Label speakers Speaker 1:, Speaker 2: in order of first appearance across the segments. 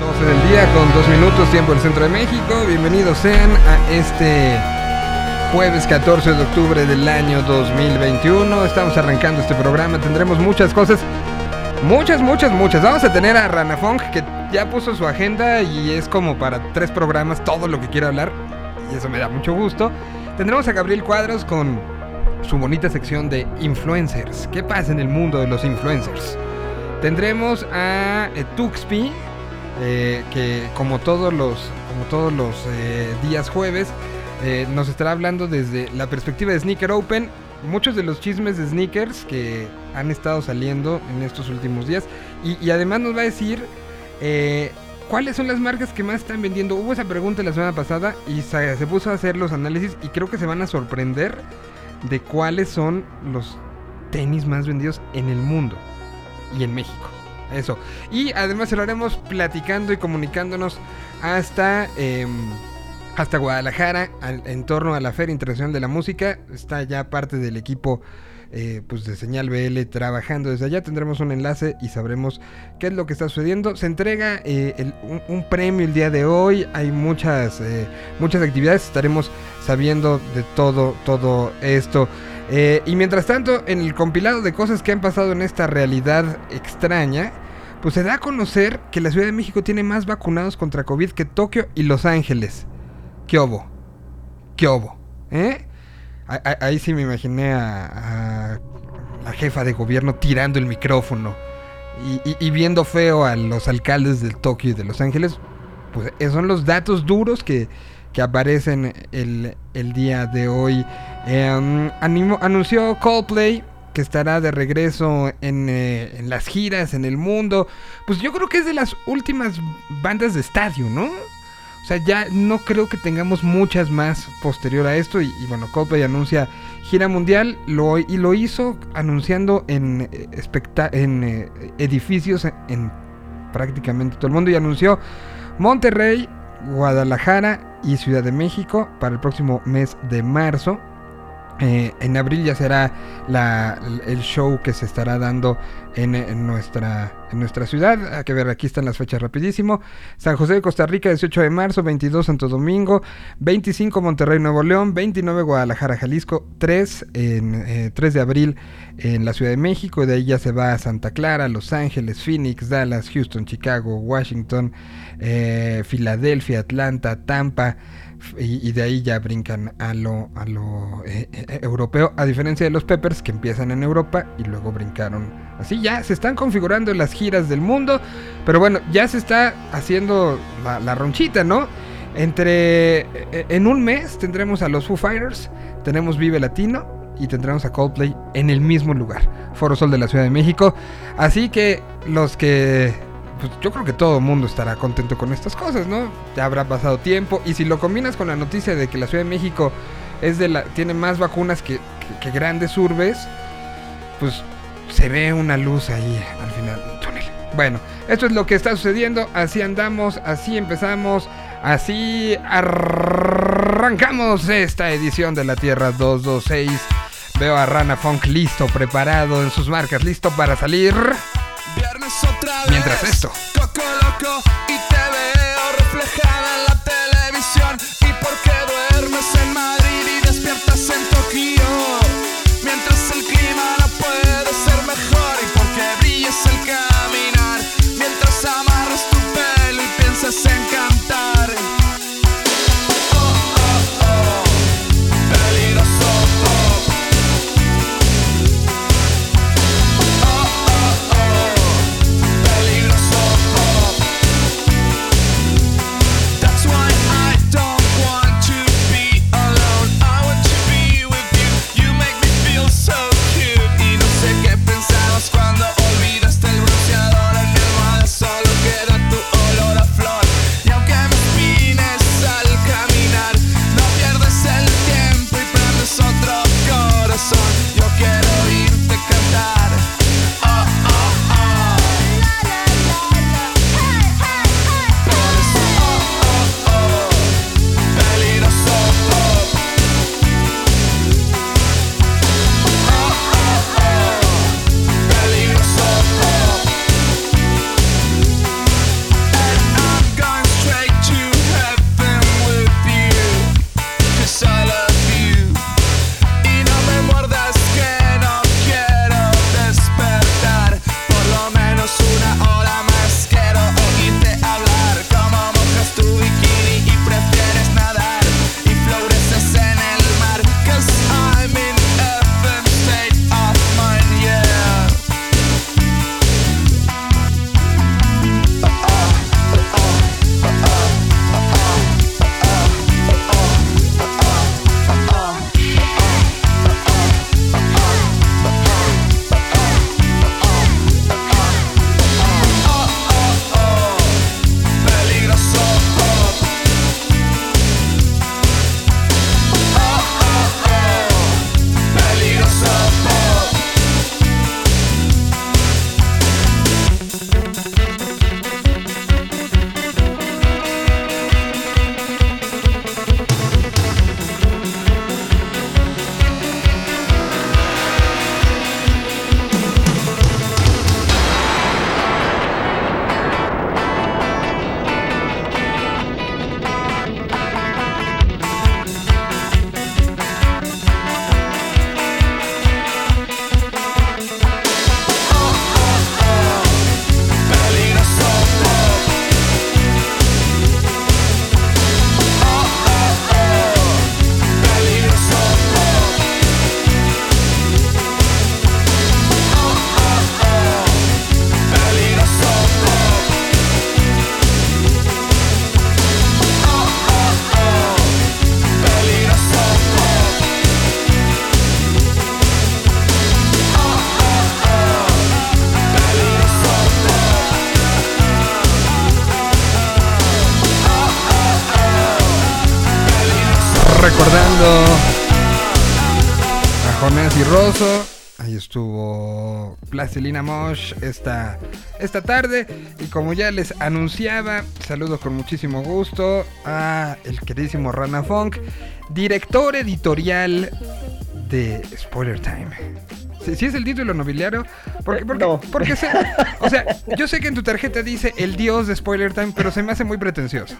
Speaker 1: 12 del día con dos minutos, tiempo del centro de México. Bienvenidos sean a este jueves 14 de octubre del año 2021. Estamos arrancando este programa, tendremos muchas cosas. Muchas, muchas, muchas. Vamos a tener a Rana Funk que ya puso su agenda y es como para tres programas todo lo que quiera hablar. Y eso me da mucho gusto. Tendremos a Gabriel Cuadros con su bonita sección de influencers. ¿Qué pasa en el mundo de los influencers? Tendremos a eh, Tuxpi, eh, que como todos los, como todos los eh, días jueves, eh, nos estará hablando desde la perspectiva de Sneaker Open. Muchos de los chismes de sneakers que han estado saliendo en estos últimos días. Y, además nos va a decir eh, cuáles son las marcas que más están vendiendo. Hubo esa pregunta la semana pasada y se puso a hacer los análisis y creo que se van a sorprender de cuáles son los tenis más vendidos en el mundo y en México. Eso. Y además se lo haremos platicando y comunicándonos hasta, eh, hasta Guadalajara al- en torno a la Feria Internacional de la Música. Está ya parte del equipo eh, pues de Señal BL trabajando desde allá. Tendremos un enlace y sabremos qué es lo que está sucediendo. Se entrega eh, un premio el día de hoy. Hay muchas, eh, muchas actividades. Estaremos sabiendo de todo, todo esto. Eh, y mientras tanto, en el compilado de cosas que han pasado en esta realidad extraña, pues se da a conocer que la Ciudad de México tiene más vacunados contra COVID que Tokio y Los Ángeles. ¿Qué obo? ¿Qué obo? ¿Eh? Ahí sí me imaginé a, a la jefa de gobierno tirando el micrófono y, viendo feo a los alcaldes del Tokio y de Los Ángeles. Pues esos son los datos duros que, que aparecen el, el día de hoy. Animo- anunció Coldplay que estará de regreso en, eh, en las giras en el mundo. Pues yo creo que es de las últimas bandas de estadio, ¿no? O sea, ya no creo que tengamos muchas más posterior a esto. Y, bueno, Coldplay anuncia gira mundial lo, y lo hizo anunciando en, eh, en eh, edificios en prácticamente todo el mundo. Y anunció Monterrey, Guadalajara y Ciudad de México para el próximo mes de marzo. Eh, en abril ya será la- el show que se estará dando en, nuestra, en nuestra ciudad. Hay que ver, aquí están las fechas rapidísimo. San José de Costa Rica, 18 de marzo, 22 Santo Domingo, 25 Monterrey, Nuevo León, 29 Guadalajara, Jalisco, 3, en, eh, 3 de abril en la Ciudad de México. De ahí ya se va a Santa Clara, Los Ángeles, Phoenix, Dallas, Houston, Chicago, Washington, eh, Filadelfia, Atlanta, Tampa. Y, de ahí ya brincan a lo, a lo eh, eh, europeo, a diferencia de los Peppers que empiezan en Europa y luego brincaron. Así ya se están configurando las giras del mundo, pero bueno, ya se está haciendo la, la ronchita, ¿no? Entre. eh, En un mes tendremos a los Foo Fighters, tenemos Vive Latino y tendremos a Coldplay en el mismo lugar, Foro Sol de la Ciudad de México. Así que los que pues yo creo que todo el mundo estará contento con estas cosas, ¿no? Ya habrá pasado tiempo. Y si lo combinas con la noticia de que la Ciudad de México es de la, tiene más vacunas que, que- grandes urbes, pues se ve una luz ahí al final del túnel. Bueno, esto es lo que está sucediendo. Así andamos, así empezamos, así arrancamos esta edición de la Tierra 226. Veo a Rana Funk listo, preparado en sus marcas, listo para salir. Mientras esto.
Speaker 2: Coco loco y
Speaker 1: Ahí estuvo Plastilina Mosh esta, esta tarde. Y como ya les anunciaba, saludo con muchísimo gusto a el queridísimo Rana Funk, director editorial de Spoiler Time. Sí es el título nobiliario. Porque, porque,
Speaker 3: No.
Speaker 1: porque se- o sea, yo sé que en tu tarjeta dice el dios de Spoiler Time, pero se me hace muy pretencioso.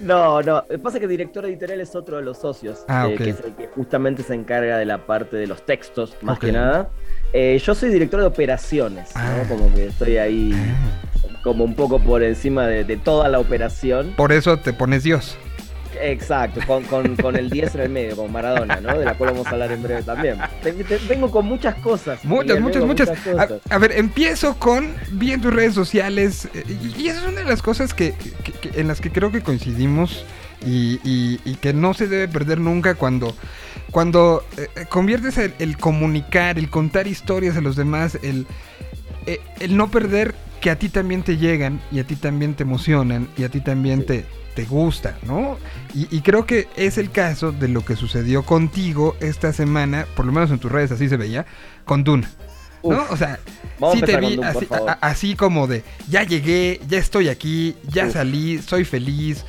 Speaker 3: No, no. Pasa que el director editorial es otro de los socios,
Speaker 1: Ah,
Speaker 3: eh, que es el que justamente se encarga de la parte de los textos, más que nada. Eh, yo soy director de operaciones, ¿no?
Speaker 1: Ah.
Speaker 3: Como que estoy ahí como un poco por encima de, de toda la operación.
Speaker 1: Por eso te pones dios.
Speaker 3: Exacto, con, con- con el 10 en el medio, como Maradona, ¿no? De la cual vamos a hablar en breve también. Te- te- vengo con muchas cosas.
Speaker 1: Muchas, muchas,
Speaker 3: con
Speaker 1: muchas. A, ver, empiezo con vi en tus redes sociales eh, y, y esa es una de las cosas que, que- que- en las que creo que coincidimos y, y- y que no se debe perder nunca cuando cuando eh, eh, conviertes el, el comunicar, el contar historias a los demás, el eh, el no perder que a ti también te llegan y a ti también te emocionan y a ti también
Speaker 3: Sí.
Speaker 1: te, te gusta, ¿no? Y, y creo que es el caso de lo que sucedió contigo esta semana, por lo menos en tus redes así se veía, con Dune. ¿No? O sea, sí te vi
Speaker 3: Dune,
Speaker 1: así, a- como de, ya llegué, ya estoy aquí, ya
Speaker 3: Uf.
Speaker 1: salí, soy feliz.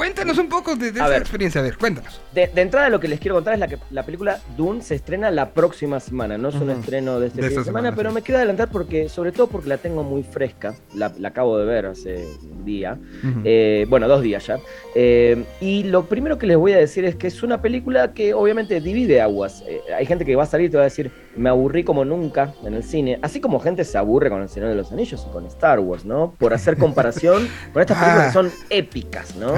Speaker 1: ¿Qué- Cuéntanos un poco de, de esa
Speaker 3: ver.
Speaker 1: experiencia, a ver, cuéntanos.
Speaker 3: De, de entrada lo que les quiero contar es la que la película Dune se estrena la próxima semana, no es un estreno de este
Speaker 1: De
Speaker 3: fin de semana,
Speaker 1: semana,
Speaker 3: pero me quiero adelantar porque, sobre todo porque la tengo muy fresca, la, la acabo de ver hace un día, eh, bueno, dos días ya. Eh, y lo primero que les voy a decir es que es una película que obviamente divide aguas. Eh, hay gente que va a salir y te va a decir, me aburrí como nunca en el cine, así como gente se aburre con El Señor de los Anillos y con Star Wars, ¿no? Por hacer comparación con estas películas
Speaker 1: Ah.
Speaker 3: que son épicas, ¿no?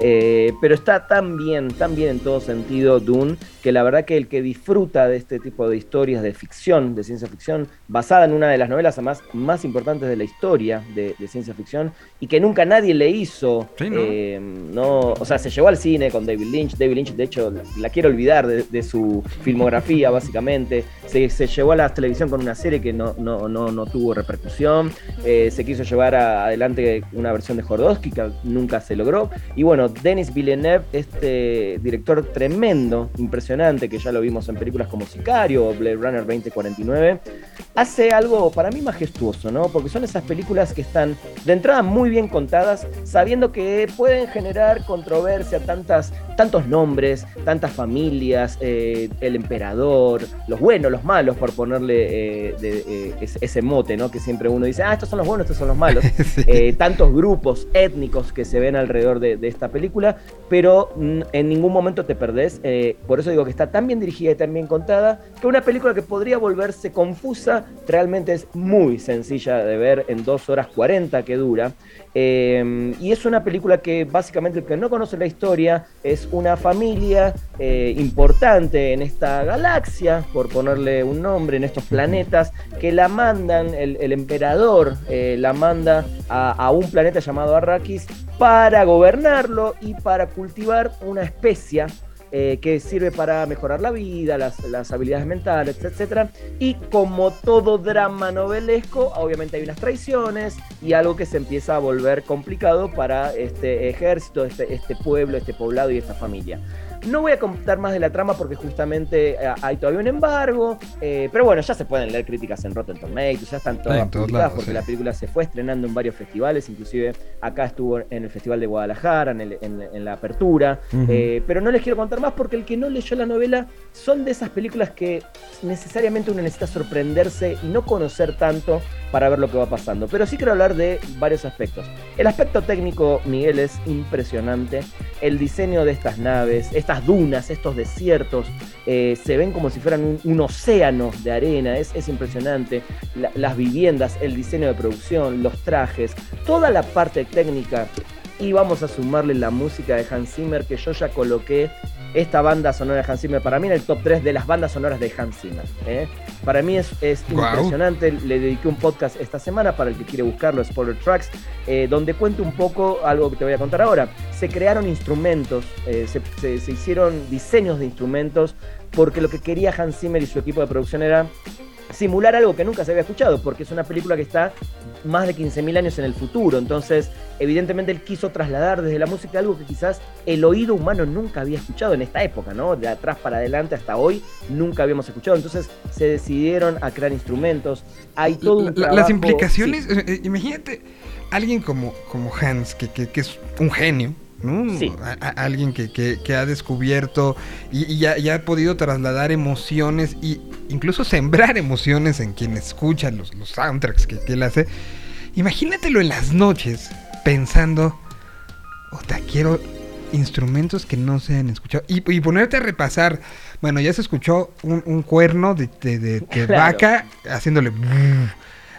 Speaker 3: Eh, pero está tan bien, tan bien en todo sentido Dune, que la verdad que el que disfruta de este tipo de historias de ficción, de ciencia ficción, basada en una de las novelas más importantes de la historia de, de ciencia ficción, y que nunca nadie le hizo,
Speaker 1: Sí, ¿no?
Speaker 3: eh, no, o sea, se llevó al cine con David Lynch, David Lynch de hecho la, la quiero olvidar de, de su filmografía básicamente, se, se llevó a la televisión con una serie que no, no, no, no tuvo repercusión, eh, se quiso llevar a- adelante una versión de Jodorowsky que nunca se logró. Y bueno, Denis Villeneuve, este director tremendo, impresionante, que ya lo vimos en películas como Sicario o Blade Runner 2049, hace algo para mí majestuoso, ¿no? Porque son esas películas que están de entrada muy bien contadas, sabiendo que pueden generar controversia, tantas, tantos nombres, tantas familias, eh, el emperador, los buenos, los malos, por ponerle eh, de- eh, ese, mote, ¿no? Que siempre uno dice, ah, estos son los buenos, estos son los malos.
Speaker 1: Sí.
Speaker 3: Tantos grupos étnicos que se ven alrededor de, de esta película, pero en ningún momento te perdés. eh, por eso digo que está tan bien dirigida y tan bien contada, que una película que podría volverse confusa, realmente es muy sencilla de ver en 2 horas 40 que dura. Eh, y es una película que básicamente el que no conoce la historia es una familia eh, importante en esta galaxia, por ponerle un nombre, en estos planetas, que la mandan, el, emperador eh, la manda a, a un planeta llamado Arrakis para y para cultivar una especia eh, que sirve para mejorar la vida, las, las habilidades mentales, etc. Y como todo drama novelesco, obviamente hay unas traiciones y algo que se empieza a volver complicado para este ejército, este, este pueblo, este poblado y esta familia. No voy a contar más de la trama porque justamente eh, hay todavía un embargo, eh, pero bueno, ya se pueden leer críticas en Rotten Tomatoes, ya están todas
Speaker 1: todos
Speaker 3: publicadas
Speaker 1: lados,
Speaker 3: porque
Speaker 1: sí.
Speaker 3: la película se fue estrenando en varios festivales, inclusive acá estuvo en el Festival de Guadalajara, en, el- en- en la apertura, eh, pero no les quiero contar más porque el que no leyó la novela son de esas películas que necesariamente uno necesita sorprenderse y no conocer tanto para ver lo que va pasando. Pero sí quiero hablar de varios aspectos. El aspecto técnico, Miguel, es impresionante. El diseño de estas naves, estas dunas, estos desiertos, eh, se ven como si fueran un, océano de arena. Es, es impresionante. La- las viviendas, el diseño de producción, los trajes, toda la parte técnica. Y vamos a sumarle la música de Hans Zimmer, que yo ya coloqué esta banda sonora de Hans Zimmer, para mí en el top 3 de las bandas sonoras de Hans Zimmer. ¿eh? Para mí es, impresionante. Le dediqué un podcast esta semana para el que quiere buscarlo, Spoiler Tracks, eh, donde cuento un poco algo que te voy a contar ahora. Se crearon instrumentos, eh, se, se- se hicieron diseños de instrumentos, porque lo que quería Hans Zimmer y su equipo de producción era simular algo que nunca se había escuchado, porque es una película que está más de 15.000 años en el futuro. Entonces, evidentemente él quiso trasladar desde la música algo que quizás el oído humano nunca había escuchado en esta época, ¿no? De atrás para adelante hasta hoy nunca habíamos escuchado. Entonces se decidieron a crear instrumentos. Hay todo un
Speaker 1: La-
Speaker 3: trabajo-
Speaker 1: Las implicaciones,
Speaker 3: Sí.
Speaker 1: eh, eh, imagínate, alguien como, como Hans, que, que- que es un genio, ¿no?
Speaker 3: Sí.
Speaker 1: A- a- alguien que, que- que ha descubierto y, y ha podido trasladar emociones y incluso sembrar emociones en quien escucha los, los soundtracks que, que él hace. Imagínatelo en las noches pensando, Ota, quiero instrumentos que no se han escuchado. Y, y ponerte a repasar. Bueno, ya se escuchó un, un cuerno de, de- de- de
Speaker 3: Claro.
Speaker 1: vaca haciéndole.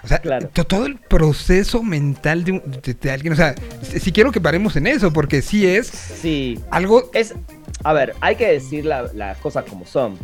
Speaker 1: O sea,
Speaker 3: Claro.
Speaker 1: to- todo el proceso mental de, un- de- de alguien. O sea, si, si quiero que paremos en eso, porque sí es
Speaker 3: Sí.
Speaker 1: algo.
Speaker 3: Es, a ver, hay que decir la- las cosas como son.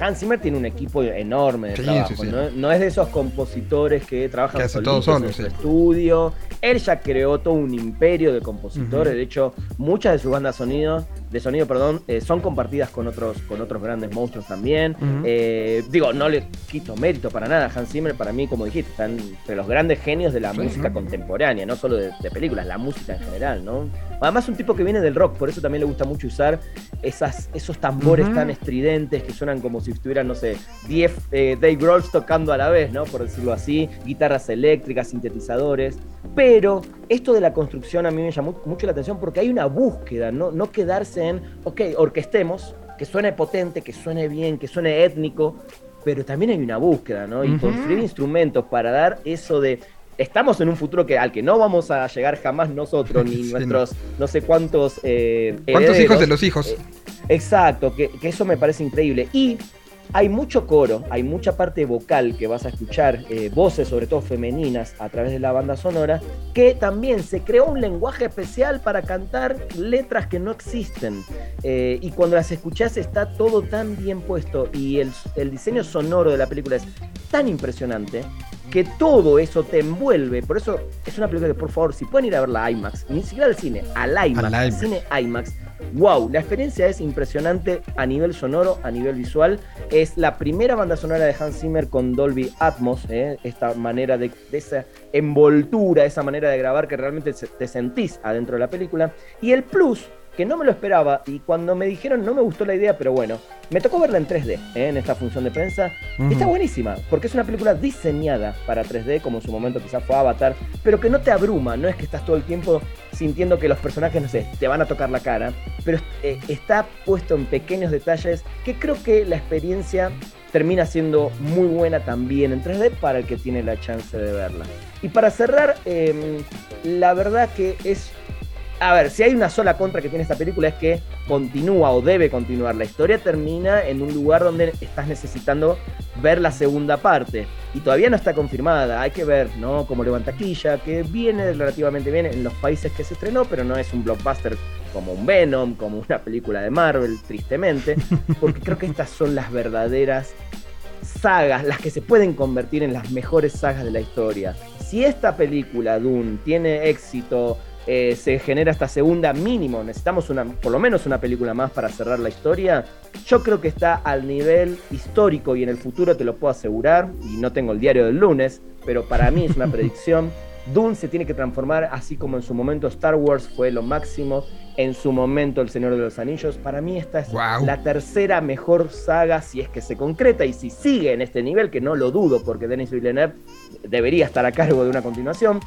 Speaker 3: Hans Zimmer tiene un equipo enorme de
Speaker 1: Sí,
Speaker 3: trabajo.
Speaker 1: sí, sí.
Speaker 3: ¿no? No es de esos compositores que trabajan
Speaker 1: Que
Speaker 3: solitos
Speaker 1: solo,
Speaker 3: en su estudio. Él ya creó todo un imperio de compositores. De hecho, muchas de sus bandas sonido, de sonido, perdón, eh, son compartidas con otros, con otros grandes monstruos también. Eh, digo, no le quito mérito para nada. Hans Zimmer, para mí, como dijiste, está entre los grandes genios de la
Speaker 1: Sí,
Speaker 3: música
Speaker 1: ¿no?
Speaker 3: contemporánea, no solo de, de películas, la música en general, ¿no? Además, un tipo que viene del rock, por eso también le gusta mucho usar esas, esos tambores tan estridentes que suenan como si estuvieran, no sé, 10 eh, Dave Grohls tocando a la vez, ¿no? Por decirlo así, guitarras eléctricas, sintetizadores. Pero esto de la construcción a mí me llamó mucho la atención porque hay una búsqueda, no, no quedarse en, ok, orquestemos, que suene potente, que suene bien, que suene étnico, pero también hay una búsqueda, ¿no? Y
Speaker 1: Ujú.
Speaker 3: construir instrumentos para dar eso de. Estamos en un futuro que, al que no vamos a llegar jamás nosotros, ni
Speaker 1: Sí,
Speaker 3: nuestros no sé cuántos. eh,
Speaker 1: ¿Cuántos hijos de los hijos?
Speaker 3: Eh, Exacto, que, que eso me parece increíble. Y hay mucho coro, hay mucha parte vocal que vas a escuchar, eh, voces sobre todo femeninas a través de la banda sonora, que también se creó un lenguaje especial para cantar letras que no existen. Eh, y cuando las escuchás está todo tan bien puesto y el, el diseño sonoro de la película es tan impresionante que todo eso te envuelve. Por eso es una película que, por favor, si pueden ir a verla a IMAX, ni siquiera al cine, al IMAX,
Speaker 1: Al IMAX.
Speaker 3: cine IMAX. Wow, la experiencia es impresionante a nivel sonoro, a nivel visual. Es la primera banda sonora de Hans Zimmer con Dolby Atmos, ¿eh? esta manera de, de esa envoltura, esa manera de grabar que realmente te sentís adentro de la película. Y el plus, que no me lo esperaba, y cuando me dijeron no me gustó la idea, pero bueno, me tocó verla en 3D, ¿eh? en esta función de prensa. Está buenísima, porque es una película diseñada para 3D, como en su momento quizás fue Avatar, pero que no te abruma, no es que estás todo el tiempo sintiendo que los personajes, no sé, te van a tocar la cara, pero eh, está puesto en pequeños detalles que creo que la experiencia termina siendo muy buena también en 3D para el que tiene la chance de verla. Y para cerrar, eh, la verdad que es a ver, si hay una sola contra que tiene esta película es que continúa o debe continuar. La historia termina en un lugar donde estás necesitando ver la segunda parte. Y todavía no está confirmada. Hay que ver, ¿no? Como levanta quilla, que viene relativamente bien en los países que se estrenó, pero no es un blockbuster como un Venom, como una película de Marvel, tristemente. Porque creo que estas son las verdaderas sagas, las que se pueden convertir en las mejores sagas de la historia. Si esta película, Dune, tiene éxito, eh, se genera esta segunda mínimo, necesitamos una, por lo menos una película más para cerrar la historia, yo creo que está al nivel histórico y en el futuro te lo puedo asegurar, y no tengo el diario del lunes, pero para mí es una predicción. Dune se tiene que transformar así como en su momento Star Wars fue lo máximo, en su momento El Señor de los Anillos. Para mí esta es la tercera mejor saga si es que se concreta y si sigue en este nivel, que no lo dudo porque Denis Villeneuve debería estar a cargo de una continuación.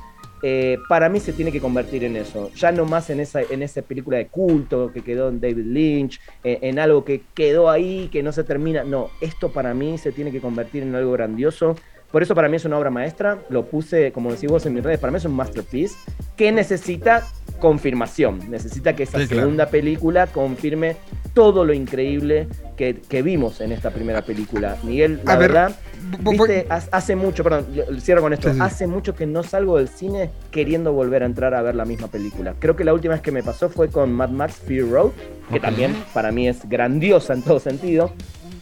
Speaker 3: Eh, para mí se tiene que convertir en eso, ya no más en esa, en esa película de culto que quedó en David Lynch, en algo que quedó ahí, que no se termina. No, esto para mí se tiene que convertir en algo grandioso. Por eso para mí es una obra maestra, lo puse, como decís vos en mis redes, para mí es un masterpiece que necesita confirmación, necesita que esa
Speaker 1: Sí, claro.
Speaker 3: segunda película confirme todo lo increíble que, que vimos en esta primera película. Miguel, la
Speaker 1: A ver,
Speaker 3: verdad,
Speaker 1: vo-
Speaker 3: viste, ha- hace mucho, perdón, cierro con esto,
Speaker 1: Sí, sí.
Speaker 3: hace mucho que no salgo del cine queriendo volver a entrar a ver la misma película. Creo que la última vez que me pasó fue con Mad Max Fury Road, que
Speaker 1: Ok.
Speaker 3: también para mí es grandiosa en todo sentido.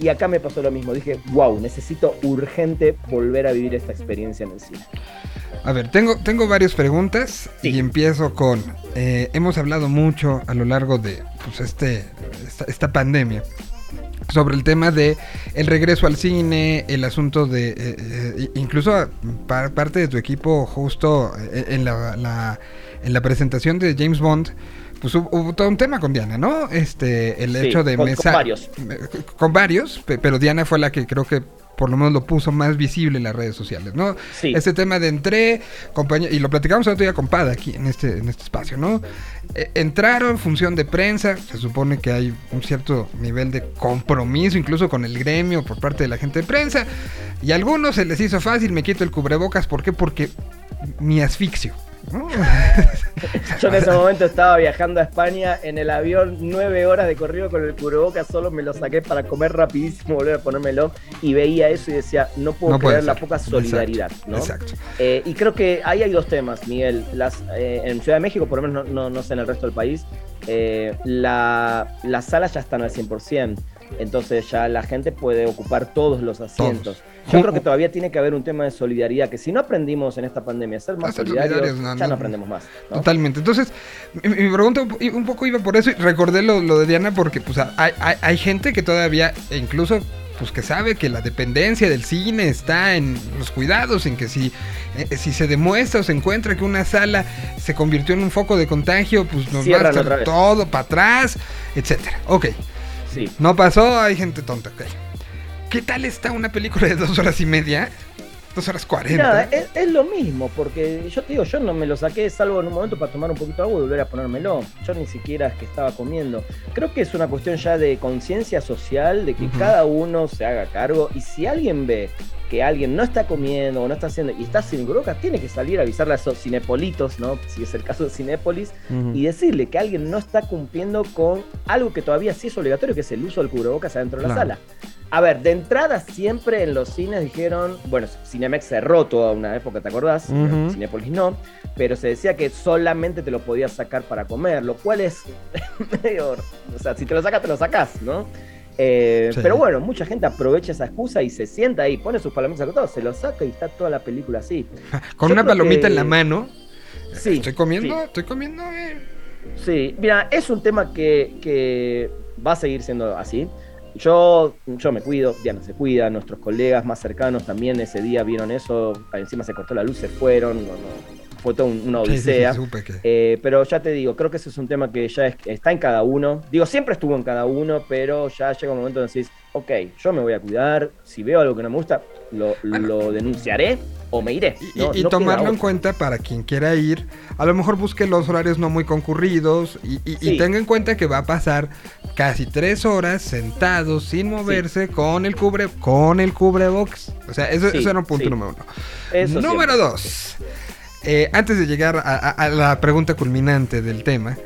Speaker 3: Y acá me pasó lo mismo. Dije, wow, necesito urgente volver a vivir esta experiencia en el cine.
Speaker 1: A ver, tengo, tengo varias preguntas
Speaker 3: Sí.
Speaker 1: y empiezo con, eh, hemos hablado mucho a lo largo de pues, este, esta, esta pandemia sobre el tema de el regreso al cine, el asunto de eh, eh, incluso par- parte de tu equipo justo en la, la- en la presentación de James Bond. Pues hubo, hubo todo un tema con Diana, ¿no? Este, el
Speaker 3: Sí,
Speaker 1: hecho de
Speaker 3: con- con
Speaker 1: mesa.
Speaker 3: varios.
Speaker 1: eh, Con varios, pe- pero Diana fue la que creo que por lo menos lo puso más visible en las redes sociales, ¿no?
Speaker 3: Sí.
Speaker 1: Ese tema de entré, compañía, y lo platicamos el otro día con Pada aquí en este, en este espacio, ¿no? Eh, entraron, función de prensa, se supone que hay un cierto nivel de compromiso incluso con el gremio por parte de la gente de prensa, y a algunos se les hizo fácil, me quito el cubrebocas, ¿por qué? Porque mi asfixio.
Speaker 3: Yo en ese momento estaba viajando a España en el avión, nueve horas de corrido con el cubrebocas, solo me lo saqué para comer rapidísimo, volver a ponérmelo y veía eso y decía, no puedo
Speaker 1: No
Speaker 3: creer la poca solidaridad,
Speaker 1: Exacto,
Speaker 3: ¿no?
Speaker 1: exacto.
Speaker 3: Eh, y creo que ahí hay dos temas, Miguel. Las, eh, en Ciudad de México, por lo menos no, no- no sé en el resto del país, eh, la- las salas ya están al 100%. Entonces ya la gente puede ocupar todos los asientos. Yo
Speaker 1: Ju-
Speaker 3: creo que todavía tiene que haber un tema de solidaridad, que si no aprendimos en esta pandemia a ser más
Speaker 1: A ser
Speaker 3: solidarios,
Speaker 1: solidarios, no,
Speaker 3: ya
Speaker 1: no.
Speaker 3: no aprendemos más. ¿no?
Speaker 1: Totalmente. Entonces, mi, mi pregunta un po- un poco iba por eso y recordé lo, lo de Diana porque pues hay, hay, hay gente que todavía, e incluso pues que sabe que la dependencia del cine está en los cuidados, en que si, eh, si se demuestra o se encuentra que una sala se convirtió en un foco de contagio, pues nos va a estar todo para atrás, etcétera. Ok,
Speaker 3: Sí.
Speaker 1: no pasó, hay gente tonta. ¿Qué tal está una película de dos horas y media? Dos horas cuarenta.
Speaker 3: Es, es lo mismo, porque yo te digo, yo no me lo saqué, salvo en un momento para tomar un poquito de agua y volver a ponérmelo. Yo ni siquiera es que estaba comiendo. Creo que es una cuestión ya de conciencia social, de que cada uno se haga cargo. Y si alguien ve que alguien no está comiendo o no está haciendo y está sin cubrebocas, tiene que salir a avisarle a esos cinepolitos, ¿no? Si es el caso de Cinépolis, y decirle que alguien no está cumpliendo con algo que todavía sí es obligatorio, que es el uso del cubrebocas adentro de la
Speaker 1: Claro.
Speaker 3: sala. A ver, de entrada siempre en los cines dijeron, bueno, Cinemex cerró toda una época, ¿te acordás?
Speaker 1: Ujú.
Speaker 3: Cinépolis no, pero se decía que solamente te lo podías sacar para comer, lo cual es medio, o sea, si te lo sacas, te lo sacás, ¿no? Eh,
Speaker 1: Sí.
Speaker 3: Pero bueno, mucha gente aprovecha esa excusa y se sienta ahí, pone sus palomitas acotadas, se lo saca y está toda la película así.
Speaker 1: Con
Speaker 3: yo
Speaker 1: una palomita
Speaker 3: que-
Speaker 1: en la mano.
Speaker 3: Sí,
Speaker 1: Estoy comiendo,
Speaker 3: sí.
Speaker 1: estoy comiendo. eh.
Speaker 3: Sí, mira, es un tema que, que va a seguir siendo así. Yo, yo me cuido, Diana se cuida, nuestros colegas más cercanos también ese día vieron eso, encima se cortó la luz, se fueron, no, no, fue toda un- una
Speaker 1: Sí, sí, sí,
Speaker 3: odisea.
Speaker 1: supe que-
Speaker 3: Eh, pero ya te digo, creo que ese es un tema que ya es- está en cada uno. Digo, siempre estuvo en cada uno, pero ya llega un momento donde decís, ok, yo me voy a cuidar, si veo algo que no me gusta, lo, lo denunciaré o me iré.
Speaker 1: Y,
Speaker 3: No-
Speaker 1: y
Speaker 3: no queda
Speaker 1: tomarlo en cuenta para quien quiera ir. A lo mejor busque los horarios no muy concurridos y, y- y
Speaker 3: Sí.
Speaker 1: tenga en cuenta que va a pasar casi tres horas sentado sin moverse con el cubre con el cubrebox. O sea, eso,
Speaker 3: Sí,
Speaker 1: eso era un punto
Speaker 3: sí.
Speaker 1: número uno.
Speaker 3: Eso
Speaker 1: número
Speaker 3: siempre.
Speaker 1: dos. Eh, antes de llegar a, a- a la pregunta culminante del tema.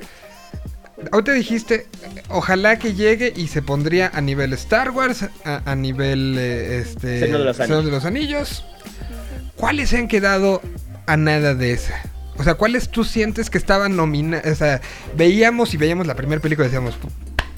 Speaker 1: Ahorita dijiste, ojalá que llegue y se pondría a nivel Star Wars, a, a nivel eh, este,
Speaker 3: Señor de los
Speaker 1: Señor de los Anillos. ¿Cuáles se han quedado a nada de esa? O sea, ¿cuáles tú sientes que estaban nominadas? O sea, veíamos y veíamos la primera película y decíamos,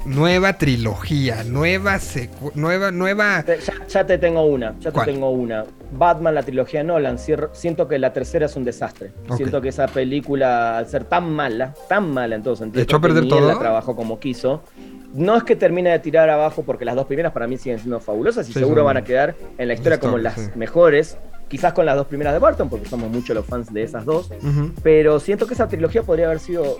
Speaker 1: nueva trilogía, nueva secu nueva, nueva...
Speaker 3: Ya, ya te tengo una, ya te tengo una. Batman, la trilogía Nolan, siento que la tercera es un desastre. Siento que esa película, al ser tan mala, tan mala en todo sentido,
Speaker 1: ¿Echó a perder todo?
Speaker 3: la trabajó como quiso. No es que termine de tirar abajo, porque las dos primeras para mí siguen siendo fabulosas y
Speaker 1: Sí,
Speaker 3: seguro van a quedar en la historia como las
Speaker 1: sí.
Speaker 3: mejores. Quizás con las dos primeras de Barton, porque somos muchos los fans de esas dos. Pero siento que esa trilogía podría haber sido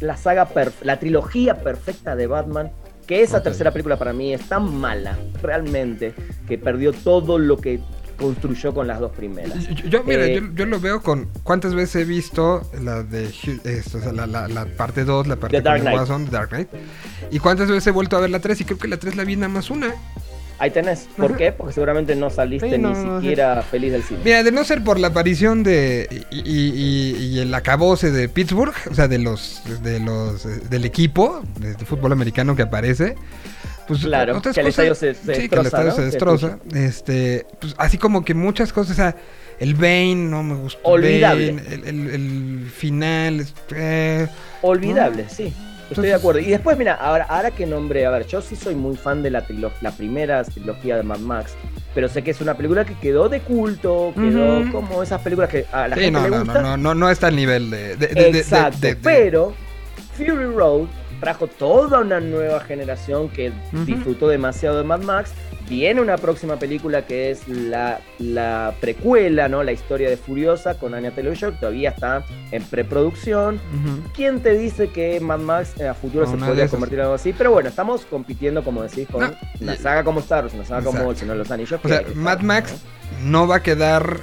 Speaker 3: la saga, la trilogía perfecta de Batman. Que esa tercera película para mí es tan mala, realmente, que perdió todo lo que construyó con las dos primeras.
Speaker 1: Yo, yo- mira,
Speaker 3: Eh,
Speaker 1: yo, yo lo veo con cuántas veces he visto la de esto, o sea, la, la- la parte 2, la parte
Speaker 3: The Dark Knight.
Speaker 1: Dark Knight. Y cuántas veces he vuelto a ver la 3 y creo que la 3 la vi nada más una.
Speaker 3: Ahí tenés. ¿Por qué? Porque seguramente no saliste
Speaker 1: Sí, no,
Speaker 3: ni
Speaker 1: no,
Speaker 3: siquiera feliz del cine.
Speaker 1: Mira, de no ser por la aparición de y, y- y- y el acabose de Pittsburgh, o sea, de los de los eh, del equipo de, de fútbol americano que aparece, pues
Speaker 3: Claro,
Speaker 1: otras
Speaker 3: que el
Speaker 1: cosas-
Speaker 3: estadio se- se
Speaker 1: sí, que el
Speaker 3: destroza,
Speaker 1: estadio
Speaker 3: ¿no?
Speaker 1: se
Speaker 3: Se
Speaker 1: destroza, este, pues así como que muchas cosas, o sea, el Bane no me gustó,
Speaker 3: Olvidable.
Speaker 1: Bane, el, el- el final, eh,
Speaker 3: Olvidable, sí. Estoy de acuerdo. Y después, mira, ahora, ahora que nombre, a ver, yo sí soy muy fan de la, trilo- la primera trilogía de Mad Max, pero sé que es una película que quedó de culto, quedó como esas películas que a la
Speaker 1: sí,
Speaker 3: gente
Speaker 1: no,
Speaker 3: le
Speaker 1: no,
Speaker 3: gusta.
Speaker 1: no, no, no, no está al nivel de, de- de- de- de-
Speaker 3: Exacto,
Speaker 1: de- de-
Speaker 3: pero Fury Road trajo toda una nueva generación que disfrutó demasiado de Mad Max. Viene una próxima película que es la, la precuela, ¿no? La historia de Furiosa con Anya Taylor-Joy, que todavía está en preproducción. ¿Quién te dice que Mad Max eh, a futuro
Speaker 1: No,
Speaker 3: se podría convertir en algo así? Pero bueno, estamos compitiendo, como decís, con
Speaker 1: No,
Speaker 3: una saga como Star Wars, una saga como. El Señor de los Anillos.
Speaker 1: O sea, Mad Max
Speaker 3: ¿no?
Speaker 1: no va a quedar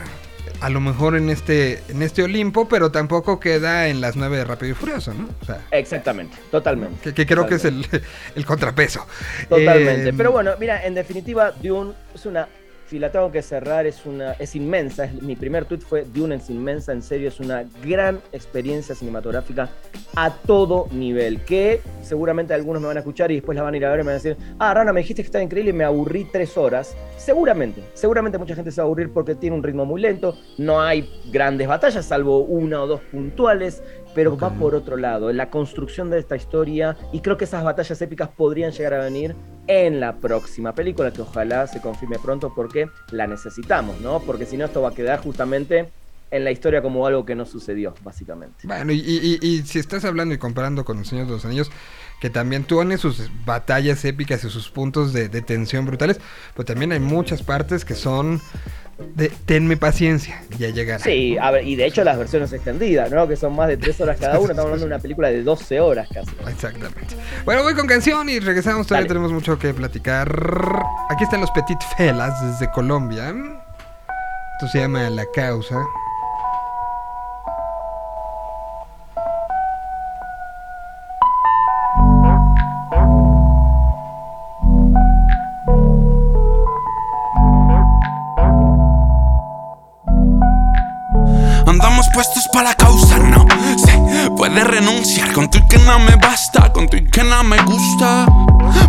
Speaker 1: a lo mejor en este, en este Olimpo, pero tampoco queda en las nueve de Rápido y Furioso, ¿no? O sea,
Speaker 3: Exactamente, totalmente.
Speaker 1: que, que creo que es el, el contrapeso.
Speaker 3: Totalmente.
Speaker 1: Eh,
Speaker 3: Pero bueno, mira, en definitiva, Dune es una. Si la tengo que cerrar, es una. es inmensa. Mi primer tweet fue Dune es inmensa, en serio, es una gran experiencia cinematográfica a todo nivel. Que seguramente algunos me van a escuchar y después la van a ir a ver y me van a decir, ah, Rana, me dijiste que estaba increíble y me aburrí tres horas. Seguramente, seguramente mucha gente se va a aburrir porque tiene un ritmo muy lento. No hay grandes batallas, salvo una o dos puntuales. Pero va por otro lado, la construcción de esta historia, y creo que esas batallas épicas podrían llegar a venir en la próxima película, que ojalá se confirme pronto porque la necesitamos, ¿no? Porque si no, esto va a quedar justamente en la historia como algo que no sucedió, básicamente.
Speaker 1: Bueno, y, y- y- y si estás hablando y comparando con El Señor de los Anillos, que también tiene sus batallas épicas y sus puntos de, de tensión brutales, pero también hay muchas partes que son de tenme paciencia, ya llegará.
Speaker 3: Sí, a ver, y de hecho las versiones extendidas, ¿no? Que son más de tres horas cada una, estamos hablando de una película de 12 horas casi.
Speaker 1: Exactamente. Bueno, voy con canción y regresamos. Todavía
Speaker 3: Dale.
Speaker 1: tenemos mucho que platicar. Aquí están los Petit Felas desde Colombia. Esto se llama La Causa.
Speaker 2: Puestos para la causa, no se puede renunciar con tu que no me basta, con tu que no me gusta.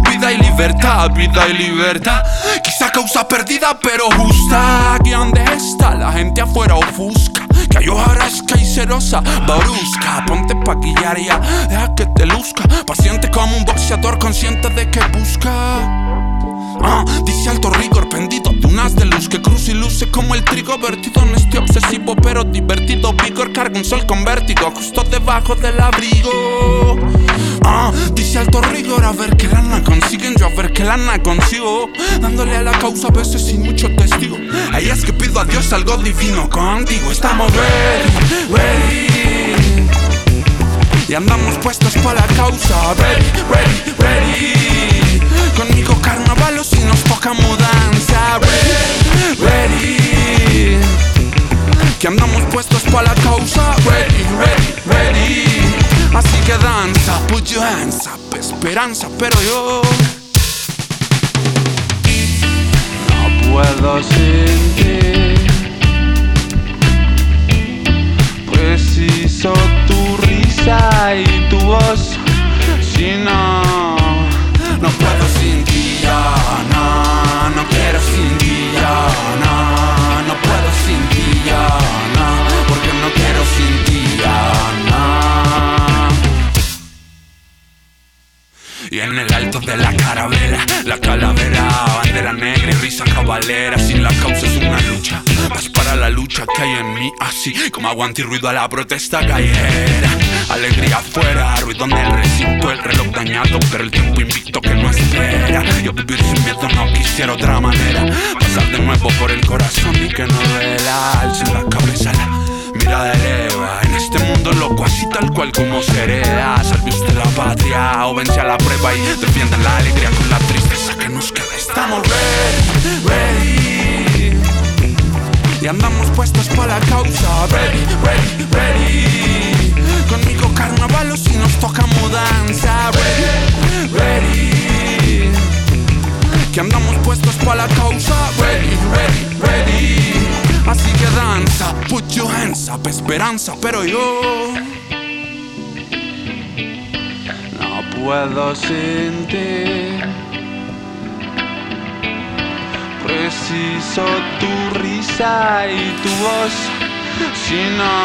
Speaker 2: Vida y libertad, vida y libertad. Quizá causa perdida, pero justa. Aquí donde está la gente afuera ofusca. Que hay hojarasca y cerosa, barusca. Ponte pa' guiar ya, deja que te luzca. Paciente como un boxeador consciente de que busca. Ah, dice alto rigor, pendido de unas de luz que cruza y luce como el trigo vertido en este obsesivo pero divertido vigor. Carga un sol con vértigo justo debajo del abrigo. Ah, dice alto rigor, a ver qué lana consiguen, yo a ver qué lana consigo. Dándole a la causa a veces sin mucho testigo. Ahí es que pido a Dios algo divino contigo. Estamos ready, ready. Y andamos puestos para la causa Ready, ready, ready Conmigo carnaval o si nos toca mudanza. Ready, ready. Que andamos puestos para la causa. Ready, ready, ready. Así que danza, put your hands up Esperanza, pero yo No puedo sin ti Preciso tu risa y tu voz. Si no silia Y en el alto de la carabela, la calavera, bandera negra y risa cabalera. Sin la causa es una lucha, vas para la lucha que hay en mí, así como aguante y ruido a la protesta callejera. Alegría afuera, ruido en el recinto, el reloj dañado, pero el tiempo invicto que no espera. Yo vivir sin miedo no quisiera otra manera. Pasar de nuevo por el corazón y que no duela. Alza la cabeza, la mirada eleva. Este mundo loco, así tal cual como se hereda. Salve usted la patria o vence a la prueba y defienda la alegría con la tristeza que nos queda. Estamos ready, ready. Y andamos puestos para la causa. Ready, ready, ready. Conmigo carnaval o si nos toca mudanza. Ready, ready. Que andamos puestos para la causa. Ready, ready, ready. Así que danza, put your hands up, esperanza, pero yo no puedo sin ti. Preciso tu risa y tu voz, si no,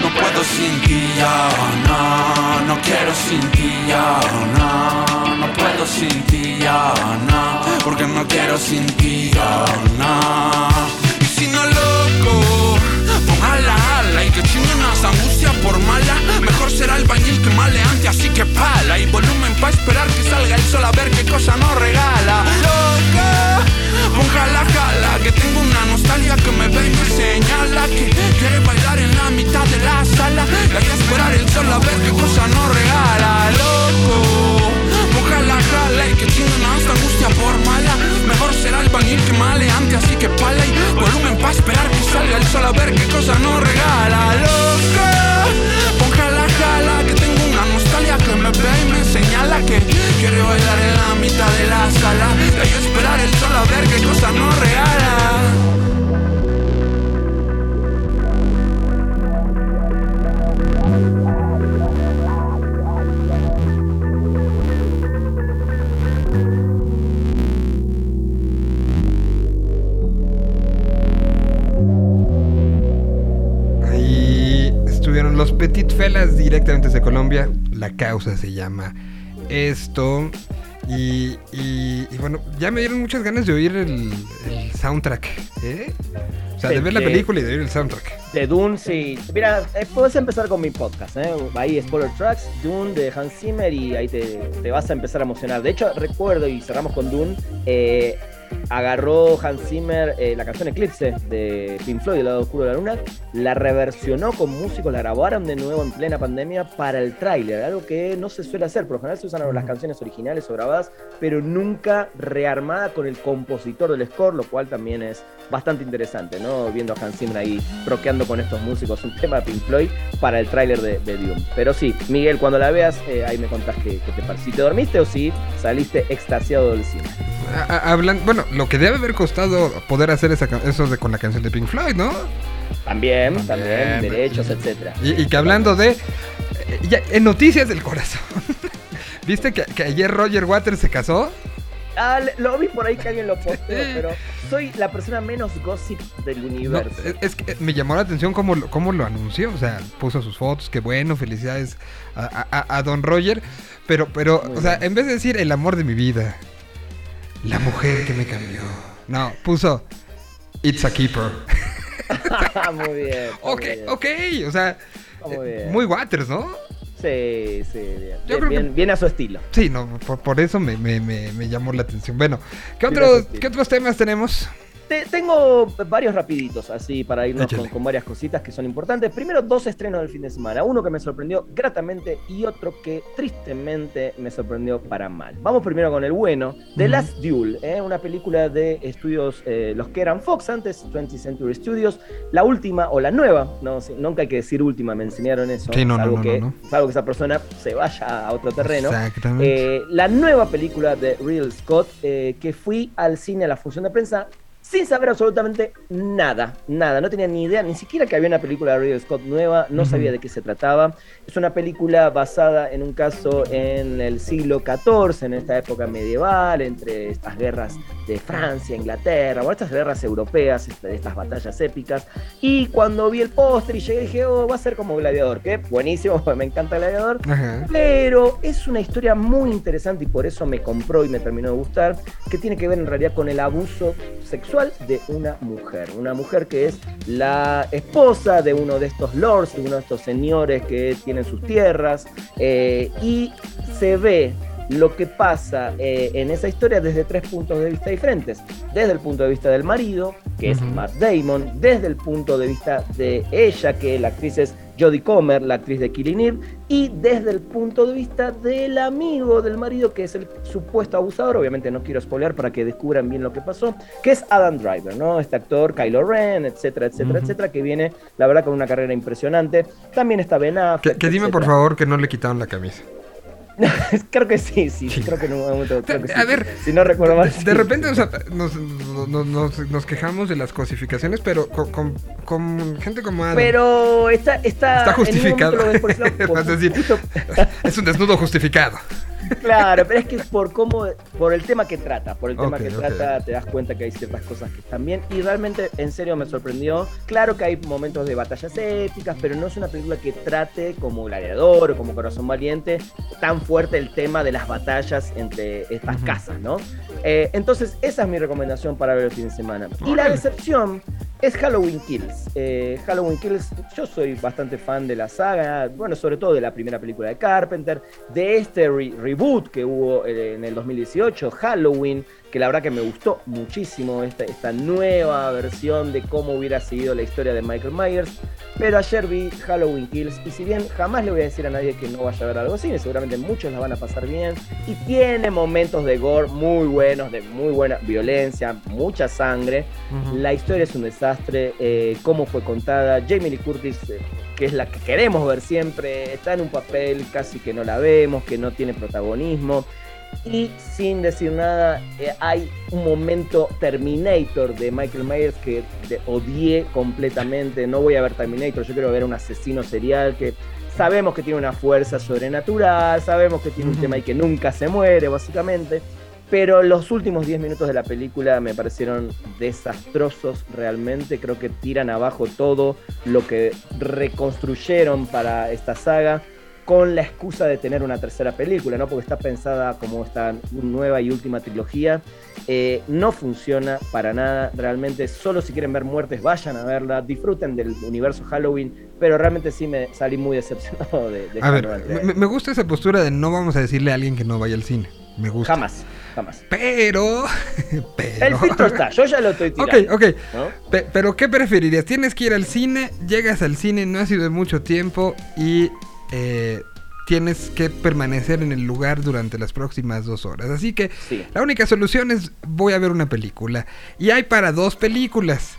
Speaker 2: no puedo sin ti, ya, no, no quiero sin ti, ya, no, no puedo sin ti, ya, no, porque no quiero sin ti, ya, no. Y si no loco, ponga la ala y que chingue unas angustias por mala, mejor será el bañil que maleante, así que pa. pa' esperar que salga el sol a ver qué cosa nos regala. Loca, un jala jala, que tengo una nostalgia que me ve y me señala que quiere bailar en la mitad de la sala. Y hay que esperar el sol a ver qué cosa nos regala. Loco, que tiene esta angustia por mala. Mejor será el bañil que maleante, así que pala y volumen pa' esperar que salga el sol a ver qué cosa nos regala. Loca, pon jala jala, que tengo una nostalgia que me ve y me señala que quiere bailar en la mitad de la sala. Y esperar el sol a ver qué cosa nos regala.
Speaker 1: Los Petit Felas directamente desde Colombia. La causa se llama esto. Y, y- y bueno, ya me dieron muchas ganas de oír el, el soundtrack. ¿eh? O sea, de
Speaker 3: ¿De
Speaker 1: ver la película y de oír el soundtrack.
Speaker 3: De Dune, sí. Mira, eh, puedes empezar con mi podcast, ¿eh? Ahí, Spoiler Tracks, Dune de Hans Zimmer y ahí te, te vas a empezar a emocionar. De hecho, recuerdo, y cerramos con Dune, eh, agarró Hans Zimmer eh, la canción Eclipse de Pink Floyd, El lado oscuro de la luna, la reversionó con músicos, la grabaron de nuevo en plena pandemia para el tráiler, algo que no se suele hacer. Por lo general se usan las canciones originales o grabadas, pero nunca rearmada con el compositor del score, lo cual también es bastante interesante, ¿no? Viendo a Hans Zimmer ahí rockeando con estos músicos un tema de Pink Floyd para el tráiler de, de Dune. Pero sí, Miguel, cuando la veas, eh, ahí me contás qué, qué te pareció. Si te dormiste o si saliste extasiado del cine.
Speaker 1: A- a- hablan- bueno, lo que debe haber costado poder hacer esa, eso de, con la canción de Pink Floyd, ¿no?
Speaker 3: También, también,
Speaker 1: También.
Speaker 3: derechos, etcétera.
Speaker 1: Y, y que hablando de. eh, ya, en noticias del corazón. ¿Viste que, que ayer Roger Waters se casó?
Speaker 3: Ah, lo vi por ahí que alguien lo posteó, pero soy la persona menos gossip del
Speaker 1: No,
Speaker 3: universo.
Speaker 1: es, es que me llamó la atención cómo, lo- cómo lo anunció. O sea, puso sus fotos, qué bueno, felicidades a, a- a Don Roger. Pero, pero,
Speaker 3: Muy
Speaker 1: o sea,
Speaker 3: bien.
Speaker 1: en vez de decir el amor de mi vida, la mujer que me cambió. No, puso It's a Keeper.
Speaker 3: muy bien.
Speaker 1: ok,
Speaker 3: muy bien,
Speaker 1: ok. O sea,
Speaker 3: muy
Speaker 1: eh,
Speaker 3: bien.
Speaker 1: muy Waters, ¿no?
Speaker 3: Sí, sí, bien.
Speaker 1: Yo
Speaker 3: Bien,
Speaker 1: creo que-
Speaker 3: bien, bien a su estilo.
Speaker 1: Sí, no, por, por eso me, me- me- me llamó la atención. Bueno, ¿qué, otros. ¿qué otros temas tenemos?
Speaker 3: Te- tengo varios rapiditos, así para irnos con, con varias cositas que son importantes. Primero, dos estrenos del fin de semana. Uno que me sorprendió gratamente y otro que tristemente me sorprendió para mal. Vamos primero con el bueno. The. Last Duel, ¿eh? una película de estudios, eh, los que eran Fox antes, 20th Century Studios. La última o la nueva, no, nunca hay que decir última, me enseñaron eso.
Speaker 1: Sí, no,
Speaker 3: salvo,
Speaker 1: no,
Speaker 3: que, salvo que esa persona se vaya a otro terreno.
Speaker 1: Exactamente.
Speaker 3: Eh, la nueva película de Real Scott, eh, que fui al cine a la función de prensa sin saber absolutamente nada, nada, no tenía ni idea, ni siquiera que había una película de Ridley Scott nueva, no sabía de qué se trataba. Es una película basada en un caso en el siglo XIV, en esta época medieval, entre estas guerras de Francia, Inglaterra, bueno, estas guerras europeas, este, estas batallas épicas. Y cuando vi el póster y llegué, dije, oh, va a ser como Gladiador, que buenísimo, me encanta Gladiador.
Speaker 1: Ajá.
Speaker 3: Pero es una historia muy interesante y por eso me compró y me terminó de gustar, que tiene que ver en realidad con el abuso sexual de una mujer. Una mujer que es la esposa de uno de estos lords, de uno de estos señores que tienen sus tierras, eh, y se ve lo que pasa eh, en esa historia desde tres puntos de vista diferentes. Desde el punto de vista del marido, que es. Matt Damon, desde el punto de vista de ella, que la actriz es Jodie Comer, la actriz de Killing Eve, y desde el punto de vista del amigo del marido, que es el supuesto abusador, obviamente no quiero spoilear para que descubran bien lo que pasó, que es Adam Driver, ¿no? Este actor, Kylo Ren, etcétera, etcétera, etcétera, que viene, la verdad, con una carrera impresionante. También está Ben
Speaker 1: Que,
Speaker 3: Affleck,
Speaker 1: que dime por favor que no le quitaron la camisa.
Speaker 3: creo que sí, sí,
Speaker 1: Sí.
Speaker 3: creo que en un momento, creo que
Speaker 1: A
Speaker 3: sí.
Speaker 1: ver,
Speaker 3: si no recuerdo mal.
Speaker 1: De, repente o sea, nos, nos- nos- nos quejamos de las cosificaciones, pero con, con- con gente como Adam.
Speaker 3: Pero está, está,
Speaker 1: Está justificado.
Speaker 3: momento lo ves por ese lado, por
Speaker 1: Vas a decir,
Speaker 3: justo-
Speaker 1: es un desnudo justificado.
Speaker 3: Claro, pero es que por cómo, por el tema que trata, por el tema que trata, te das cuenta que hay ciertas cosas que están bien y realmente, en serio, me sorprendió. Claro que hay momentos de batallas épicas, pero no es una película que trate como Gladiador o como Corazón Valiente tan fuerte el tema de las batallas entre estas casas, ¿no? Eh, entonces, esa es mi recomendación para ver el fin de semana. Y la decepción es Halloween Kills. Eh, Halloween Kills, yo soy bastante fan de la saga, bueno, sobre todo de la primera película de Carpenter, de este re- reboot que hubo eh, en el 2018, Halloween, que la verdad que me gustó muchísimo esta, esta nueva versión de cómo hubiera sido la historia de Michael Myers. Pero ayer vi Halloween Kills y si bien jamás le voy a decir a nadie que no vaya a ver algo así, seguramente muchos la van a pasar bien y tiene momentos de gore muy buenos, de muy buena violencia, mucha sangre. La historia es un desastre, eh, cómo fue contada. Jamie Lee Curtis, eh, que es la que queremos ver siempre, está en un papel casi que no la vemos, que no tiene protagonismo. Y sin decir nada, eh, hay un momento Terminator de Michael Myers que de- odié completamente. No voy a ver Terminator, yo quiero ver un asesino serial que sabemos que tiene una fuerza sobrenatural, sabemos que tiene un tema y que nunca se muere, básicamente. Pero los últimos 10 minutos de la película me parecieron desastrosos realmente. Creo que tiran abajo todo lo que reconstruyeron para esta saga con la excusa de tener una tercera película, ¿no? Porque está pensada como esta nueva y última trilogía. Eh, no funciona para nada, realmente. Solo si quieren ver muertes, vayan a verla. Disfruten del universo Halloween, pero realmente sí me salí muy decepcionado de, de
Speaker 1: A ver, me gusta esa postura de no vamos a decirle a alguien que no vaya al cine. Me gusta.
Speaker 3: Jamás, jamás.
Speaker 1: Pero. pero.
Speaker 3: El filtro está, yo ya lo estoy
Speaker 1: Ok,
Speaker 3: tirando.
Speaker 1: ok.
Speaker 3: ¿no?
Speaker 1: Pe- pero ¿qué preferirías? Tienes que ir al cine, llegas al cine, no ha sido mucho tiempo y eh, tienes que permanecer en el lugar durante las próximas dos horas. Así que
Speaker 3: Sí.
Speaker 1: la única solución es voy a ver una película. Y hay para dos películas.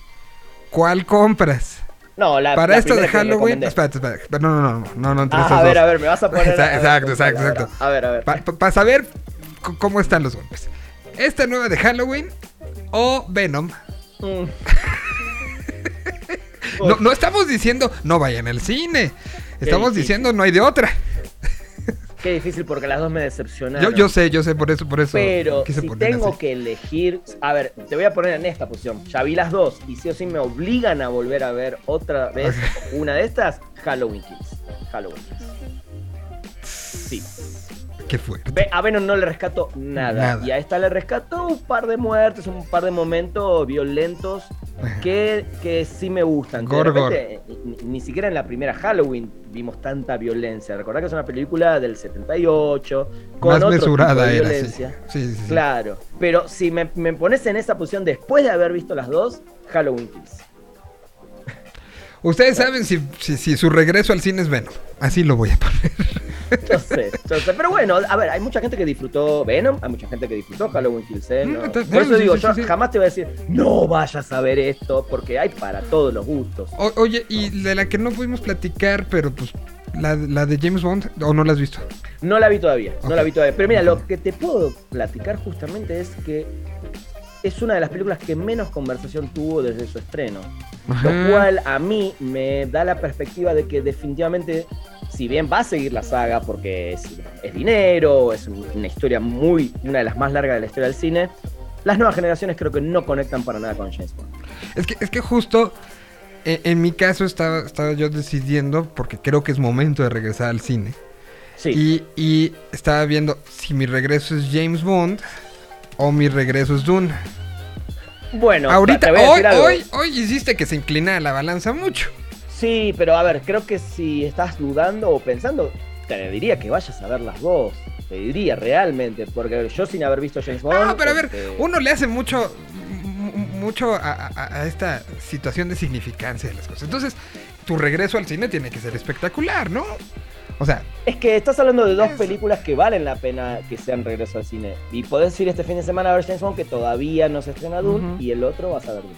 Speaker 1: ¿Cuál compras?
Speaker 3: No, la,
Speaker 1: para
Speaker 3: la
Speaker 1: esta de Halloween... Espérate, espérate. No, no, no, no, no, entre
Speaker 3: Ah, a ver,
Speaker 1: dos.
Speaker 3: a ver, me vas a poner.
Speaker 1: Exa-
Speaker 3: a ver,
Speaker 1: exacto, exacto,
Speaker 3: a ver,
Speaker 1: exacto.
Speaker 3: A ver, a ver.
Speaker 1: Para saber cómo están los golpes. Esta nueva de Halloween o Venom.
Speaker 3: Mm.
Speaker 1: No, no estamos diciendo no vayan al cine. Estamos diciendo no hay de otra.
Speaker 3: Qué difícil porque las dos me decepcionaron.
Speaker 1: Yo, yo sé, yo sé, por eso, por eso.
Speaker 3: Pero si tengo
Speaker 1: así.
Speaker 3: que elegir, a ver, te voy a poner en esta posición. Ya vi las dos y sí o sí me obligan a volver a ver otra vez una de estas, Halloween Kills. Halloween Kills. Sí.
Speaker 1: Qué fuerte.
Speaker 3: A Venom no le rescato nada.
Speaker 1: Nada.
Speaker 3: Y a esta le rescato un par de muertes, un par de momentos violentos que, que sí me gustan. Que de repente, Ni, ni siquiera en la primera Halloween vimos tanta violencia. Recordá que es una película del 78, con
Speaker 1: Más
Speaker 3: otro
Speaker 1: mesurada
Speaker 3: tipo de
Speaker 1: era,
Speaker 3: violencia.
Speaker 1: Sí, sí, sí.
Speaker 3: Claro, pero si me, me pones en esa posición después de haber visto las dos, Halloween Kills.
Speaker 1: Ustedes saben si, si, si su regreso al cine es Venom. Así lo voy a poner.
Speaker 3: Yo sé, yo sé. Pero bueno, a ver, hay mucha gente que disfrutó Venom, hay mucha gente que disfrutó Halloween Kills. ¿eh?
Speaker 1: Mm,
Speaker 3: No, Por eso digo, yo jamás te voy a decir, no vayas a ver esto, porque hay para todos los gustos.
Speaker 1: O- oye, y de la que no pudimos platicar, pero pues la, la de James Bond, ¿o no la has visto?
Speaker 3: No la vi todavía, no la vi todavía. Pero mira, lo que te puedo platicar justamente es que es una de las películas que menos conversación tuvo desde su estreno.
Speaker 1: Ajá.
Speaker 3: Lo cual a mí me da la perspectiva de que definitivamente, si bien va a seguir la saga porque es, es dinero, es un- una historia muy, una de las más largas de la historia del cine, las nuevas generaciones creo que no conectan para nada con James Bond.
Speaker 1: Es que, es que justo eh, en mi caso estaba, estaba yo decidiendo, porque creo que es momento de regresar al cine.
Speaker 3: Sí,
Speaker 1: Y, y estaba viendo si mi regreso es James Bond o mi regreso es Dune.
Speaker 3: bueno,
Speaker 1: Ahorita, hoy, hoy, hoy hiciste que se inclina la balanza mucho.
Speaker 3: Sí, pero a ver, creo que si estás dudando o pensando, te diría que vayas a ver las dos. Te diría realmente, porque yo sin haber visto James Bond.
Speaker 1: No, pero a ver,
Speaker 3: este,
Speaker 1: uno le hace mucho, mucho a, a- a esta situación de significancia de las cosas. Entonces, tu regreso al cine tiene que ser espectacular, ¿no? O sea,
Speaker 3: Es que estás hablando de dos
Speaker 1: Es-
Speaker 3: películas que valen la pena que sean regreso al cine. Y podés ir este fin de semana a ver James Bond, que todavía no se estrena Dune, y el otro vas a ver Dune.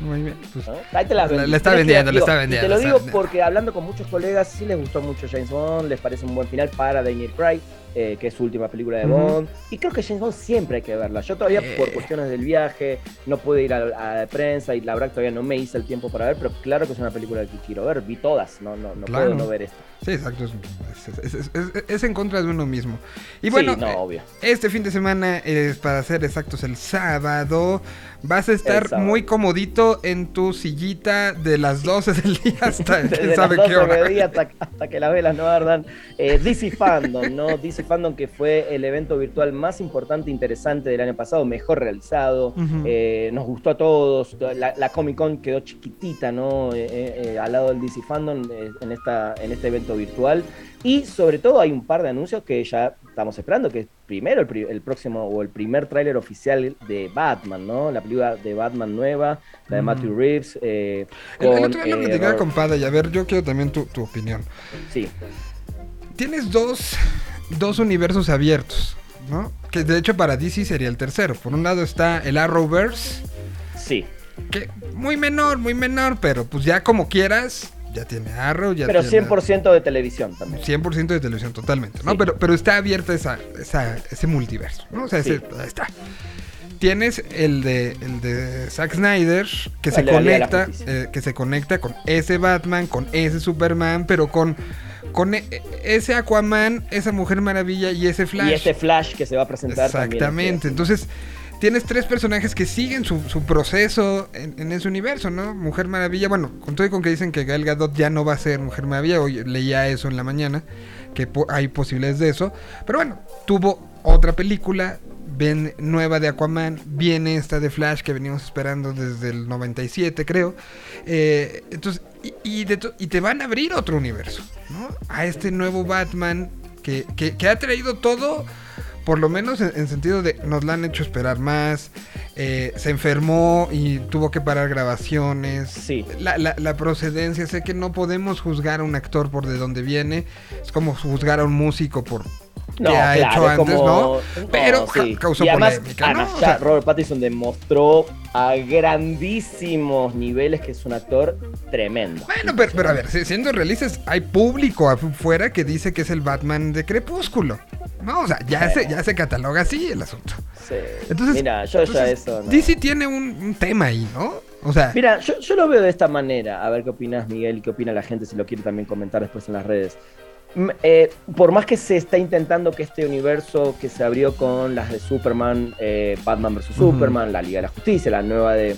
Speaker 1: muy bien. pues,
Speaker 3: ¿no? Ahí te las
Speaker 1: La-
Speaker 3: vendí.
Speaker 1: la está vendiendo,
Speaker 3: digo,
Speaker 1: está
Speaker 3: y
Speaker 1: vendiendo,
Speaker 3: Te lo digo porque hablando con muchos colegas, sí les gustó mucho James Bond, les parece un buen final para Daniel Craig. Eh, que es su última película de. Bond. Y creo que James Bond siempre hay que verla. Yo todavía,
Speaker 1: Eh.
Speaker 3: por cuestiones del viaje, no pude ir a, a la prensa y la verdad todavía no me hice el tiempo para ver, pero claro que es una película que quiero ver. Vi todas, no, no, no
Speaker 1: Claro.
Speaker 3: puedo no ver esta.
Speaker 1: Sí, exacto. Es, es- es- es- es en contra de uno mismo. Y bueno,
Speaker 3: sí, no, obvio.
Speaker 1: este fin de semana, es para ser exactos, el sábado, Vas a estar muy comodito en tu sillita de las 12 del día hasta
Speaker 3: Desde
Speaker 1: quién
Speaker 3: las
Speaker 1: sabe
Speaker 3: 12
Speaker 1: qué hora.
Speaker 3: del mediodía hasta, hasta que las velas no ardan. Eh, DC Fandom, ¿no? DC Fandom que fue el evento virtual más importante e interesante del año pasado, mejor realizado. Eh, nos gustó a todos. La, la Comic Con quedó chiquitita, ¿no? Eh, eh, al lado del DC Fandom en, esta, en este evento virtual. Y sobre todo hay un par de anuncios que ya estamos esperando, que es primero el, pri- el próximo o el primer tráiler oficial de Batman, ¿no? La película de Batman nueva, la de
Speaker 1: Mm.
Speaker 3: Matthew Reeves. eh,
Speaker 1: El, el
Speaker 3: con,
Speaker 1: otro día lo
Speaker 3: eh,
Speaker 1: platicaba
Speaker 3: Robert-
Speaker 1: con Pada y a ver, yo quiero también tu, tu opinión.
Speaker 3: Sí,
Speaker 1: Tienes dos, dos universos abiertos, ¿no? Que de hecho para DC sería el tercero. Por un lado está el Arrowverse,
Speaker 3: sí.
Speaker 1: que muy menor, muy menor, pero pues ya como quieras, ya tiene Arrow, ya
Speaker 3: Pero
Speaker 1: tiene...
Speaker 3: 100% de televisión también.
Speaker 1: 100% de televisión, totalmente, ¿no?
Speaker 3: Sí.
Speaker 1: Pero, pero está abierta esa, esa- ese multiverso, ¿no? O sea, ese- ahí está. Tienes el de, el de Zack Snyder, que se
Speaker 3: la
Speaker 1: conecta, eh, que se conecta con ese Batman, con ese Superman, pero con, con e- ese Aquaman, esa Mujer Maravilla y ese Flash.
Speaker 3: Y este Flash que se va a presentar también.
Speaker 1: Exactamente. Entonces, tienes tres personajes que siguen su, su proceso en, ese universo, ¿no? Mujer Maravilla, bueno, con todo y con que dicen que Gal Gadot ya no va a ser Mujer Maravilla, hoy leía eso en la mañana, que po- hay posibilidades de eso. Pero bueno, tuvo otra película. Ven nueva de Aquaman, viene esta de Flash que venimos esperando desde el 97, creo. Eh, entonces, y, y te van a abrir otro universo, ¿no? A este nuevo Batman que- que ha traído todo, por lo menos en, en sentido de nos la han hecho esperar más, eh, se enfermó y tuvo que parar grabaciones.
Speaker 3: Sí.
Speaker 1: La, la- la procedencia, sé que no podemos juzgar a un actor por de dónde viene, es como juzgar a un músico por que ha
Speaker 3: claro,
Speaker 1: hecho
Speaker 3: es
Speaker 1: antes,
Speaker 3: como-
Speaker 1: ¿no? Pero
Speaker 3: sí.
Speaker 1: causó
Speaker 3: y además,
Speaker 1: polémica,
Speaker 3: además
Speaker 1: ¿no? O
Speaker 3: ya
Speaker 1: sea,
Speaker 3: Robert Pattinson demostró a grandísimos niveles que es un actor tremendo.
Speaker 1: Bueno, pero, pero a ver, si- siendo realistas, hay público afuera que dice que es el Batman de Crepúsculo. No, o sea, ya,
Speaker 3: Sí.
Speaker 1: se, ya se cataloga así el asunto.
Speaker 3: Sí.
Speaker 1: Entonces,
Speaker 3: Mira, yo ya eso. no.
Speaker 1: DC tiene un, un tema ahí, ¿no? O sea,
Speaker 3: Mira, yo, yo lo veo de esta manera. A ver qué opinas, Miguel, y qué opina la gente si lo quiere también comentar después en las redes. Eh, por más que se está intentando que este universo que se abrió con las de Superman, eh, Batman vs. Superman, la Liga de la Justicia, la nueva de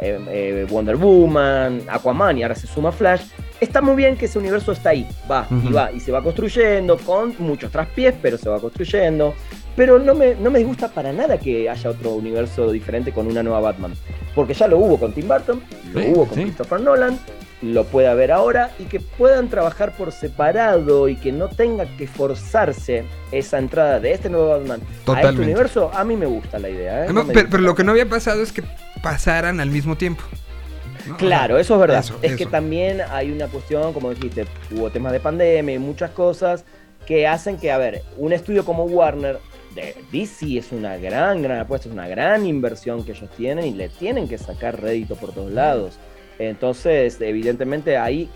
Speaker 3: eh, Wonder Woman, Aquaman y ahora se suma Flash, está muy bien que ese universo está ahí, va y va y se va construyendo con muchos traspiés, pero se va construyendo. Pero no me, no me disgusta para nada que haya otro universo diferente con una nueva Batman. Porque ya lo hubo con Tim Burton, lo
Speaker 1: Sí,
Speaker 3: hubo con
Speaker 1: sí.
Speaker 3: Christopher Nolan, lo puede haber ahora y que puedan trabajar por separado y que no tenga que forzarse esa entrada de este nuevo Batman a este
Speaker 1: Totalmente.
Speaker 3: universo, a mí me gusta la idea. ¿eh?
Speaker 1: no,
Speaker 3: No me
Speaker 1: pero, lo que no había pasado es que pasaran al mismo tiempo.
Speaker 3: Claro, eso es verdad.
Speaker 1: eso,
Speaker 3: es que también hay una cuestión, como dijiste, hubo temas de pandemia y muchas cosas que hacen que, a ver, un estudio como Warner, de DC es una gran, gran apuesta, es una gran inversión que ellos tienen y le tienen que sacar rédito por todos lados. Entonces, evidentemente ahí,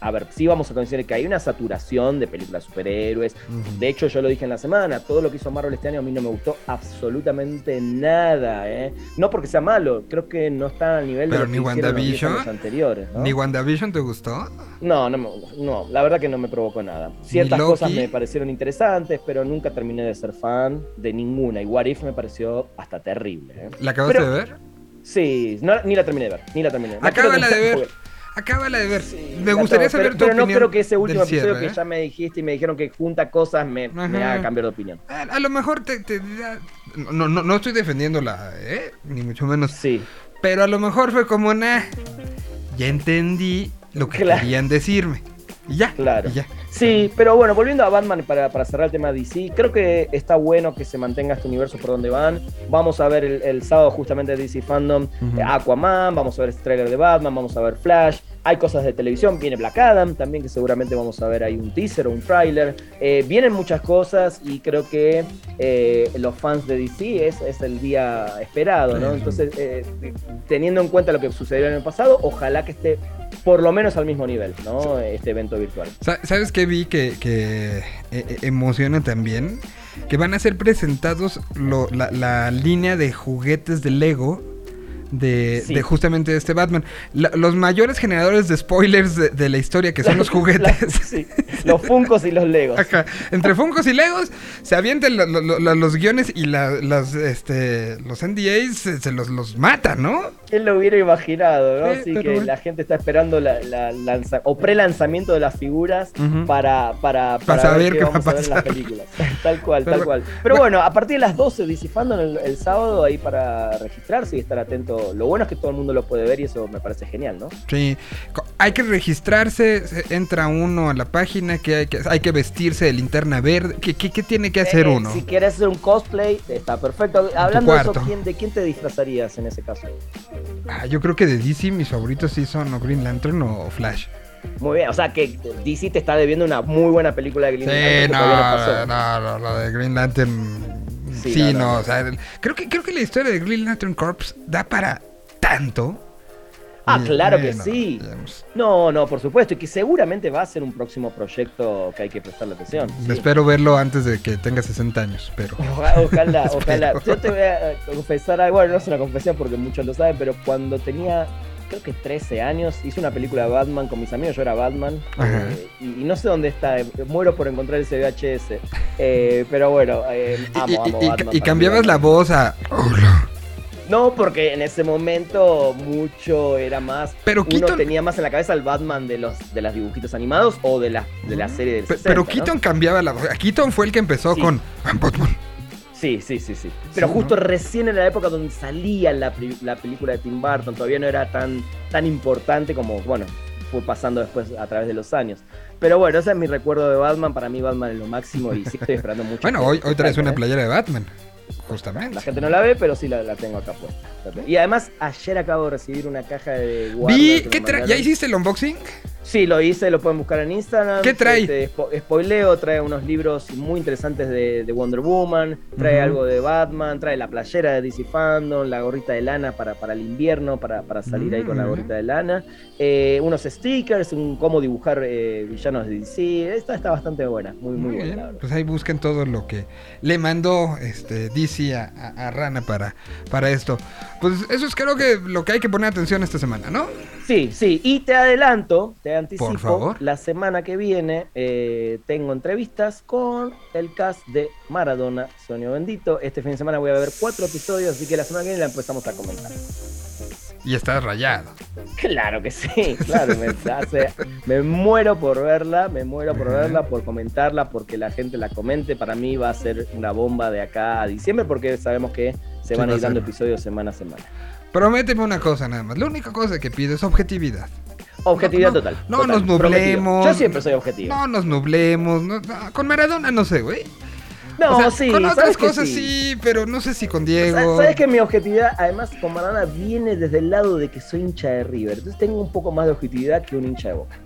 Speaker 3: a ver, sí vamos a considerar que hay una saturación de películas de superhéroes. De hecho, yo lo dije en la semana, todo lo que hizo Marvel este año a mí no me gustó absolutamente nada, ¿eh? No porque sea malo, creo que no está al nivel
Speaker 1: Pero
Speaker 3: de
Speaker 1: ni
Speaker 3: que los 10
Speaker 1: WandaVision,
Speaker 3: años anteriores, ¿no?
Speaker 1: ¿Ni WandaVision te gustó?
Speaker 3: No, no, no, la verdad que no me provocó nada. Ciertas cosas me parecieron interesantes, pero nunca terminé de ser fan de ninguna. Y What If me pareció hasta terrible. ¿eh?
Speaker 1: ¿La acabaste
Speaker 3: Pero-
Speaker 1: de ver?
Speaker 3: Sí, no- ni la terminé de ver, ni la terminé. La
Speaker 1: Acábala de ver. Acábala de ver.
Speaker 3: Sí,
Speaker 1: Me gustaría saber
Speaker 3: pero,
Speaker 1: tu
Speaker 3: pero no
Speaker 1: opinión
Speaker 3: creo que ese último episodio
Speaker 1: cierre,
Speaker 3: que
Speaker 1: ¿eh?
Speaker 3: ya me dijiste y me dijeron que junta cosas me, me haga cambiar de opinión.
Speaker 1: A, a lo mejor te, te da- no, no, no estoy defendiéndola, ¿eh? Ni mucho menos.
Speaker 3: Sí,
Speaker 1: Pero a lo mejor fue como, nah, ya entendí lo que
Speaker 3: Claro.
Speaker 1: querían decirme. Y ya,
Speaker 3: Claro.
Speaker 1: y ya.
Speaker 3: Sí, pero bueno, volviendo a Batman para, para cerrar el tema de DC, creo que está bueno que se mantenga este universo por donde van. Vamos a ver el, el sábado justamente DC Fandom eh, Aquaman, vamos a ver este trailer de Batman, vamos a ver Flash. Hay cosas de televisión, viene Black Adam también, que seguramente vamos a ver ahí un teaser o un trailer. Eh, vienen muchas cosas y creo que eh, los fans de DC es, es el día esperado, ¿no? Entonces, eh, teniendo en cuenta lo que sucedió en el pasado, ojalá que esté por lo menos al mismo nivel, ¿no? Este evento virtual.
Speaker 1: Sa- ¿Sabes qué vi que, que, eh, eh, emociona también? Que van a ser presentados la línea de juguetes de Lego de,
Speaker 3: Sí.
Speaker 1: de justamente este Batman. La- los mayores generadores de spoilers de, de la historia, que son los juguetes.
Speaker 3: Sí, los Funcos y los Legos.
Speaker 1: Ajá. Entre Funkos y Legos se avientan lo- lo- lo- los guiones y la- las, este, los NDAs se, se los, los matan, ¿no?
Speaker 3: ¿Quién lo hubiera imaginado, no?
Speaker 1: Sí,
Speaker 3: Sí,
Speaker 1: pero
Speaker 3: que
Speaker 1: bueno.
Speaker 3: la gente está esperando la, la lanza- o pre-lanzamiento de las figuras para, para,
Speaker 1: Para
Speaker 3: para
Speaker 1: saber
Speaker 3: qué
Speaker 1: va a
Speaker 3: a ver en las
Speaker 1: pasar.
Speaker 3: películas. tal cual,
Speaker 1: Pero-
Speaker 3: tal cual. Pero bueno, a partir de las 12 DC Fandom el, el sábado ahí para registrarse y estar atento. Lo bueno es que todo el mundo lo puede ver y eso me parece genial, ¿no?
Speaker 1: Sí. Hay que registrarse, se- entra uno a la página, que hay que, hay que vestirse de linterna verde. ¿Qué, qué- qué tiene que hacer
Speaker 3: Eh,
Speaker 1: uno?
Speaker 3: Si quieres hacer un cosplay, está perfecto. Hablando de eso. ¿quién, ¿de quién te disfrazarías en ese caso?
Speaker 1: Ah, yo creo que de DC mis favoritos sí son o Green Lantern o Flash.
Speaker 3: Muy bien, o sea que DC te está debiendo una muy buena película de
Speaker 1: Sí,
Speaker 3: Green Lantern que
Speaker 1: no,
Speaker 3: no
Speaker 1: no, no, lo de Green Lantern. Sí,
Speaker 3: Sí,
Speaker 1: no, o sea, creo que, creo que la historia de Green Lantern Corps da para tanto.
Speaker 3: Ah,
Speaker 1: Y,
Speaker 3: claro que sí.
Speaker 1: digamos,
Speaker 3: No, no, por supuesto, y que seguramente va a ser un próximo proyecto que hay que prestarle atención. sí.
Speaker 1: Espero verlo antes de que tenga 60 años, pero.
Speaker 3: Oja- Ojalá, ojalá. Yo te voy a confesar algo, bueno, no es una confesión porque muchos lo saben, pero cuando tenía, creo que 13 años, hice una película de Batman con mis amigos, yo era Batman, eh, y, y no sé dónde está, eh, muero por encontrar ese VHS, eh, pero bueno, amo,
Speaker 1: y,
Speaker 3: amo
Speaker 1: y-
Speaker 3: Batman.
Speaker 1: y cambiabas la voz a. Hola.
Speaker 3: No, porque en ese momento mucho era más.
Speaker 1: Pero
Speaker 3: uno
Speaker 1: Keaton-
Speaker 3: tenía más en la cabeza el Batman de los de las dibujitos animados o de la, de la serie del
Speaker 1: Pe-
Speaker 3: 60,
Speaker 1: Pero
Speaker 3: ¿no?
Speaker 1: Keaton cambiaba la voz. Keaton fue el que empezó
Speaker 3: Sí.
Speaker 1: con. "I'm Batman".
Speaker 3: Sí, sí, sí, sí. Pero
Speaker 1: Sí,
Speaker 3: justo
Speaker 1: ¿no?
Speaker 3: recién en la época donde salía la, la película de Tim Burton, todavía no era tan, tan importante como, bueno, fue pasando después a través de los años. Pero bueno, ese es mi recuerdo de Batman. Para mí Batman es lo máximo y sí estoy esperando mucho.
Speaker 1: Bueno, hoy, hoy traes una
Speaker 3: ¿eh?
Speaker 1: playera de Batman. Justamente.
Speaker 3: La gente no la ve, pero sí la, la tengo acá puesta. Y además, ayer acabo de recibir una caja de
Speaker 1: Vi. ¿qué ¿Ya hiciste el unboxing?
Speaker 3: Sí, lo hice, lo pueden buscar en Instagram.
Speaker 1: ¿Qué trae?
Speaker 3: Te spo- spoileo, trae unos libros muy interesantes de, de Wonder Woman, trae algo de Batman, trae la playera de DC Fandom, la gorrita de lana para, para el invierno, para, para salir ahí con la
Speaker 1: Mm.
Speaker 3: gorrita de lana, eh, unos stickers, un cómo dibujar eh, villanos de DC. Esta está bastante buena, muy, muy,
Speaker 1: Muy
Speaker 3: buena.
Speaker 1: bien. Pues ahí busquen todo lo que le mandó este DC a, a- a Rana para, para esto. Pues eso es creo que lo que hay que poner atención esta semana, ¿no?
Speaker 3: Sí, sí, y te adelanto, te anticipo,
Speaker 1: Por favor.
Speaker 3: la semana que viene eh, tengo entrevistas con el cast de Maradona, Sueño Bendito. Este fin de semana voy a ver cuatro episodios, así que la semana que viene la empezamos a comentar.
Speaker 1: Y estás rayado.
Speaker 3: Claro que sí, claro, me, hace- me muero por verla, me muero por verla, por comentarla, porque la gente la comente. Para mí va a ser una bomba de acá a diciembre, porque sabemos que se
Speaker 1: Sí,
Speaker 3: van
Speaker 1: va
Speaker 3: a ir dando episodios semana a semana.
Speaker 1: Prométeme una cosa nada más. La única cosa que pido es objetividad.
Speaker 3: Objetividad
Speaker 1: No,
Speaker 3: total.
Speaker 1: no
Speaker 3: total,
Speaker 1: nos
Speaker 3: prometido.
Speaker 1: nublemos.
Speaker 3: Yo siempre soy objetivo.
Speaker 1: No nos nublemos. no- no, con Maradona no sé, güey.
Speaker 3: No,
Speaker 1: O sea,
Speaker 3: sí,
Speaker 1: con otras
Speaker 3: ¿sabes que
Speaker 1: cosas sí? pero no sé si con Diego.
Speaker 3: Sa- ¿Sabes que mi objetividad, además, con Maradona viene desde el lado de que soy hincha de River? Entonces tengo un poco más de objetividad que un hincha de Boca.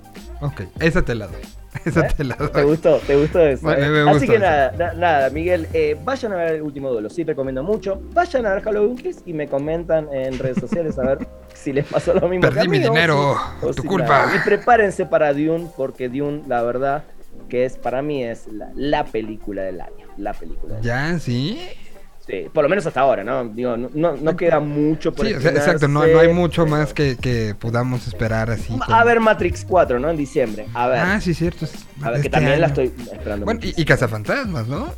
Speaker 1: Ok, esa te la doy. Esa
Speaker 3: ¿Eh?
Speaker 1: te la doy.
Speaker 3: ¿Te gustó? ¿Te gustó eso? Eh?
Speaker 1: me
Speaker 3: Así que
Speaker 1: eso.
Speaker 3: nada, na- nada, Miguel, eh, vayan a ver el último duelo, sí recomiendo mucho. Vayan a ver Halloween Kills y me comentan en redes sociales a ver si les pasó lo mismo. que
Speaker 1: Perdí
Speaker 3: a
Speaker 1: mi
Speaker 3: mí
Speaker 1: dinero,
Speaker 3: o
Speaker 1: tu
Speaker 3: si
Speaker 1: culpa.
Speaker 3: nada. Y prepárense para Dune, porque Dune, la verdad, que es para mí es la, la película del año. La película del año.
Speaker 1: Ya, sí.
Speaker 3: Sí, por lo menos hasta ahora, ¿no? Digo, no, no, no queda mucho por
Speaker 1: Sí, exacto, no, no hay mucho
Speaker 3: pero-
Speaker 1: más que, que podamos esperar así.
Speaker 3: A ver Matrix 4, ¿no? En diciembre. A ver.
Speaker 1: Ah, sí, cierto. es
Speaker 3: a ver, que
Speaker 1: este
Speaker 3: también la estoy esperando.
Speaker 1: Bueno, y, y Cazafantasmas, ¿no?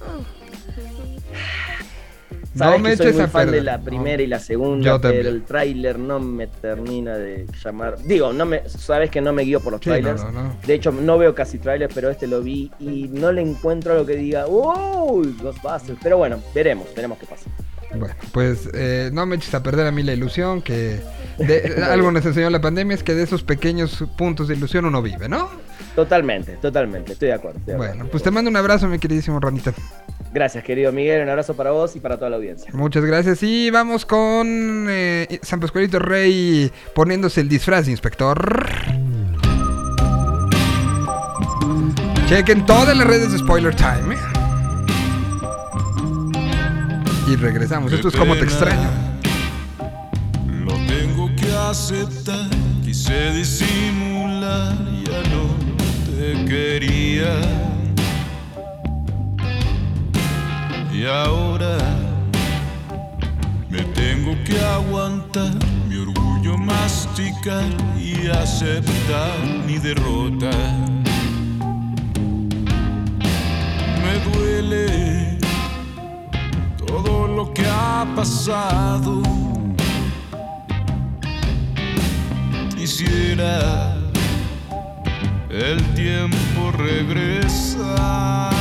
Speaker 3: Sabes
Speaker 1: no me
Speaker 3: que soy muy
Speaker 1: a
Speaker 3: fan de la primera y la segunda, pero el tráiler no me termina de llamar. Digo, no me, sabes que no me guío por los
Speaker 1: Sí, no,
Speaker 3: trailers.
Speaker 1: no, no.
Speaker 3: De hecho, no veo casi trailers, pero este lo vi y no le encuentro algo que diga, ¡Uy! Ghostbusters. Pero bueno, veremos, veremos qué pasa.
Speaker 1: Bueno, pues eh, no me eches a perder a mí la ilusión que de- algo nos enseñó la pandemia es que de esos pequeños puntos de ilusión uno vive, ¿no?
Speaker 3: Totalmente, totalmente, estoy de acuerdo. estoy de
Speaker 1: Bueno,
Speaker 3: acuerdo.
Speaker 1: pues te mando un abrazo, mi queridísimo Ranita.
Speaker 3: Gracias, querido Miguel, un abrazo para vos y para toda la audiencia.
Speaker 1: Muchas gracias. Y vamos con eh, San Pascualito Rey poniéndose el disfraz de inspector. Chequen todas las redes de Spoiler Time. ¿eh? Y regresamos. Esto es como te extraño.
Speaker 2: Lo tengo que aceptar, quise disimular, ya no te quería. Y ahora me tengo que aguantar,
Speaker 4: música y aceptar mi derrota. Me duele todo lo que ha pasado. Quisiera el tiempo regresar.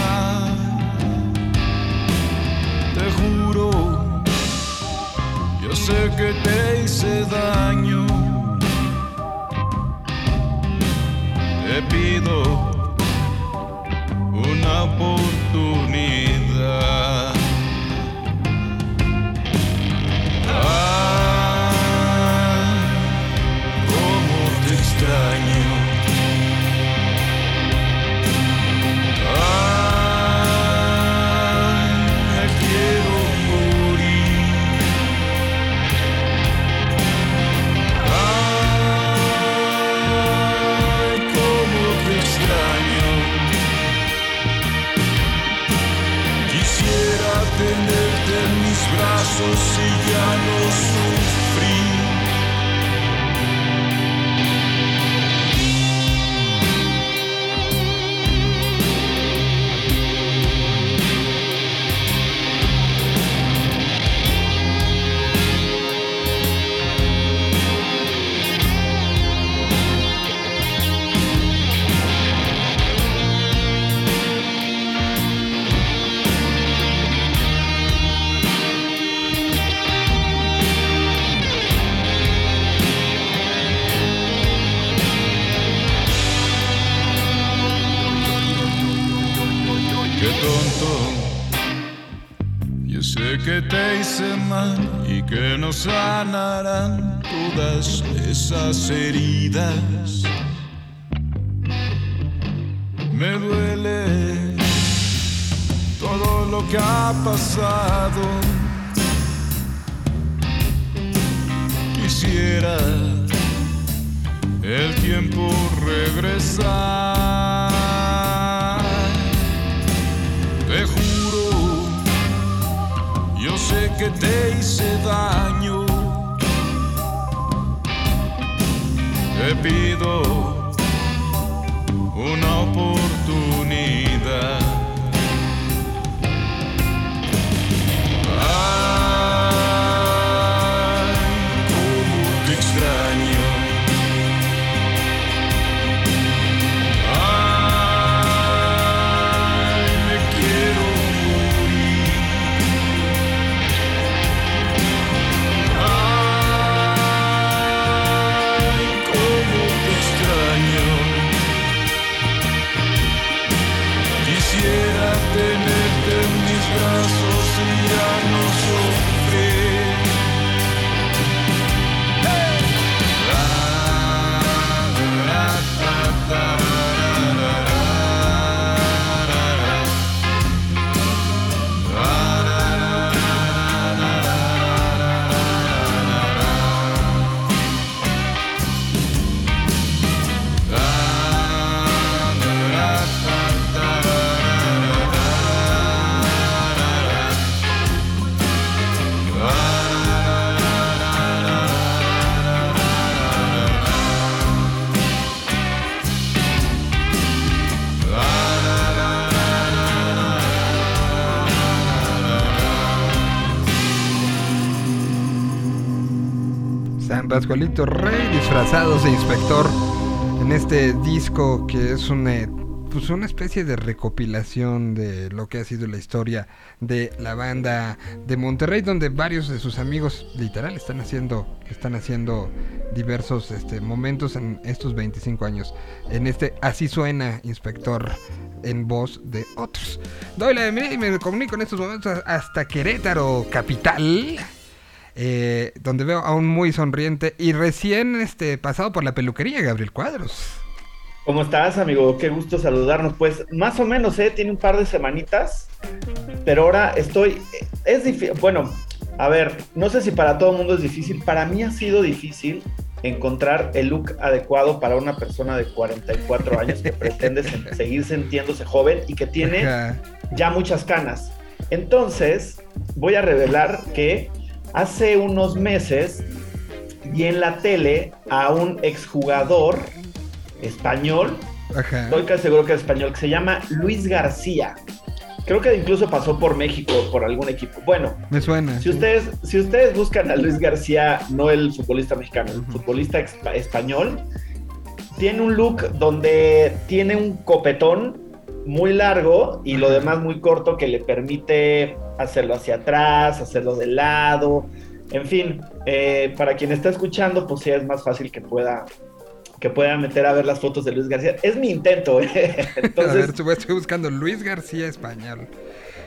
Speaker 4: Te juro, yo sé que te hice daño. Te pido una oportunidad. Brazos y ya no que te hice mal y que no sanarán todas esas heridas. Me duele todo lo que ha pasado. Quisiera el tiempo regresar. Sé que te hice daño. Te pido una oportunidad.
Speaker 1: Pascualito Rey disfrazados de inspector en este disco que es una, pues una especie de recopilación de lo que ha sido la historia de la banda de Monterrey donde varios de sus amigos literal están haciendo están haciendo diversos este, momentos en estos 25 años en este así suena inspector en voz de otros. Doy la bienvenida y me comunico en estos momentos hasta Querétaro, capital. Eh, donde veo a un muy sonriente y recién este, pasado por la peluquería, Gabriel Cuadros.
Speaker 5: ¿Cómo estás, amigo? Qué gusto saludarnos. Pues más o menos, ¿eh? Tiene un par de semanitas, pero ahora estoy... Es difícil, bueno, a ver, no sé si para todo el mundo es difícil, para mí ha sido difícil encontrar el look adecuado para una persona de 44 años que pretende seguir sintiéndose joven y que tiene ya muchas canas. Entonces, voy a revelar que hace unos meses vi en la tele a un exjugador español,
Speaker 1: Ajá.
Speaker 5: estoy casi seguro que es español, que se llama Luis García. Creo que incluso pasó por México, por algún equipo. Bueno,
Speaker 1: Me suena.
Speaker 5: si ustedes, si ustedes buscan a Luis García, no el futbolista mexicano, el futbolista español, tiene un look donde tiene un copetón muy largo y lo demás muy corto que le permite hacerlo hacia atrás, hacerlo de lado. En fin, eh, para quien está escuchando, pues sí es más fácil que pueda que pueda meter a ver las fotos de Luis García. Es mi intento, ¿eh?
Speaker 1: a ver,
Speaker 5: Entonces,
Speaker 1: estoy buscando Luis García español.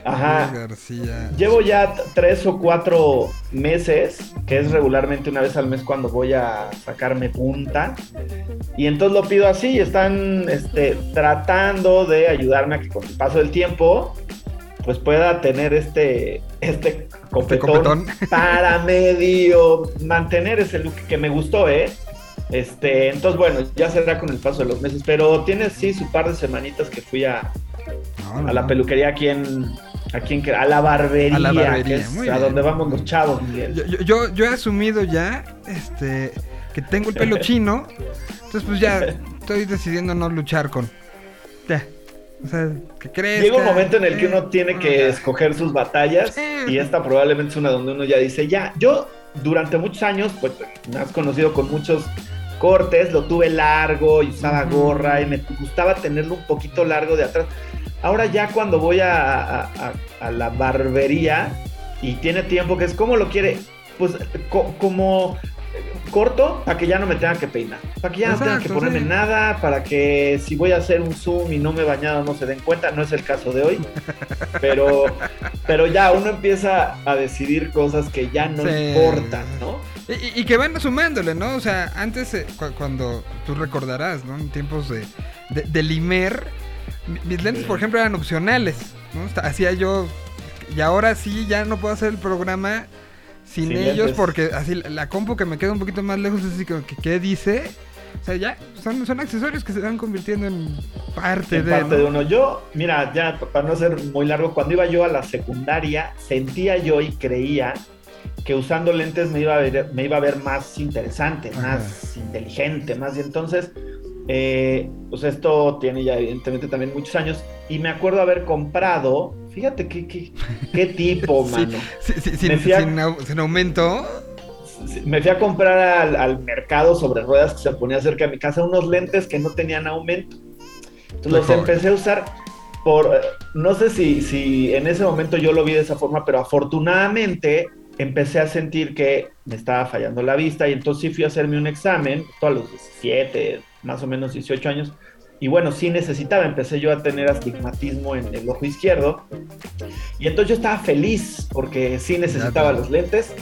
Speaker 5: Ajá.
Speaker 1: Luis García.
Speaker 5: Llevo ya tres o cuatro meses, que es regularmente una vez al mes cuando voy a sacarme punta. Y entonces lo pido así, están este, tratando de ayudarme a que con el paso del tiempo, pues pueda tener este, este copetón,
Speaker 1: copetón.
Speaker 5: para medio mantener ese look que me gustó, ¿eh? Este, entonces bueno, ya será con el paso de los meses, pero tiene sí su par de semanitas que fui a,
Speaker 1: No, no,
Speaker 5: a la peluquería aquí en, aquí en, a la barbería,
Speaker 1: A la barbería,
Speaker 5: que es
Speaker 1: muy
Speaker 5: a
Speaker 1: bien.
Speaker 5: donde vamos los chavos, Miguel.
Speaker 1: Yo, yo, he asumido ya este que tengo el pelo chino. Entonces, pues ya estoy decidiendo no luchar con. Ya. O sea, que crees.
Speaker 5: Llega un momento en el que uno tiene que escoger sus batallas y esta probablemente es una donde uno ya dice, ya, yo durante muchos años, pues me has conocido con muchos cortes, lo tuve largo y usaba gorra y me gustaba tenerlo un poquito largo de atrás. Ahora ya cuando voy a, a- a- a la barbería y tiene tiempo, que es como lo quiere, pues co- como corto para que ya no me tenga que peinar, para que ya no tenga que ponerme
Speaker 1: sí.
Speaker 5: nada, para que si voy a hacer un zoom y no me he bañado no se den cuenta, no es el caso de hoy, pero, pero ya uno empieza a decidir cosas que ya no
Speaker 1: Sí.
Speaker 5: importan, ¿no?
Speaker 1: Y, y que van sumándole, ¿no? O sea, antes, eh, cu- cuando tú recordarás, ¿no? En tiempos de, de, de Limer, mis lentes, por ejemplo, eran opcionales, ¿no? Hacía yo. Y ahora sí, ya no puedo hacer el programa sin,
Speaker 5: Sin
Speaker 1: ellos
Speaker 5: lentes.
Speaker 1: porque así la- compu que me queda un poquito más lejos, así que, que ¿qué dice? O sea, ya son, son accesorios que se van convirtiendo en parte
Speaker 5: En
Speaker 1: de.
Speaker 5: parte
Speaker 1: ¿no?
Speaker 5: de uno. Yo, mira, ya pa- para no ser muy largo, cuando iba yo a la secundaria, sentía yo y creía que usando lentes me iba a ver, me iba a ver más interesante,
Speaker 1: Ajá.
Speaker 5: más inteligente, más. Y entonces, eh, pues esto tiene ya evidentemente también muchos años. Y me acuerdo haber comprado, fíjate qué, qué, qué tipo,
Speaker 1: Sí,
Speaker 5: mano.
Speaker 1: sí, sí,
Speaker 5: Me
Speaker 1: sin,
Speaker 5: a-
Speaker 1: sin au- sin aumento.
Speaker 5: Me fui a comprar al, al mercado sobre ruedas que se ponía cerca de mi casa unos lentes que no tenían aumento. Entonces los empecé a usar por, eh, no sé si, si en ese momento yo lo vi de esa forma, pero afortunadamente empecé a sentir que me estaba fallando la vista y entonces sí fui a hacerme un examen, a los 17, más o menos 18 años. Y bueno, sí necesitaba, empecé yo a tener astigmatismo en el ojo izquierdo. Y entonces yo estaba feliz porque sí necesitaba los lentes.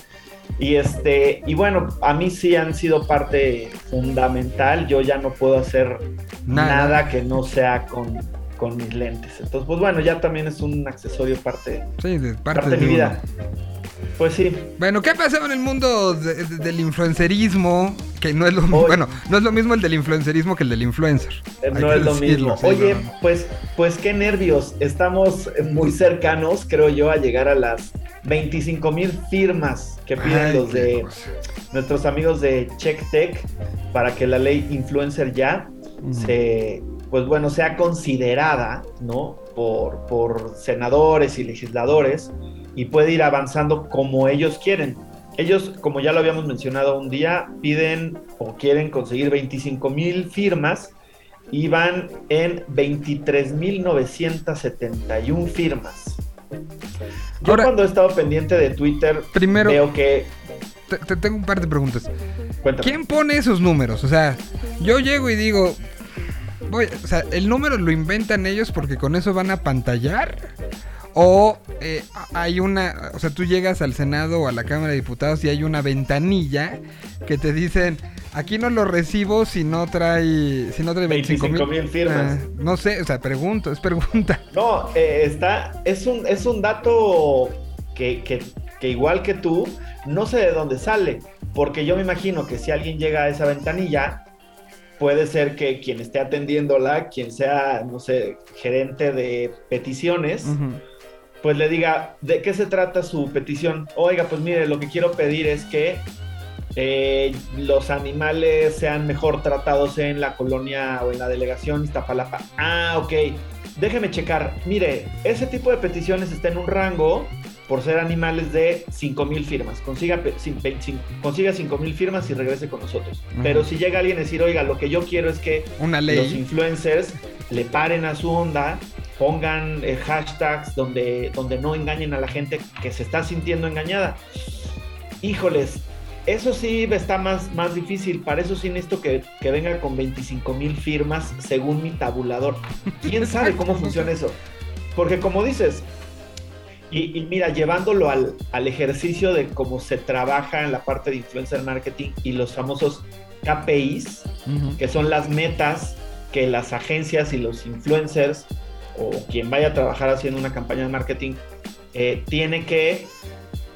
Speaker 5: Y este, y bueno, a mí sí han sido parte fundamental. Yo ya no puedo hacer
Speaker 1: Nada.
Speaker 5: nada, que no sea con, con mis lentes. Entonces, pues bueno, ya también es un accesorio parte,
Speaker 1: Sí, de parte,
Speaker 5: parte de mi
Speaker 1: uno.
Speaker 5: Pues sí,
Speaker 1: Bueno, ¿qué ha pasado en el mundo de- de- del influencerismo? Que no es lo
Speaker 5: Hoy-
Speaker 1: bueno, no es lo mismo el del influencerismo que el del influencer.
Speaker 5: eh, no es lo mismo.
Speaker 1: sí,
Speaker 5: Oye,
Speaker 1: no, no.
Speaker 5: pues, pues qué nervios. Estamos muy cercanos, creo yo, a llegar a las 25 mil firmas que piden
Speaker 1: Ay,
Speaker 5: los de
Speaker 1: cosa.
Speaker 5: nuestros amigos de CheckTech para que la ley influencer ya se, pues bueno, sea considerada, ¿no? Por, por senadores y legisladores y puede ir avanzando como ellos quieren. Ellos, como ya lo habíamos mencionado un día, piden o quieren conseguir 25 mil firmas y van en 23.971 firmas. Yo
Speaker 1: Ahora-
Speaker 5: cuando he estado pendiente de Twitter
Speaker 1: Primero,
Speaker 5: veo que...
Speaker 1: te, te tengo un par de preguntas.
Speaker 5: Cuéntame.
Speaker 1: ¿Quién pone esos números? O sea, yo llego y digo, voy, o sea, el número lo inventan ellos porque con eso van a pantallar. O eh, hay una, o sea, tú llegas al Senado o a la Cámara de Diputados y hay una ventanilla que te dicen, aquí no lo recibo si no trae, si no trae 25
Speaker 5: 25,000 firmas.
Speaker 1: no sé, o sea, pregunto, es pregunta.
Speaker 5: No, eh, está, es un, es un dato que, que- que igual que tú, no sé de dónde sale, porque yo me imagino que si alguien llega a esa ventanilla, puede ser que quien esté atendiéndola, quien sea, no sé, gerente de peticiones,
Speaker 1: Ujú.
Speaker 5: Pues le diga, ¿de qué se trata su petición? Oiga, pues mire, lo que quiero pedir es que eh, los animales sean mejor tratados en la colonia o en la delegación Iztapalapa. Ah, ok. Déjeme checar. Mire, ese tipo de peticiones está en un rango por ser animales de 5 mil firmas. Consiga, consiga 5 mil firmas y regrese con nosotros. Pero si llega alguien a decir, oiga, lo que yo quiero es que los influencers le paren a su onda, pongan eh, hashtags donde, donde no engañen a la gente que se está sintiendo engañada. Híjoles, eso sí está más, más difícil. Para eso sí necesito que, que venga con 25 mil firmas según mi tabulador. ¿Quién sabe cómo funciona eso? Porque como dices, y, mira, llevándolo al, ejercicio de cómo se trabaja en la parte de influencer marketing y los famosos KPIs, que son las metas que las agencias y los influencers o quien vaya a trabajar haciendo una campaña de marketing eh, tiene que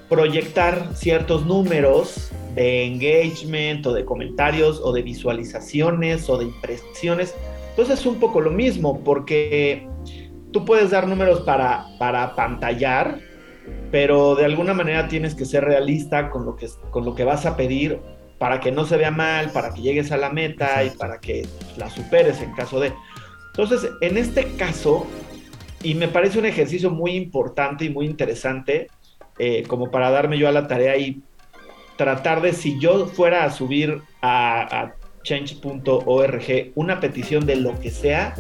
Speaker 5: proyectar ciertos números de engagement o de comentarios o de visualizaciones o de impresiones. Entonces es un poco lo mismo porque tú puedes dar números para, para pantallar, pero de alguna manera tienes que ser realista con lo que, con lo que vas a pedir para que no se vea mal, para que llegues a la meta y para que la superes en caso de... Entonces, en este caso, y me parece un ejercicio muy importante y muy interesante, eh, como para darme yo a la tarea y tratar de, si yo fuera a subir a, a change.org una petición de lo que sea,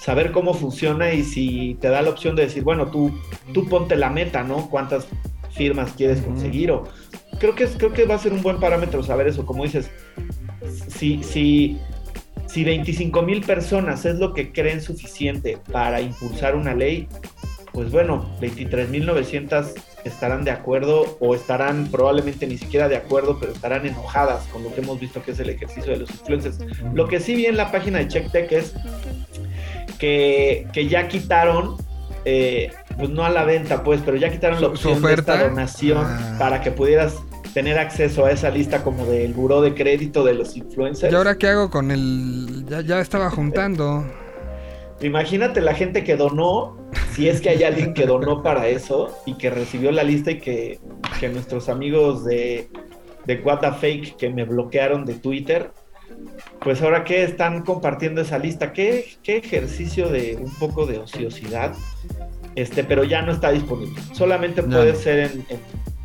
Speaker 5: saber cómo funciona y si te da la opción de decir, bueno, tú, tú ponte la meta, ¿no? ¿Cuántas firmas quieres conseguir? O, creo, que, creo que va a ser un buen parámetro saber eso, como dices, si, si, si 25 mil personas es lo que creen suficiente para impulsar una ley, pues bueno, 23.900 estarán de acuerdo o estarán probablemente ni siquiera de acuerdo, pero estarán enojadas con lo que hemos visto que es el ejercicio de los influencers. Lo que sí vi en la página de CheckTech es que, ya quitaron, eh, pues no a la venta, pues, pero ya quitaron la opción de esta donación ah. para que pudieras tener acceso a esa lista como del buró de crédito de los influencers.
Speaker 1: ¿Y ahora qué hago con el...? Ya, ya estaba juntando.
Speaker 5: Imagínate la gente que donó, si es que hay alguien que donó para eso y que recibió la lista y que, que nuestros amigos de, de What the Fake que me bloquearon de Twitter pues ahora que están compartiendo esa lista, ¿Qué, ejercicio de un poco de ociosidad, este, pero ya no está disponible. Solamente puede ser en,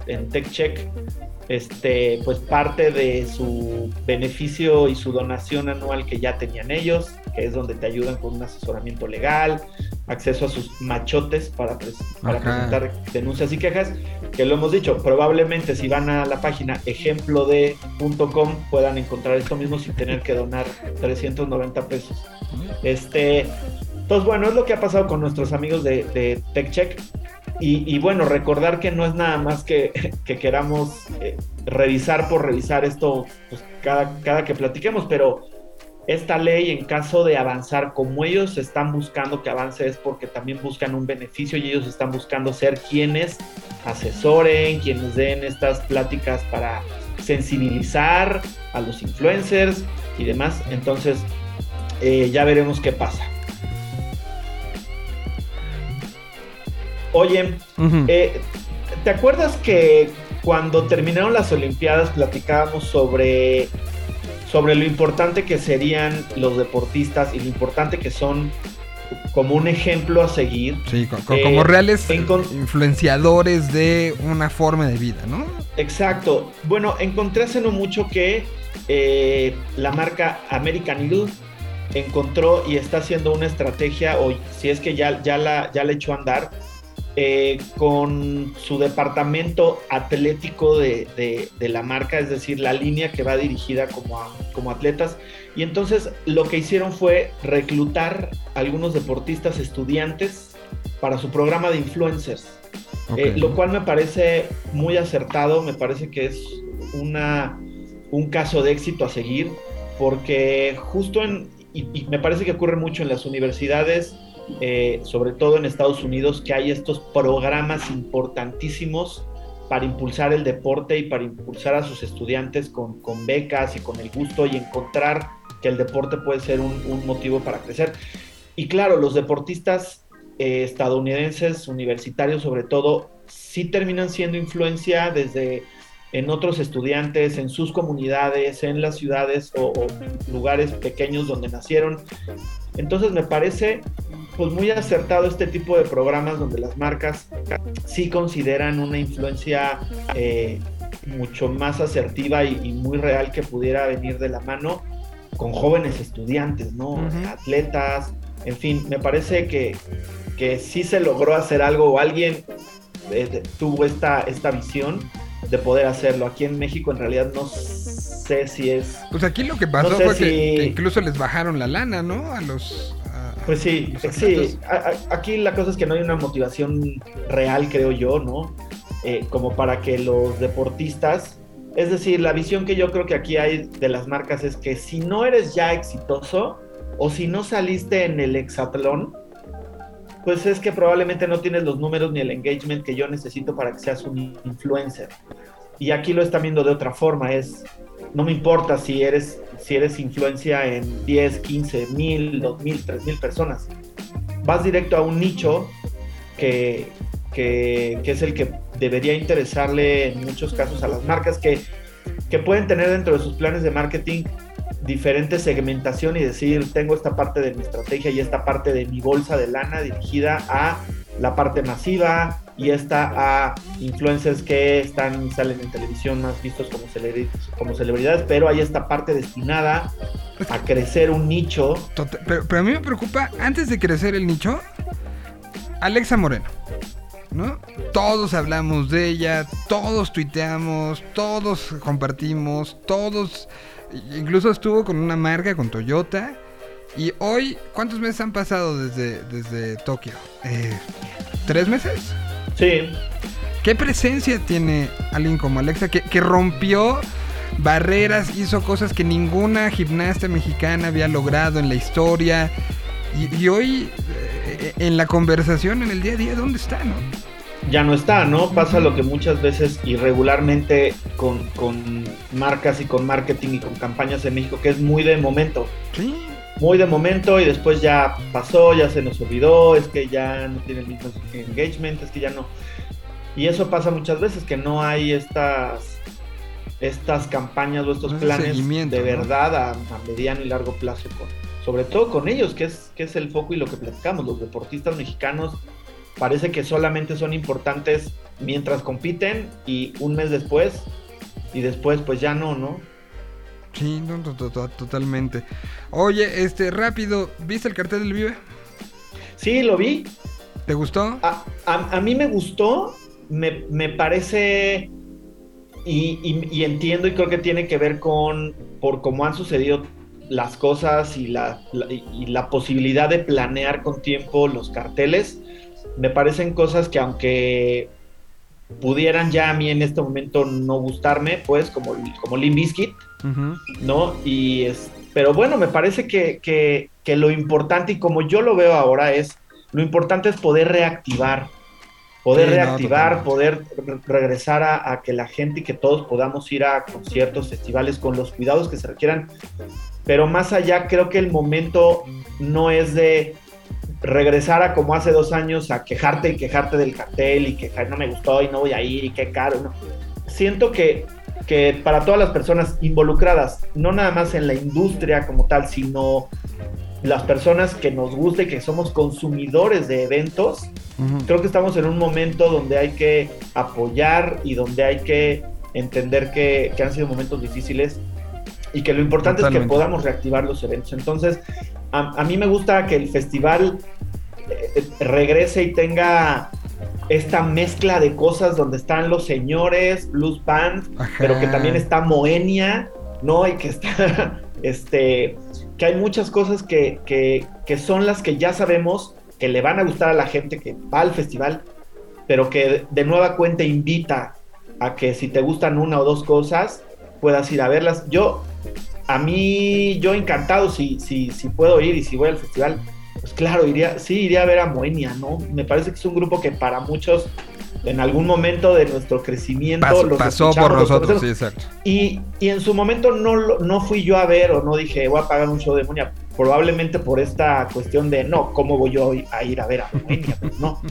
Speaker 5: en, TechCheck, este, pues parte de su beneficio y su donación anual que ya tenían ellos, que es donde te ayudan con un asesoramiento legal, acceso a sus machotes para, presentar denuncias y quejas, que lo hemos dicho, probablemente si van a la página ejemplode.com puedan encontrar esto mismo sin tener que donar 390 pesos. Este, pues bueno, es lo que ha pasado con nuestros amigos de, TechCheck. Y, bueno, recordar que no es nada más que, que queramos eh, revisar por revisar esto pues, cada, cada que platiquemos, pero esta ley en caso de avanzar como ellos están buscando que avance es porque también buscan un beneficio y ellos están buscando ser quienes asesoren, quienes den estas pláticas para sensibilizar a los influencers y demás. Entonces eh, ya veremos qué pasa. Oye, eh, ¿te acuerdas que cuando terminaron las Olimpiadas platicábamos sobre sobre lo importante que serían los deportistas y lo importante que son como un ejemplo a seguir.
Speaker 1: Sí, como eh, reales influenciadores de una forma de vida, ¿no?
Speaker 5: Exacto. Bueno, encontré hace no mucho que eh, la marca American Eagle encontró y está haciendo una estrategia, o si es que ya, ya, la, ya la echó a andar, eh, con su departamento atlético de, la marca, es decir, la línea que va dirigida como, como atletas. Y entonces lo que hicieron fue reclutar algunos deportistas estudiantes para su programa de influencers, eh, lo cual me parece muy acertado, me parece que es una, un caso de éxito a seguir, porque justo en, y me parece que ocurre mucho en las universidades, eh, sobre todo en Estados Unidos, que hay estos programas importantísimos para impulsar el deporte y para impulsar a sus estudiantes con, becas y con el gusto y encontrar que el deporte puede ser un, motivo para crecer. Y claro, los deportistas eh, estadounidenses, universitarios sobre todo, sí terminan siendo influencia desde en otros estudiantes, en sus comunidades, en las ciudades o, o lugares pequeños donde nacieron. Entonces me parece pues muy acertado este tipo de programas donde las marcas sí consideran una influencia eh, mucho más asertiva y, y, muy real que pudiera venir de la mano con jóvenes estudiantes, ¿no? Uh -huh. Atletas, en fin, me parece que, que sí se logró hacer algo o alguien eh, tuvo esta, esta visión de poder hacerlo. Aquí en México en realidad no sé si es...
Speaker 1: Pues aquí lo que pasó no fue si... que, incluso les bajaron la lana, ¿no? A los... A,
Speaker 5: pues sí, sí. A, aquí la cosa es que no hay una motivación real, creo yo, ¿no? Eh, como para que los deportistas... Es decir, la visión que yo creo que aquí hay de las marcas es que si no eres ya exitoso o si no saliste en el hexatlón, pues es que probablemente no tienes los números ni el engagement que yo necesito para que seas un influencer. Y aquí lo están viendo de otra forma, es, no me importa si eres, si eres influencia en 10, 15, mil, 2 mil, 3 mil personas. Vas directo a un nicho que, que, que, es el que debería interesarle en muchos casos a las marcas que, que pueden tener dentro de sus planes de marketing diferente segmentación y decir, tengo esta parte de mi estrategia y esta parte de mi bolsa de lana dirigida a la parte masiva y esta a influencers que están salen en televisión más vistos como, celebridades, como celebridades, pero hay esta parte destinada a crecer un nicho.
Speaker 1: Pero, a mí me preocupa, antes de crecer el nicho, Alexa Moreno. ¿No? Todos hablamos de ella, todos tuiteamos, todos compartimos, todos Incluso estuvo con una marca, con Toyota. Y hoy, ¿cuántos meses han pasado desde, desde Tokio? Eh, ¿Tres meses?
Speaker 5: Sí.
Speaker 1: ¿Qué presencia tiene alguien como Alexa que, que rompió barreras, hizo cosas que ninguna gimnasta mexicana había logrado en la historia? Y, y hoy, eh, en la conversación, en el día a día, ¿dónde está, no?
Speaker 5: Ya no está, ¿no? Pasa lo que muchas veces irregularmente con, con, marcas y con marketing y con campañas en México, que es muy de momento.
Speaker 1: Sí.
Speaker 5: Muy de momento y después ya pasó, ya se nos olvidó, es que ya no tiene el mismo engagement, es que ya no. Y eso pasa muchas veces, que no hay estas, estas campañas o estos planes de verdad ¿no? a, a, mediano y largo plazo, con, sobre todo con ellos, que es, que es el foco y lo que platicamos, los deportistas mexicanos parece que solamente son importantes mientras compiten y un mes después y después pues ya no, ¿no?
Speaker 1: Sí, no, to, totalmente. Oye, este, rápido, ¿viste el cartel del Vive?
Speaker 5: Sí, lo vi.
Speaker 1: ¿Te gustó?
Speaker 5: A, a, a mí me gustó, me, me parece y, y, y, entiendo y creo que tiene que ver con por cómo han sucedido las cosas y la, la, y la posibilidad de planear con tiempo los carteles me parecen cosas que aunque pudieran ya a mí en este momento no gustarme, pues como, como Limp Bizkit, uh -huh. ¿no? Y es, pero bueno, me parece que, que, que, lo importante y como yo lo veo ahora es, lo importante es poder reactivar, poder sí, reactivar, no, poder re regresar a, a, que la gente y que todos podamos ir a conciertos, festivales con los cuidados que se requieran, pero más allá creo que el momento no es de regresar a como hace dos años a quejarte y quejarte del cartel y que no me gustó y no voy a ir y qué caro. No. Siento que, que para todas las personas involucradas, no nada más en la industria como tal, sino las personas que nos gusta y que somos consumidores de eventos, uh -huh. creo que estamos en un momento donde hay que apoyar y donde hay que entender que, que han sido momentos difíciles y que lo importante Totalmente. es que podamos reactivar los eventos. Entonces, a, a mí me gusta que el festival eh, regrese y tenga esta mezcla de cosas donde están los señores, blues band, Ajá. pero que también está Moenia, ¿no? Y que está, este, que hay muchas cosas que, que, que son las que ya sabemos que le van a gustar a la gente que va al festival, pero que de nueva cuenta invita a que si te gustan una o dos cosas, puedas ir a verlas. Yo a mí, yo encantado si, si, si puedo ir y si voy al festival, pues claro, iría, sí, iría a ver a Moenia, ¿no? Me parece que es un grupo que para muchos, en algún momento de nuestro crecimiento,
Speaker 1: Pas, los pasó por nosotros, sí, exacto.
Speaker 5: Y, y, en su momento no, no fui yo a ver o no dije, voy a pagar un show de Moenia, probablemente por esta cuestión de, no, ¿cómo voy yo a ir a ver a Moenia? Pues no.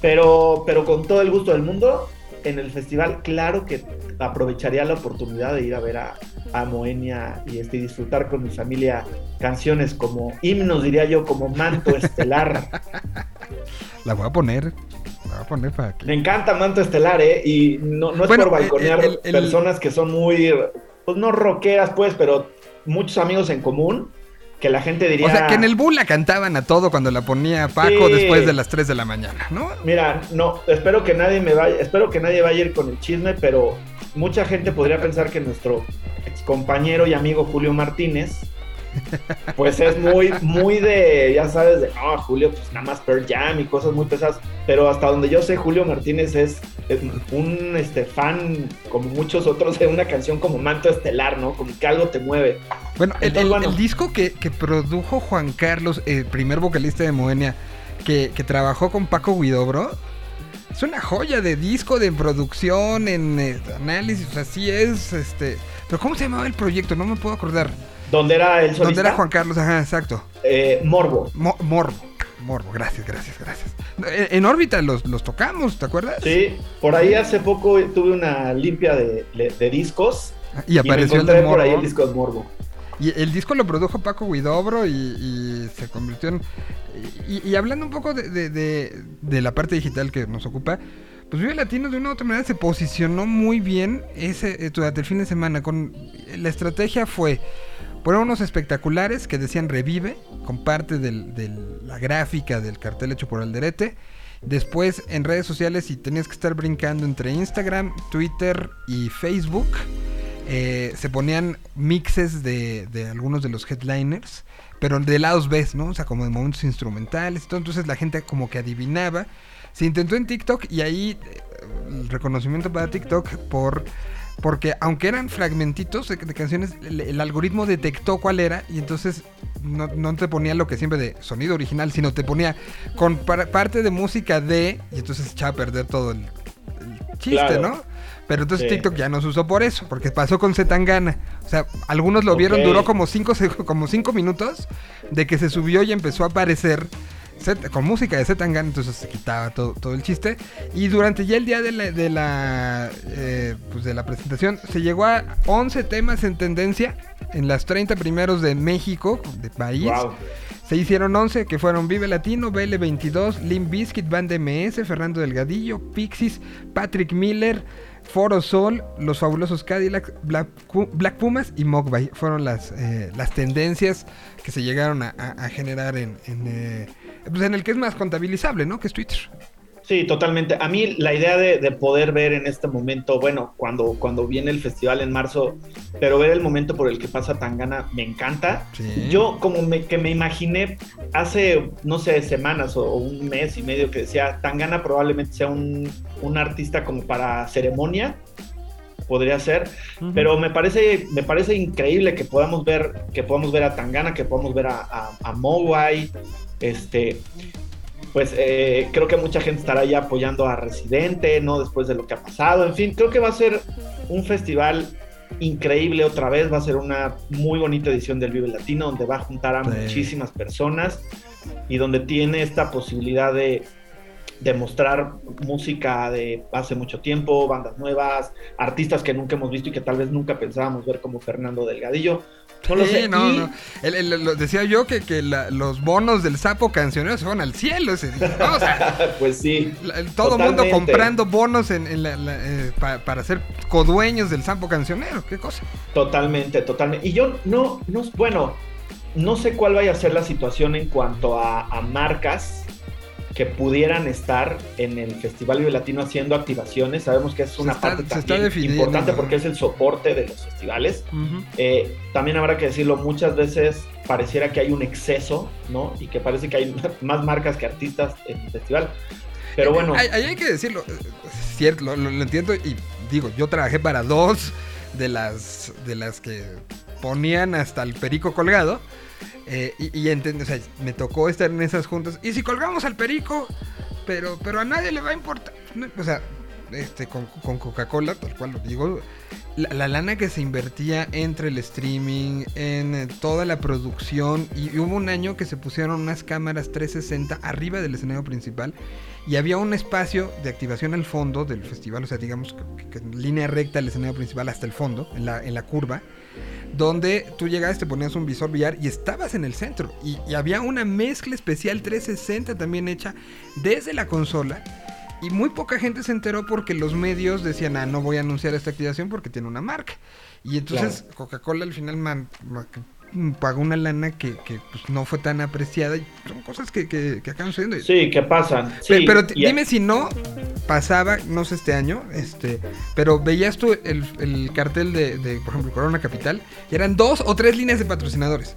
Speaker 5: Pero, pero con todo el gusto del mundo, en el festival, claro que aprovecharía la oportunidad de ir a ver a, a Moenia y este, disfrutar con mi familia canciones como himnos, diría yo, como Manto Estelar.
Speaker 1: La voy a poner. La voy a poner para que.
Speaker 5: Me encanta Manto Estelar, ¿eh? Y no, no es
Speaker 1: Bueno,
Speaker 5: por balconear
Speaker 1: el- el-
Speaker 5: personas que son muy, pues no rockeras, pues, pero muchos amigos en común que la gente diría.
Speaker 1: O sea, que en el Bula cantaban a todo cuando la ponía Paco
Speaker 5: Sí.
Speaker 1: después de las 3 de la mañana, ¿no?
Speaker 5: Mira, no, espero que nadie me vaya, espero que nadie vaya a ir con el chisme, pero mucha gente podría pensar que nuestro ex compañero y amigo Julio Martínez, pues es muy, muy de, ya sabes, de no, Julio, pues nada más Pearl Jam y cosas muy pesadas. Pero hasta donde yo sé, Julio Martínez es un este, fan, como muchos otros, de una canción como Manto Estelar, ¿no? Como que algo te mueve.
Speaker 1: Bueno, el,
Speaker 5: Entonces,
Speaker 1: el-
Speaker 5: bueno.
Speaker 1: el disco que, que produjo Juan Carlos, el primer vocalista de Moenia, que, que trabajó con Paco Guidobro, es una joya de disco, de producción, en eh, análisis, o sea, sí es, este... Pero ¿cómo se llamaba el proyecto? No me puedo acordar.
Speaker 5: ¿Dónde era el solista?
Speaker 1: ¿Dónde era Juan Carlos? Ajá, exacto.
Speaker 5: Eh, Morbo.
Speaker 1: Mo- Morbo. Morbo, gracias, gracias, gracias. En, en órbita los, los tocamos, ¿te acuerdas?
Speaker 5: Sí, por ahí hace poco tuve una limpia de, de discos.
Speaker 1: Y apareció
Speaker 5: y
Speaker 1: el
Speaker 5: me
Speaker 1: de
Speaker 5: encontré por ahí el disco de Morbo.
Speaker 1: Y el disco lo produjo Paco Guidobro y, se convirtió en... Y, y hablando un poco de, de- de- de la parte digital que nos ocupa, pues Vive Latino de una u otra manera se posicionó muy bien ese, eh, durante el fin de semana. Con, la estrategia fue poner unos espectaculares que decían revive, con parte de la gráfica del cartel hecho por Alderete. Después en redes sociales y tenías que estar brincando entre Instagram, Twitter y Facebook. Eh, se ponían mixes de, de algunos de los headliners, pero de lados B, ¿no? O sea, como de momentos instrumentales. todo. Entonces la gente como que adivinaba. Se intentó en TikTok y ahí eh, el reconocimiento para TikTok por... Porque aunque eran fragmentitos de, de canciones, el, el algoritmo detectó cuál era y entonces no, no te ponía lo que siempre de sonido original, sino te ponía con par- parte de música de... Y entonces echaba a perder todo el, el chiste,
Speaker 5: Claro.
Speaker 1: ¿no? Pero entonces
Speaker 5: Sí.
Speaker 1: TikTok ya no se usó por eso, porque pasó con Zetangana. O sea, algunos lo vieron, duró como cinco, como cinco minutos de que se subió y empezó a aparecer con música de Zetangana, entonces se quitaba todo, todo el chiste. Y durante ya el día de la, de la, eh, pues de la presentación, se llegó a 11 temas en tendencia en las 30 primeros de México, de país.
Speaker 5: Wow.
Speaker 1: Se hicieron 11 que fueron Vive Latino, BL22, Limp Bizkit, Band MS, Fernando Delgadillo, Pixies, Patrick Miller, Foro Sol, Los Fabulosos Cadillacs, Black, Pu- Black Pumas y Mogbay. Fueron las, eh, las tendencias que se llegaron a generar en, en, eh, pues en el que es más contabilizable, ¿no? Que es Twitter.
Speaker 5: Sí, totalmente. A mí la idea de, de poder ver en este momento, bueno, cuando, cuando viene el festival en marzo, pero ver el momento por el que pasa Tangana me encanta.
Speaker 1: Sí.
Speaker 5: Yo como me, que me imaginé hace, no sé, semanas o, o un mes y medio que decía, Tangana probablemente sea un, un artista como para ceremonia, podría ser, pero me parece, me parece increíble que podamos ver, que podamos ver a Tangana, que podamos ver a, a, a Mogwai, este, pues eh, creo que mucha gente estará ya apoyando a Residente, ¿no? Después de lo que ha pasado, en fin, creo que va a ser un festival increíble otra vez, va a ser una muy bonita edición del Vive Latino, donde va a juntar a
Speaker 1: Sí.
Speaker 5: muchísimas personas y donde tiene esta posibilidad de, de mostrar música de hace mucho tiempo, bandas nuevas, artistas que nunca hemos visto y que tal vez nunca pensábamos ver como Fernando Delgadillo. No lo
Speaker 1: Sí,
Speaker 5: sé.
Speaker 1: no,
Speaker 5: y-
Speaker 1: no. El- el- lo decía yo que, que la- los bonos del sapo cancionero se van al cielo. ese- ¿no? O sea,
Speaker 5: pues sí.
Speaker 1: La- el- todo el mundo comprando bonos en, en la- eh, pa- para ser codueños del Sampo Cancionero. ¿Qué cosa?
Speaker 5: Totalmente, totalmente. Y yo no, no, bueno, no sé cuál vaya a ser la situación en cuanto a, a marcas que pudieran estar en el Festival Vive Latino haciendo activaciones. Sabemos que es una
Speaker 1: está-
Speaker 5: parte también importante porque es el soporte de los festivales. Eh, también habrá que decirlo, muchas veces pareciera que hay un exceso, ¿no? Y que parece que hay más marcas que artistas en el festival. Pero bueno,
Speaker 1: Ahí hay que decirlo. eh, es cierto, lo, lo- lo entiendo. Y digo, yo trabajé para dos de las, de las que ponían hasta el perico colgado. Eh, y y enten- o sea, me tocó estar en esas juntas. Y si colgamos al perico, pero, pero a nadie le va a importar. O sea, este, con, con Coca-Cola, tal cual lo digo, la, la lana que se invertía entre el streaming, en eh, toda la producción, y, hubo un año que se pusieron unas cámaras 360 arriba del escenario principal, y había un espacio de activación al fondo del festival, o sea, digamos que en línea recta el escenario principal hasta el fondo, en la, en la curva, donde tú llegabas, te ponías un visor VR y estabas en el centro. Y, y había una mezcla especial 360 también hecha desde la consola. Y muy poca gente se enteró porque los medios decían, ah, no voy a anunciar esta activación porque tiene una marca. Y entonces Coca-Cola al final man- ma- pagó una lana que, que, pues, no fue tan apreciada. Y son cosas que, que, que acaban sucediendo.
Speaker 5: Sí, que pasan. Sí,
Speaker 1: pero dime si no pasaba, no sé este año, este, pero veías tú el, el cartel de, de, por ejemplo, Corona Capital, y eran dos o tres líneas de patrocinadores,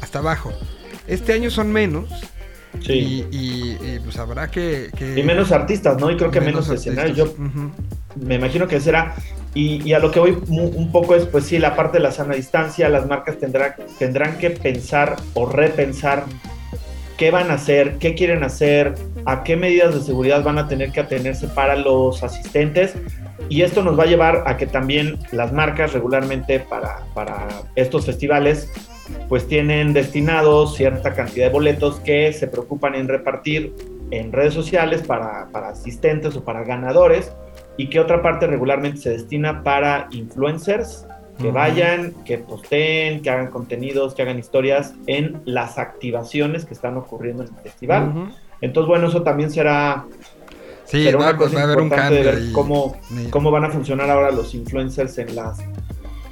Speaker 1: hasta abajo. Este año son menos,
Speaker 5: sí.
Speaker 1: y, y- y, pues habrá que,
Speaker 5: Y menos artistas, ¿no? Y creo que menos,
Speaker 1: artistas.
Speaker 5: escenarios. Yo me imagino que será. Y, a lo que voy un poco es, pues sí, la parte de la sana distancia, las marcas tendrá, tendrán que pensar o repensar qué van a hacer, qué quieren hacer, a qué medidas de seguridad van a tener que atenerse para los asistentes. Y esto nos va a llevar a que también las marcas regularmente para, para estos festivales pues tienen destinados cierta cantidad de boletos que se preocupan en repartir en redes sociales para, para asistentes o para ganadores y que otra parte regularmente se destina para influencers que vayan, que posteen, que hagan contenidos, que hagan historias en las activaciones que están ocurriendo en el festival. Entonces, bueno, eso también será,
Speaker 1: Sí,
Speaker 5: será
Speaker 1: va,
Speaker 5: una cosa
Speaker 1: va a haber un
Speaker 5: importante
Speaker 1: cambio
Speaker 5: de ver cómo, cómo van a funcionar ahora los influencers en las,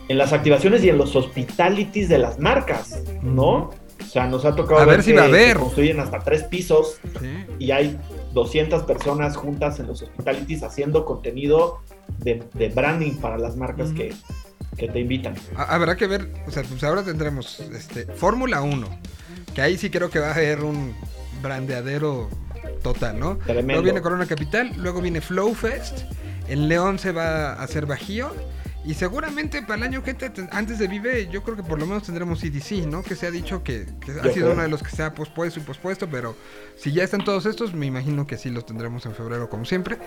Speaker 5: en las activaciones y en los hospitalities de las marcas, ¿no? O sea, nos ha tocado
Speaker 1: A ver si
Speaker 5: que
Speaker 1: va a haber.
Speaker 5: construyen hasta tres pisos
Speaker 1: Sí.
Speaker 5: y hay 200 personas juntas en los hospitalities haciendo contenido de, de branding para las marcas que, que te invitan.
Speaker 1: Ha- Habrá que ver, o sea, pues ahora tendremos este Fórmula 1, que ahí sí creo que va a haber un brandeadero total, ¿no?
Speaker 5: Tremendo.
Speaker 1: Luego viene Corona Capital, luego viene Flow Fest, en León se va a hacer Bajío y seguramente para el año que antes de Vive, yo creo que por lo menos tendremos CDC, ¿no? Que se ha dicho que, que ha sido uno de los que se ha pospuesto y pospuesto, pero si ya están todos estos, me imagino que sí los tendremos en febrero como siempre.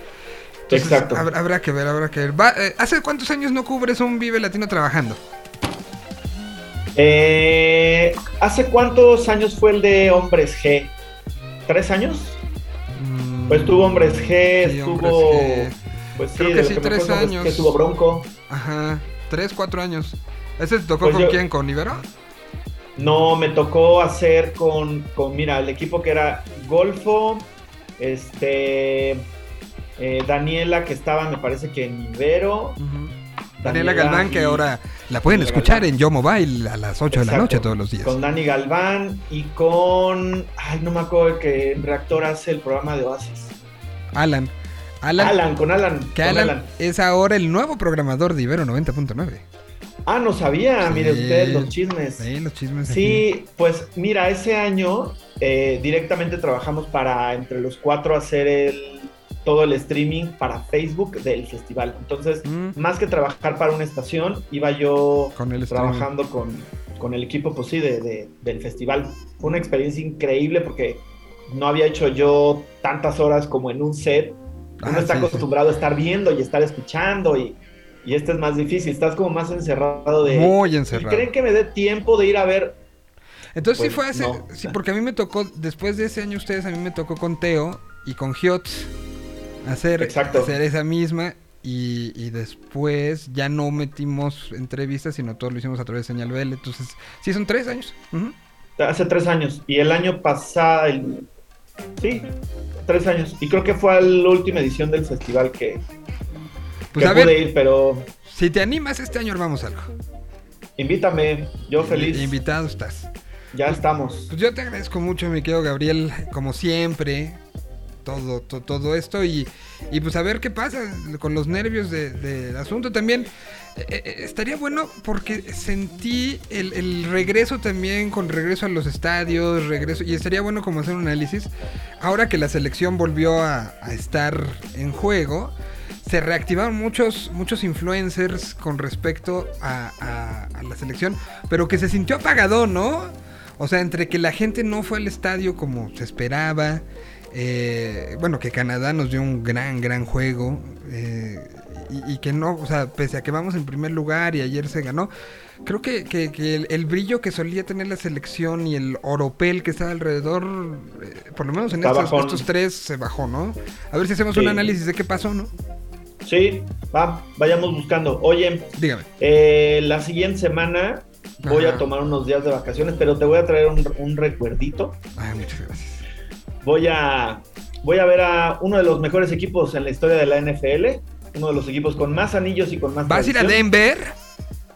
Speaker 1: Entonces,
Speaker 5: Exacto.
Speaker 1: Habrá, habrá que ver, habrá que ver. Va, eh, ¿Hace cuántos años no cubres un Vive Latino trabajando?
Speaker 5: Eh, ¿Hace cuántos años fue el de Hombres G? ¿Tres años?
Speaker 1: Mm,
Speaker 5: Pues tuvo Hombres G,
Speaker 1: sí,
Speaker 5: estuvo...
Speaker 1: Hombres G.
Speaker 5: Pues sí,
Speaker 1: Creo que sí, tres
Speaker 5: Hombres
Speaker 1: años.
Speaker 5: G estuvo Bronco.
Speaker 1: Ajá, tres, cuatro años. ¿Ese te tocó
Speaker 5: Pues
Speaker 1: con
Speaker 5: yo-
Speaker 1: quién? ¿Con Ibero?
Speaker 5: No, me tocó hacer con, con, mira, el equipo que era Golfo, este, eh, Daniela, que estaba, me parece que en Ibero.
Speaker 1: Daniela Galván, que ahora la pueden
Speaker 5: Daniela
Speaker 1: escuchar
Speaker 5: Galván.
Speaker 1: en Yo Mobile a las 8 de la noche todos los días.
Speaker 5: Con Dani Galván y con, ay, no me acuerdo que en Reactor hace el programa de Oasis.
Speaker 1: Alan. Alan,
Speaker 5: Alan, con Alan.
Speaker 1: que
Speaker 5: con
Speaker 1: Alan,
Speaker 5: Alan.
Speaker 1: es ahora el nuevo programador de Ibero 90.9.
Speaker 5: Ah, no sabía,
Speaker 1: Sí.
Speaker 5: mire usted los chismes.
Speaker 1: Sí, los chismes. aquí.
Speaker 5: Sí, pues mira, ese año eh, directamente trabajamos para entre los cuatro hacer el, todo el streaming para Facebook del festival. Entonces,
Speaker 1: Mm.
Speaker 5: más que trabajar para una estación, iba yo
Speaker 1: Con el streaming.
Speaker 5: trabajando con, con el equipo, pues sí, de, de- del festival. Fue una experiencia increíble porque no había hecho yo tantas horas como en un set. Uno
Speaker 1: Ah,
Speaker 5: está
Speaker 1: sí, sí.
Speaker 5: acostumbrado a estar viendo y estar escuchando y, y este es más difícil. Estás como más encerrado de...
Speaker 1: Muy
Speaker 5: ¿Y
Speaker 1: encerrado.
Speaker 5: creen que me dé tiempo de ir a ver
Speaker 1: Entonces sí
Speaker 5: Pues,
Speaker 1: fue hace.
Speaker 5: no.
Speaker 1: Sí, porque a mí me tocó, después de ese año ustedes, a mí me tocó con Teo y con Hiots hacer,
Speaker 5: Exacto.
Speaker 1: hacer esa misma. Y, y después ya no metimos entrevistas, sino todo lo hicimos a través de Señal BL. Entonces, sí, son tres años.
Speaker 5: Hace tres años. Y el año pasado, el- sí, tres años. Y creo que fue a la última edición del festival que,
Speaker 1: Pues
Speaker 5: que
Speaker 1: a
Speaker 5: pude
Speaker 1: ver,
Speaker 5: ir, pero
Speaker 1: si te animas, este año armamos algo.
Speaker 5: invítame, yo feliz.
Speaker 1: Invitado estás.
Speaker 5: Ya estamos.
Speaker 1: Pues yo te agradezco mucho, mi querido Gabriel, como siempre, todo, to- todo esto y, y pues a ver qué pasa con los nervios de- del asunto. También eh, eh, estaría bueno porque sentí el, el regreso también con regreso a los estadios, regreso, y estaría bueno como hacer un análisis. Ahora que la selección volvió a, a estar en juego, se reactivaron muchos, muchos influencers con respecto a, a- a la selección, pero que se sintió apagado, ¿no? O sea, entre que la gente no fue al estadio como se esperaba. Eh, bueno, que Canadá nos dio un gran, gran juego. eh, y, y que no, o sea, pese a que vamos en primer lugar y ayer se ganó, creo que, que- que el, el brillo que solía tener la selección y el oropel que estaba alrededor, eh, por lo menos en estos, tres se bajó, ¿no? A ver si hacemos
Speaker 5: Sí.
Speaker 1: un análisis de qué pasó, ¿no?
Speaker 5: Sí, va, vayamos buscando. Oye,
Speaker 1: Dígame.
Speaker 5: eh, la siguiente semana voy
Speaker 1: Ajá.
Speaker 5: a tomar unos días de vacaciones, pero te voy a traer un, un recuerdito.
Speaker 1: Ay, muchas gracias.
Speaker 5: Voy a, voy a ver a uno de los mejores equipos en la historia de la NFL, uno de los equipos con más anillos y con más
Speaker 1: ¿Vas a ir a. Denver?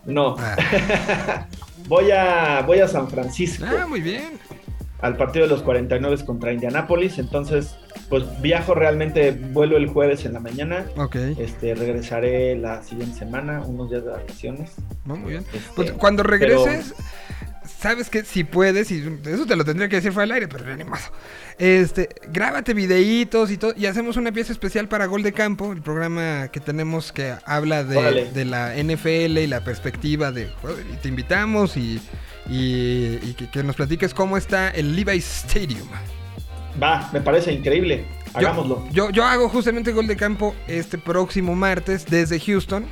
Speaker 5: No,
Speaker 1: Ah,
Speaker 5: voy a, voy a San Francisco.
Speaker 1: ah, muy bien.
Speaker 5: al partido de los 49 contra Indianápolis. Entonces, pues viajo realmente, vuelo el jueves en la mañana.
Speaker 1: Ok,
Speaker 5: Este, regresaré la siguiente semana, unos días de vacaciones.
Speaker 1: no, muy bien.
Speaker 5: Este,
Speaker 1: Pues, cuando
Speaker 5: pero-
Speaker 1: regreses, sabes que si puedes, y eso te lo tendría que decir fuera al aire, pero ni modo. Este, grábate videitos y todo, y hacemos una pieza especial para Gol de Campo, el programa que tenemos que habla de, la NFL y la perspectiva de juego, y te invitamos y, y- y que, que nos platiques cómo está el Levi's Stadium.
Speaker 5: Va, me parece increíble.
Speaker 1: Yo-
Speaker 5: Hagámoslo.
Speaker 1: Yo, yo hago justamente Gol de Campo este próximo martes desde Houston.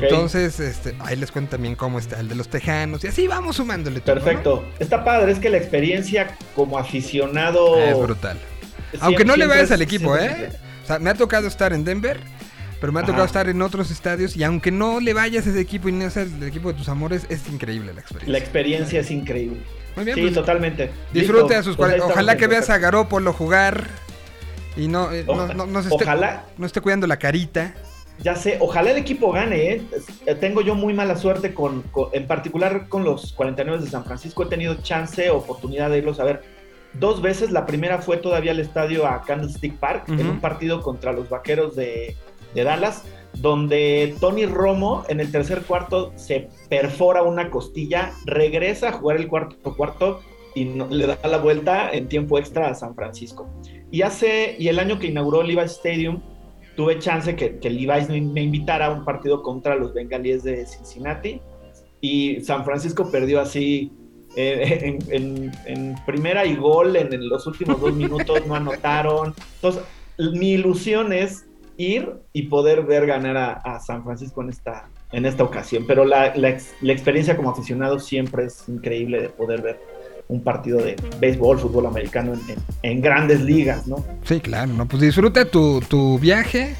Speaker 1: Entonces, este, ahí les cuento también cómo está el de los Tejanos. Y así vamos sumándole todo. ¿no?
Speaker 5: Perfecto. Está padre, es que la experiencia como aficionado.
Speaker 1: Es brutal.
Speaker 5: siempre-
Speaker 1: Aunque no le vayas al equipo,
Speaker 5: siempre
Speaker 1: ¿eh? O sea, me ha tocado estar en Denver, pero me ha
Speaker 5: Ajá.
Speaker 1: tocado estar en otros estadios. Y aunque no le vayas a ese equipo y no seas el equipo de tus amores, es increíble la experiencia.
Speaker 5: La experiencia es increíble.
Speaker 1: Muy bien,
Speaker 5: sí,
Speaker 1: pues,
Speaker 5: totalmente.
Speaker 1: disfrute a sus
Speaker 5: pues ahí
Speaker 1: 40.
Speaker 5: estamos
Speaker 1: Ojalá que veas a. Garópolo jugar y no, eh, no, no- no se esté,
Speaker 5: Ojalá,
Speaker 1: no esté cuidando la carita.
Speaker 5: Ya sé, ojalá el equipo gane, ¿eh? Eh, Tengo yo muy mala suerte con, con- en particular con los 49 de San Francisco. He tenido chance, oportunidad de irlos a ver dos veces. La primera fue todavía al estadio a Candlestick Park, en un partido contra los Vaqueros de, de Dallas, donde Tony Romo en el tercer cuarto se perfora una costilla, regresa a jugar el cuarto cuarto y no- le da la vuelta en tiempo extra a San Francisco. Y hace, y el año que inauguró Levi's Stadium, tuve chance que, que Levi's me, invitara a un partido contra los bengalíes de Cincinnati y San Francisco perdió así eh, en, en- en primera y gol en, los últimos dos minutos, no anotaron. Entonces, mi ilusión es ir y poder ver ganar a, San Francisco en esta, en esta ocasión, pero la, la experiencia como aficionado siempre es increíble de poder ver un partido de béisbol, fútbol americano en, en- en grandes ligas, ¿no?
Speaker 1: Sí, claro, ¿no? Pues disfruta tu, tu viaje.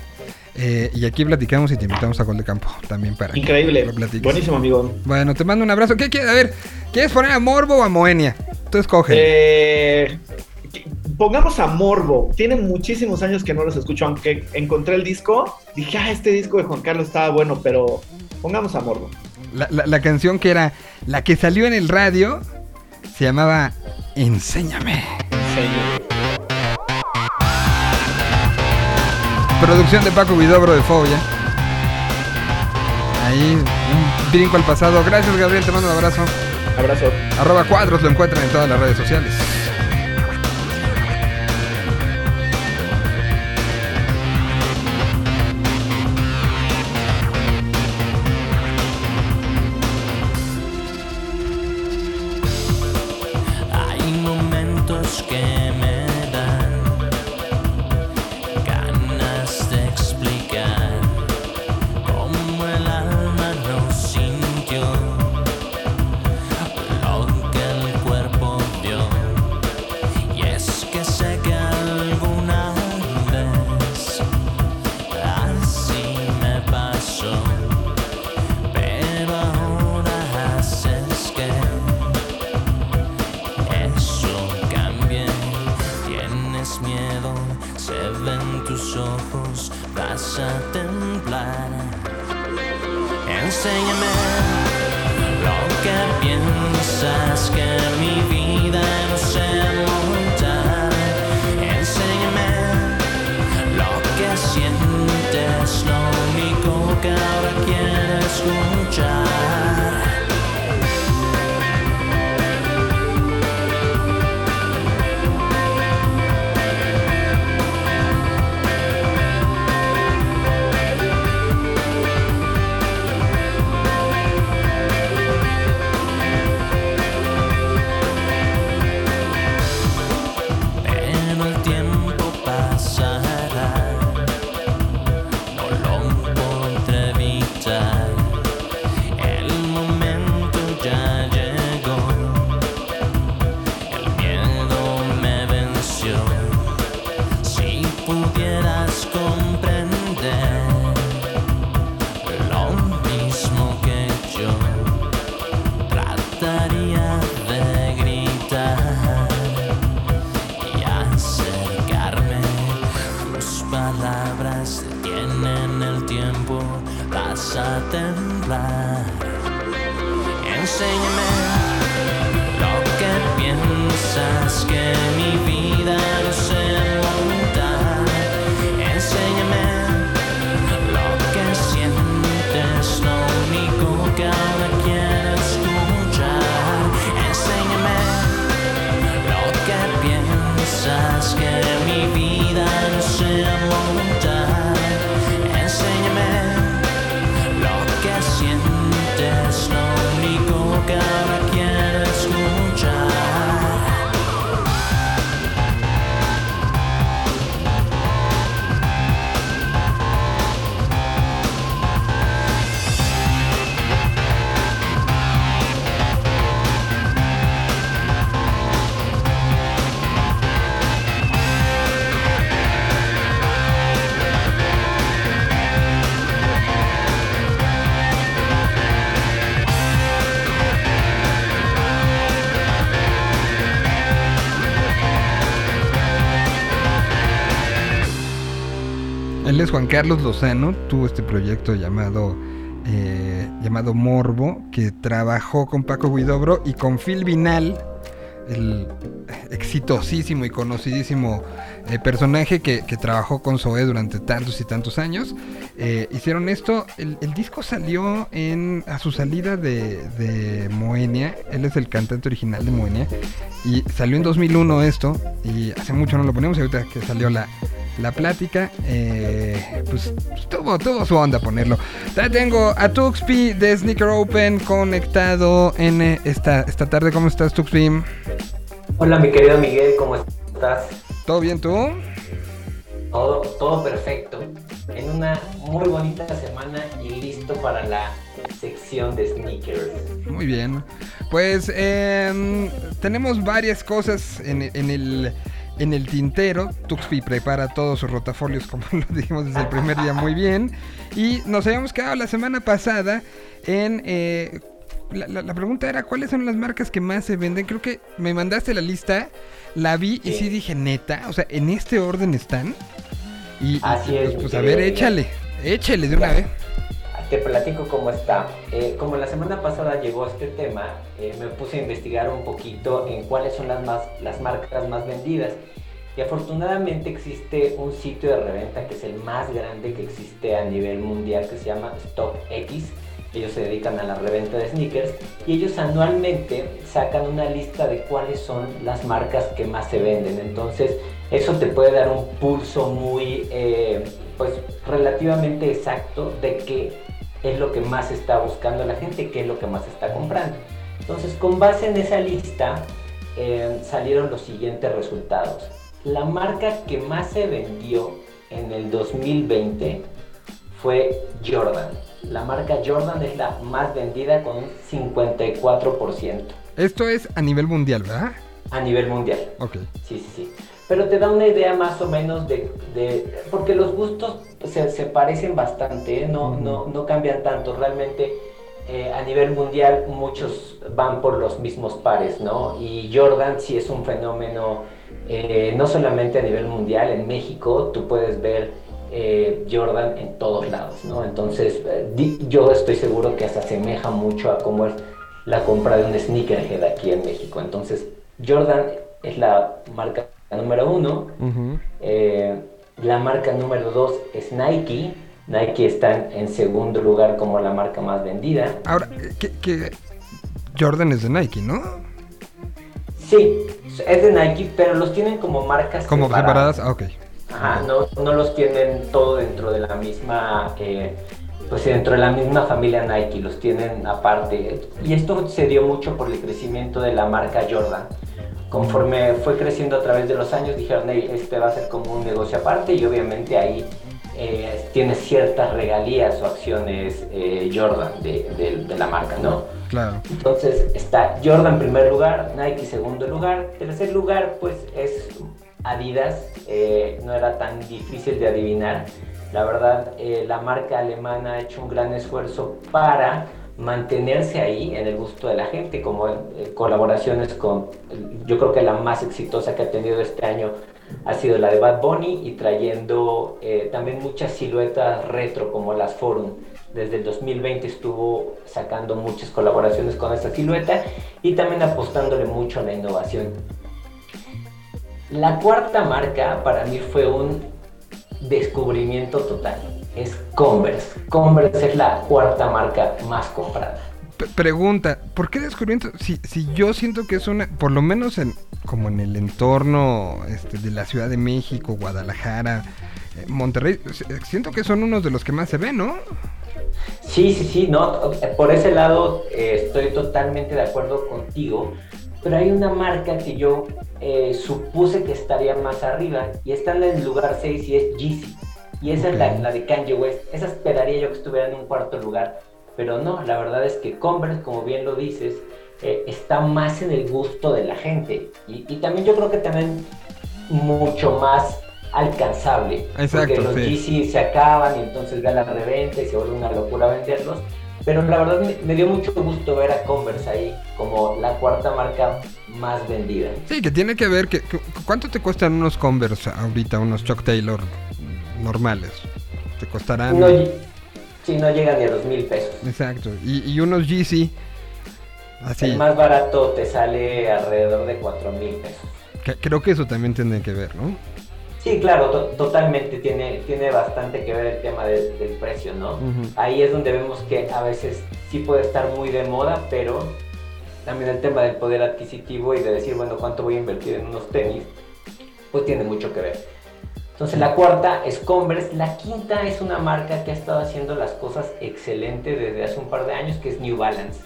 Speaker 1: eh, y aquí platicamos y te invitamos a Gol de Campo también para
Speaker 5: Increíble. Buenísimo, amigo.
Speaker 1: Bueno, te mando un abrazo. ¿Qué quieres? A ver, ¿quieres poner a Morbo o a Moenia? Tú escoge.
Speaker 5: Eh, pongamos a Morbo. Tiene muchísimos años que no los escucho, aunque encontré el disco. Dije, ah, este disco de Juan Carlos estaba bueno, pero pongamos a Morbo.
Speaker 1: La, la- la canción que era la que salió en el radio se llamaba Enséñame. Producción de Paco Vidobro de Fobia. Ahí, un brinco al pasado. Gracias, Gabriel. Te mando un abrazo.
Speaker 5: Abrazo.
Speaker 1: Arroba cuadros lo encuentran en todas las redes sociales. Juan Carlos Lozano, tuvo este proyecto llamado eh, llamado Morbo, que trabajó con Paco Guidobro y con Phil Vinal, el exitosísimo y conocidísimo eh, personaje que, trabajó con Zoé durante tantos y tantos años. Eh, hicieron esto, el, el disco salió en, a su salida de, de Moenia, él es el cantante original de Moenia, y salió en 2001 esto, y hace mucho no lo ponemos, y ahorita que salió la, la plática, eh, pues tuvo, tuvo su onda ponerlo. Ya tengo a Tuxpi de Sneaker Open conectado en eh, esta, esta tarde. ¿Cómo estás, Tuxpi?
Speaker 6: Hola mi querido Miguel, ¿cómo estás?
Speaker 1: ¿Todo bien tú?
Speaker 6: Todo, todo perfecto. En una muy bonita semana y listo para la sección de sneakers.
Speaker 1: Muy bien. Pues em, tenemos varias cosas en, en el en el tintero. Tuxpi prepara todos sus rotafolios, como lo dijimos desde el primer día, muy bien. Y nos habíamos quedado la semana pasada en. eh, la, la- la pregunta era: ¿cuáles son las marcas que más se venden? Creo que me mandaste la lista, la vi y
Speaker 6: Sí.
Speaker 1: sí dije, neta. O sea, en este orden están. Y,
Speaker 6: Así es,
Speaker 1: Pues, pues, a ver, échale. Échale de una vez.
Speaker 6: Te platico cómo está. Eh, como la semana pasada llegó este tema, eh, me puse a investigar un poquito en cuáles son las, más, las marcas más vendidas. Y afortunadamente existe un sitio de reventa que es el más grande que existe a nivel mundial que se llama StockX. Ellos se dedican a la reventa de sneakers y ellos anualmente sacan una lista de cuáles son las marcas que más se venden. Entonces eso te puede dar un pulso muy, eh, pues relativamente exacto de qué es lo que más está buscando la gente, qué es lo que más está comprando. Entonces con base en esa lista eh, salieron los siguientes resultados. La marca que más se vendió en el 2020 fue Jordan. La marca Jordan es la más vendida con un 54%
Speaker 1: Esto es a nivel mundial, ¿verdad?
Speaker 6: a nivel mundial.
Speaker 1: Ok.
Speaker 6: Sí, sí, sí. Pero te da una idea más o menos de... de- porque los gustos se, se parecen bastante, ¿eh? no, no, no cambian tanto. Realmente eh, a nivel mundial muchos van por los mismos pares, ¿no? Y Jordan sí es un fenómeno, eh, no solamente a nivel mundial, en México tú puedes ver eh, Jordan en todos lados, ¿no? Entonces eh, yo estoy seguro que se asemeja mucho a cómo es la compra de un sneakerhead aquí en México. Entonces Jordan es la marca número uno. Eh, la marca número dos es Nike. Nike está en, segundo lugar como la marca más vendida.
Speaker 1: Ahora, Jordan es de Nike, ¿no?
Speaker 6: Sí, es de Nike, pero los tienen como marcas
Speaker 1: Como separadas. Ah, ok.
Speaker 6: Ajá, no, no los tienen todo dentro de la misma, eh, pues dentro de la misma familia Nike, los tienen aparte. Y esto se dio mucho por el crecimiento de la marca Jordan. Conforme fue creciendo a través de los años, dijeron, "Ey, este va a ser como un negocio aparte y obviamente ahí eh, tiene ciertas regalías o acciones eh, Jordan de, de- de la marca, ¿no?
Speaker 1: Claro.
Speaker 6: Entonces está Jordan en primer lugar, Nike segundo lugar, tercer lugar pues es Adidas, eh, no era tan difícil de adivinar. La verdad, eh, la marca alemana ha hecho un gran esfuerzo para mantenerse ahí en el gusto de la gente, como eh, colaboraciones con, yo creo que la más exitosa que ha tenido este año ha sido la de Bad Bunny y trayendo eh, también muchas siluetas retro como las Forum. Desde el 2020 estuvo sacando muchas colaboraciones con esta silueta y también apostándole mucho a la innovación. La cuarta marca para mí fue un descubrimiento total. Es Converse. Converse es la cuarta marca más comprada.
Speaker 1: P- pregunta, ¿por qué descubrimiento? Si, si yo siento que es una, por lo menos en, como en el entorno este, de la Ciudad de México, Guadalajara, eh, Monterrey, siento que son unos de los que más se ven, ¿no?
Speaker 6: Sí, sí, sí, no, por ese lado eh, estoy totalmente de acuerdo contigo, pero hay una marca que yo eh, supuse que estaría más arriba y está en el lugar 6 y es Yeezy. Y esa es la, la de Kanye West. Esa esperaría yo que estuviera en un cuarto lugar, pero no, la verdad es que Converse, como bien lo dices, eh, está más en el gusto de la gente. Y, y también yo creo que también mucho más alcanzable.
Speaker 1: Exacto,
Speaker 6: porque los
Speaker 1: sí.
Speaker 6: Se acaban y entonces ve la reventa y se vuelve una locura venderlos. Pero la verdad me, me dio mucho gusto ver a Converse ahí como la cuarta marca más vendida.
Speaker 1: Sí, que tiene que ver que, que- ¿cuánto te cuestan unos Converse ahorita, unos Chuck Taylor normales? Te costarán...
Speaker 6: No, sí, no llega ni a los mil pesos.
Speaker 1: Exacto. Y, y unos Yeezy, así,
Speaker 6: El más barato te sale alrededor de cuatro mil pesos.
Speaker 1: que- creo que eso también tiene que ver, ¿no?
Speaker 6: Sí, claro, to- totalmente tiene, tiene bastante que ver el tema de- del precio, ¿no? Ahí es donde vemos que a veces sí puede estar muy de moda, pero también el tema del poder adquisitivo y de decir, bueno, ¿cuánto voy a invertir en unos tenis? Pues tiene mucho que ver. Entonces la cuarta es Converse, la quinta es una marca que ha estado haciendo las cosas excelente desde hace un par de años, que es New Balance.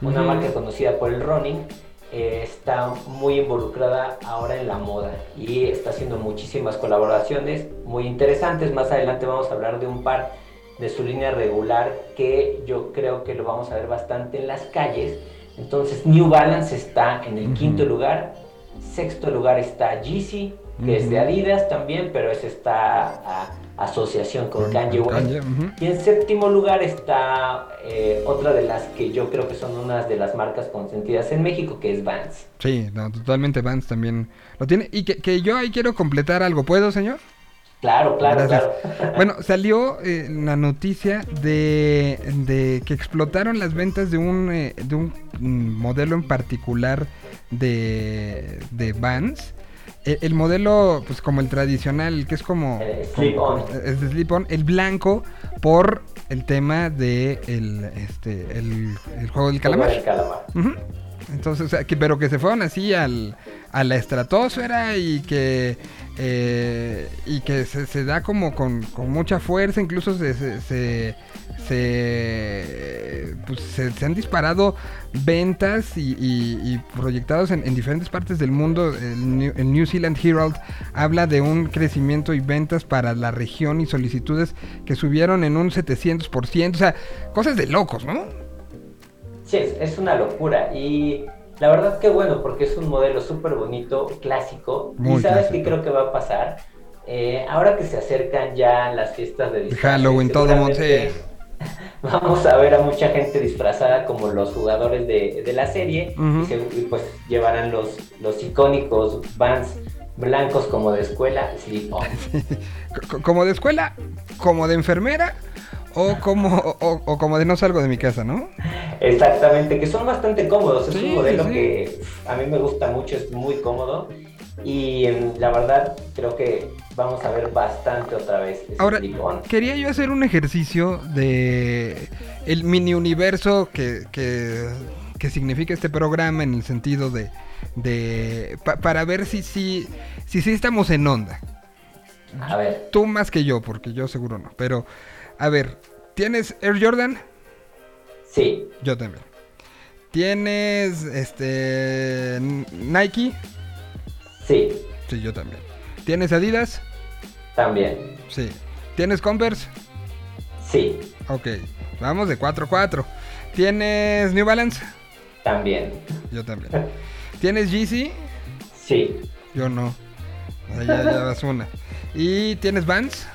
Speaker 6: Una marca conocida por el running, eh, está muy involucrada ahora en la moda y está haciendo muchísimas colaboraciones muy interesantes. Más adelante vamos a hablar de un par de su línea regular que yo creo que lo vamos a ver bastante en las calles. Entonces New Balance está en el quinto lugar, sexto lugar está Yeezy, que es de. Adidas también, pero ese está a asociación con, Kanye West. Y en séptimo lugar está eh, otra de las que yo creo que son unas de las marcas consentidas en México, que es Vans.
Speaker 1: Sí, no, totalmente Vans también lo tiene. Y que, que yo ahí quiero completar algo, ¿puedo, señor?
Speaker 6: Claro, claro,
Speaker 1: Gracias.
Speaker 6: claro.
Speaker 1: Bueno, salió eh, la noticia de, de que explotaron las ventas de un, eh, de un modelo en particular de, de Vans. El, el modelo, pues como el tradicional, que es como...
Speaker 6: Slip-on.
Speaker 1: Es de slip-on, el blanco por el tema de el, este, el, el juego del calamar.
Speaker 6: El calamar.
Speaker 1: Entonces, o sea, que, pero que se fueron así al, a la estratosfera y que eh, y que se, se da como con, con mucha fuerza, incluso se se, se, se, pues, se- se han disparado ventas y, y- y proyectados en, en diferentes partes del mundo. El New, el New Zealand Herald habla de un crecimiento y ventas para la región y solicitudes que subieron en un 700%, o sea, cosas de locos, ¿no?
Speaker 6: Sí, es, es una locura. Y la verdad que bueno, porque es un modelo súper bonito, clásico.
Speaker 1: Muy
Speaker 6: y sabes qué creo que va a pasar. Eh, ahora que se acercan ya las fiestas de
Speaker 1: Halloween, todo mundo,
Speaker 6: seguramente Vamos a ver a mucha gente disfrazada como los jugadores de, de la serie y, se- y pues llevarán los, los icónicos Vans blancos como de escuela, slip on.
Speaker 1: C- como de escuela, como de enfermera o como o, o como de no salgo de mi casa, ¿no?
Speaker 6: Exactamente, que son bastante cómodos. Es
Speaker 1: Sí,
Speaker 6: un modelo
Speaker 1: sí.
Speaker 6: que a mí me gusta mucho, es muy cómodo. Y la verdad, creo que vamos a ver bastante otra vez
Speaker 1: Ahora, quería yo hacer un ejercicio de el mini universo que, que, que significa este programa en el sentido de, de pa- para ver si sí si, si, estamos en onda.
Speaker 6: A ver,
Speaker 1: Tú más que yo, porque yo seguro no. Pero, a ver, ¿tienes Air Jordan?
Speaker 6: sí,
Speaker 1: Yo también. ¿Tienes este Nike?
Speaker 6: Sí,
Speaker 1: Sí, yo también. ¿Tienes Adidas?
Speaker 6: también,
Speaker 1: Sí. ¿Tienes Converse?
Speaker 6: sí,
Speaker 1: Ok. Vamos de 4-4. ¿Tienes New Balance?
Speaker 6: también,
Speaker 1: Yo también. ¿Tienes Yeezy?
Speaker 6: sí,
Speaker 1: Yo no. Ahí ya, ya vas una. ¿Y tienes Vans?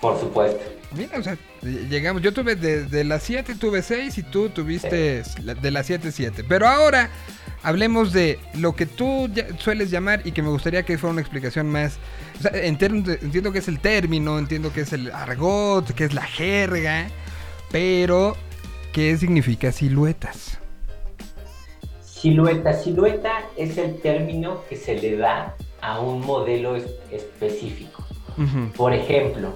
Speaker 6: por supuesto.
Speaker 1: Mira, o sea, llegamos. Yo tuve de, de las 7 tuve 6 y tú tuviste la- de las 7 7. Pero ahora hablemos de lo que tú sueles llamar y que me gustaría que fuera una explicación más. O sea, entiendo que es el término, entiendo que es el argot, que es la jerga, pero ¿qué significa siluetas?
Speaker 6: Silueta. Silueta es el término que se le da a un modelo es- específico. Por ejemplo,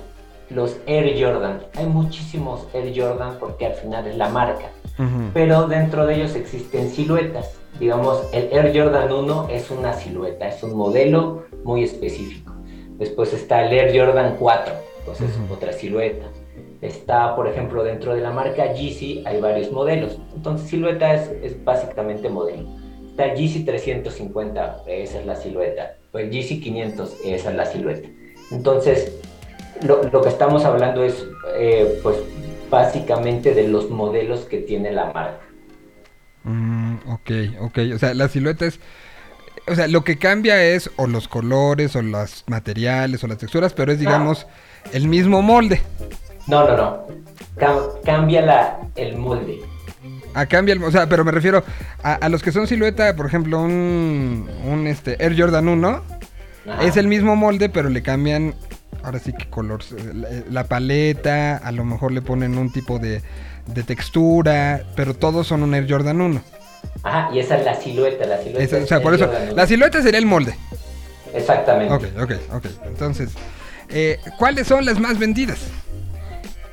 Speaker 6: los Air Jordan. Hay muchísimos Air Jordan porque al final es la marca. pero dentro de ellos existen siluetas. Digamos, el Air Jordan 1 es una silueta, es un modelo muy específico. Después está el Air Jordan 4, pues es otra silueta. Está, por ejemplo, dentro de la marca Yeezy hay varios modelos. Entonces, silueta es, es básicamente modelo. Está el Yeezy 350, esa es la silueta. O el Yeezy 500, esa es la silueta. Entonces, lo, lo que estamos hablando es, eh, pues, básicamente de los modelos que tiene la marca.
Speaker 1: Mm, ok, ok. O sea, la silueta es. O sea, lo que cambia es o los colores, o los materiales, o las texturas, pero es, digamos, el mismo molde.
Speaker 6: No, no, no. Cam- cambia la, el molde.
Speaker 1: Ah, cambia el. O sea, pero me refiero a, a los que son silueta, por ejemplo, un, un este, Air Jordan 1.
Speaker 6: Ajá.
Speaker 1: Es el mismo molde, pero le cambian. Ahora sí que color. La, la paleta, a lo mejor le ponen un tipo de, de textura, pero todos son un Air Jordan 1.
Speaker 6: Ajá, y esa es la silueta, la silueta.
Speaker 1: Esa- o sea, por eso, la silueta sería el molde.
Speaker 6: Exactamente.
Speaker 1: Ok, ok, ok. Entonces, eh, ¿cuáles son las más vendidas?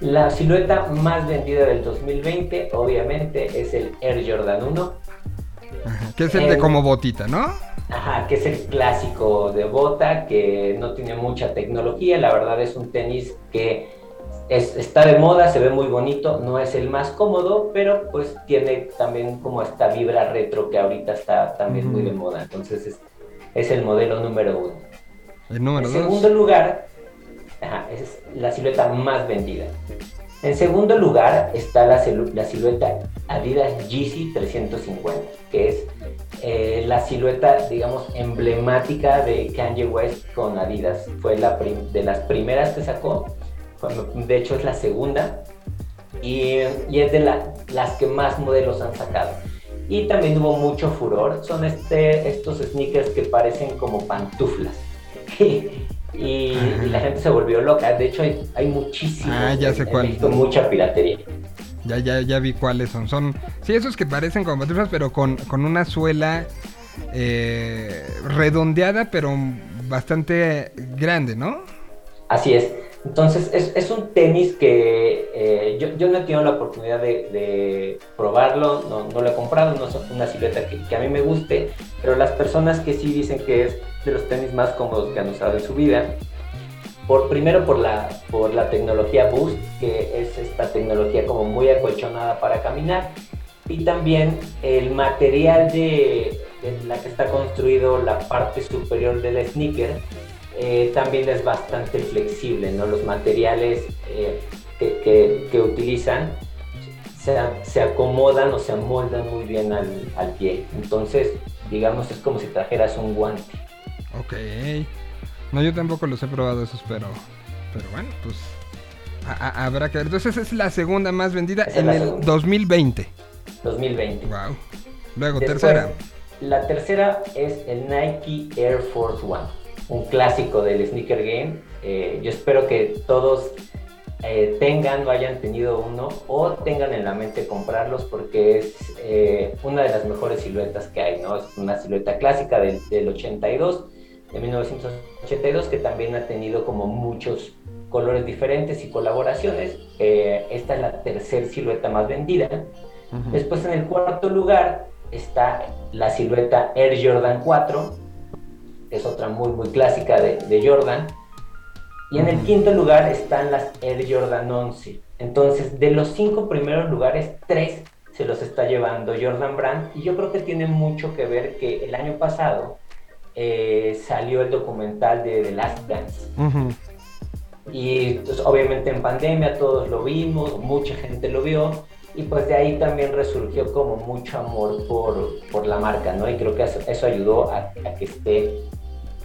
Speaker 6: La silueta más vendida del 2020, obviamente, es el Air Jordan 1.
Speaker 1: Ajá, que es el de como botita, ¿no?
Speaker 6: Ajá, que es el clásico de bota, que no tiene mucha tecnología. La verdad es un tenis que es- está de moda, se ve muy bonito, no es el más cómodo, pero pues tiene también como esta vibra retro que ahorita está también muy de moda. Entonces es, es el modelo número uno.
Speaker 1: El número
Speaker 6: en
Speaker 1: 2.
Speaker 6: segundo lugar, ajá, es la silueta más vendida. En segundo lugar está la, la silueta Adidas Yeezy 350, que es eh, la silueta, digamos, emblemática de Kanye West con Adidas. Fue la de las primeras que sacó, de hecho es la segunda, y, y es de la- las que más modelos han sacado. Y también hubo mucho furor, son este, estos sneakers que parecen como pantuflas. y, y la gente se volvió loca. De hecho, hay, hay muchísimos.
Speaker 1: Ah, ya sé cuál.
Speaker 6: Mucha piratería.
Speaker 1: Ya, ya, ya vi cuáles son. Son, sí, esos que parecen como pantuflas, pero con, con una suela eh, redondeada, pero bastante grande, ¿no?
Speaker 6: Así es. Entonces, es, es un tenis que eh, yo, yo no he tenido la oportunidad de, probarlo, no, no lo he comprado, no es una silueta que, que a mí me guste, pero las personas que sí dicen que es de los tenis más cómodos que han usado en su vida, por, primero por la, por la tecnología Boost, que es esta tecnología como muy acolchonada para caminar, y también el material de, de la que está construido la parte superior del sneaker, eh, también es bastante flexible, ¿no? Los materiales eh, que, que- que utilizan se, se acomodan o se amoldan muy bien al, al pie. Entonces, digamos, es como si trajeras un guante.
Speaker 1: Ok. No, yo tampoco los he probado esos, pero, pero bueno, pues a- a- habrá que ver. Entonces es la segunda más vendida
Speaker 6: Esa
Speaker 1: en el
Speaker 6: segunda.
Speaker 1: 2020.
Speaker 6: 2020.
Speaker 1: Wow. Luego,
Speaker 6: Después,
Speaker 1: tercera.
Speaker 6: La tercera es el Nike Air Force One, un clásico del sneaker game. Eh, yo espero que todos eh, tengan o hayan tenido uno o tengan en la mente comprarlos porque es eh, una de las mejores siluetas que hay, ¿no? Es una silueta clásica del, del 82, de 1982, que también ha tenido como muchos colores diferentes y colaboraciones. Esta es la tercera silueta más vendida. Después en el cuarto lugar está la silueta Air Jordan 4, que es otra muy muy clásica de, de Jordan. Y en el quinto lugar están las Air Jordan 11. Entonces, de los cinco primeros lugares, tres se los está llevando Jordan Brand. Y yo creo que tiene mucho que ver que el año pasado eh, salió el documental de The Last Dance. Y pues, obviamente en pandemia todos lo vimos, mucha gente lo vio, y pues de ahí también resurgió como mucho amor por, por la marca, ¿no? Y creo que eso, eso ayudó a, a que esté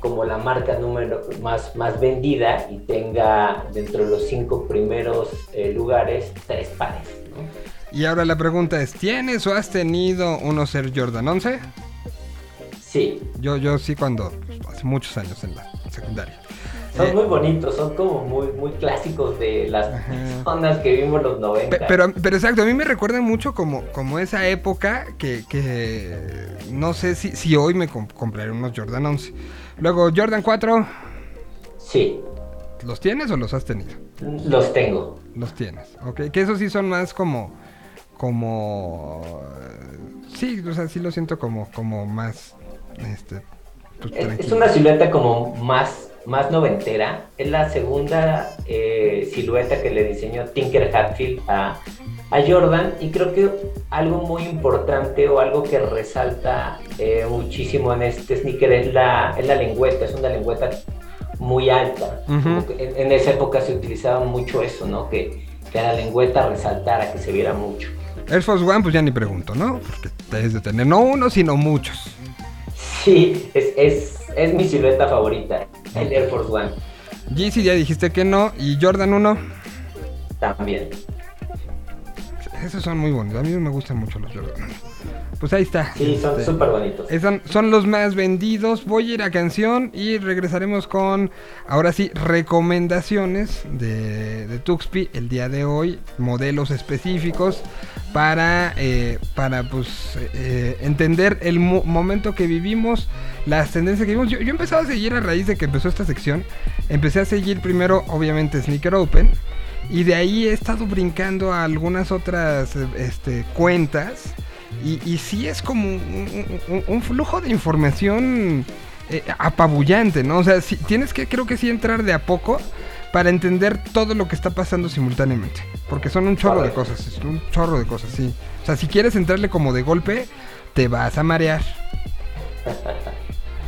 Speaker 6: como la marca número más, más vendida y tenga dentro de los cinco primeros eh, lugares tres pares, ¿no?
Speaker 1: Y ahora la pregunta es, ¿tienes o has tenido unos Air Jordan 11?
Speaker 6: Sí,
Speaker 1: Yo, yo sí cuando, hace muchos años en la secundaria.
Speaker 6: son
Speaker 1: Eh,
Speaker 6: muy bonitos, son como muy, muy clásicos de las
Speaker 1: Ajá.
Speaker 6: personas que vimos los 90.
Speaker 1: Pe- Pero, pero exacto, a mí me recuerdan mucho como, como esa época que, que no sé si, si hoy me comp- compraré unos Jordan 11. Luego, Jordan 4,
Speaker 6: Sí,
Speaker 1: ¿los tienes o los has tenido?
Speaker 6: los tengo.
Speaker 1: Los tienes, ok. Que esos sí son más como, como, eh, sí, o sea, sí lo siento como, como más, este, pues,
Speaker 6: Es, una silueta como más, más noventera. Es la segunda eh, silueta que le diseñó Tinker Hatfield a, a Jordan. Y creo que algo muy importante o algo que resalta eh, muchísimo en este sneaker es la, es la lengüeta. Es una lengüeta muy alta. En, en esa época se utilizaba mucho eso, ¿no? Que, que la lengüeta resaltara, que se viera mucho.
Speaker 1: Air Force One, pues ya ni pregunto, ¿no? Porque debes de tener no uno, sino muchos.
Speaker 6: Sí, es, es, es mi silueta favorita, el Air Force One
Speaker 1: Yeezy ya dijiste que no, y Jordan 1,
Speaker 6: también.
Speaker 1: Esos son muy bonitos. A mí me gustan mucho los Jordan. Pues ahí está.
Speaker 6: Sí, son
Speaker 1: Este,
Speaker 6: súper bonitos.
Speaker 1: Esos son los más vendidos. Voy a ir a canción y regresaremos con, ahora sí, recomendaciones de, de Tuxpi el día de hoy. Modelos específicos para, eh, para pues, eh, entender el mo- momento que vivimos, las tendencias que vivimos. Yo, yo empezado a seguir a raíz de que empezó esta sección. Empecé a seguir primero, obviamente, Sneaker Open. Y de ahí he estado brincando a algunas otras este, cuentas. Y, y sí es como un, un- un flujo de información eh, apabullante, ¿no? O sea, sí- tienes que, creo que sí entrar de a poco para entender todo lo que está pasando simultáneamente. Porque son un chorro de cosas, es un chorro de cosas, sí. O sea, si quieres entrarle como de golpe, te vas a marear.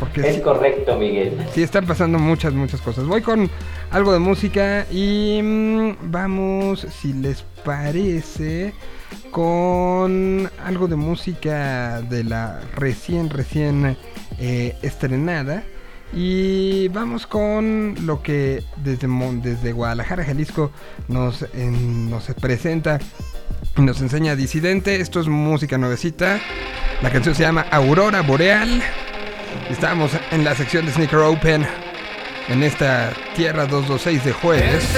Speaker 1: Porque
Speaker 6: Es
Speaker 1: sí,
Speaker 6: correcto, Miguel.
Speaker 1: Sí, están pasando muchas, muchas cosas. Voy con algo de música y mm, vamos, si les parece, con algo de música de la recién, recién eh, estrenada. Y vamos con lo que desde, desde Guadalajara, Jalisco, nos, en- nos presenta y nos enseña Disidente. Esto es música nuevecita. La canción se llama Aurora Boreal. Estamos en la sección de Sneaker Open en esta tierra 226 de jueves.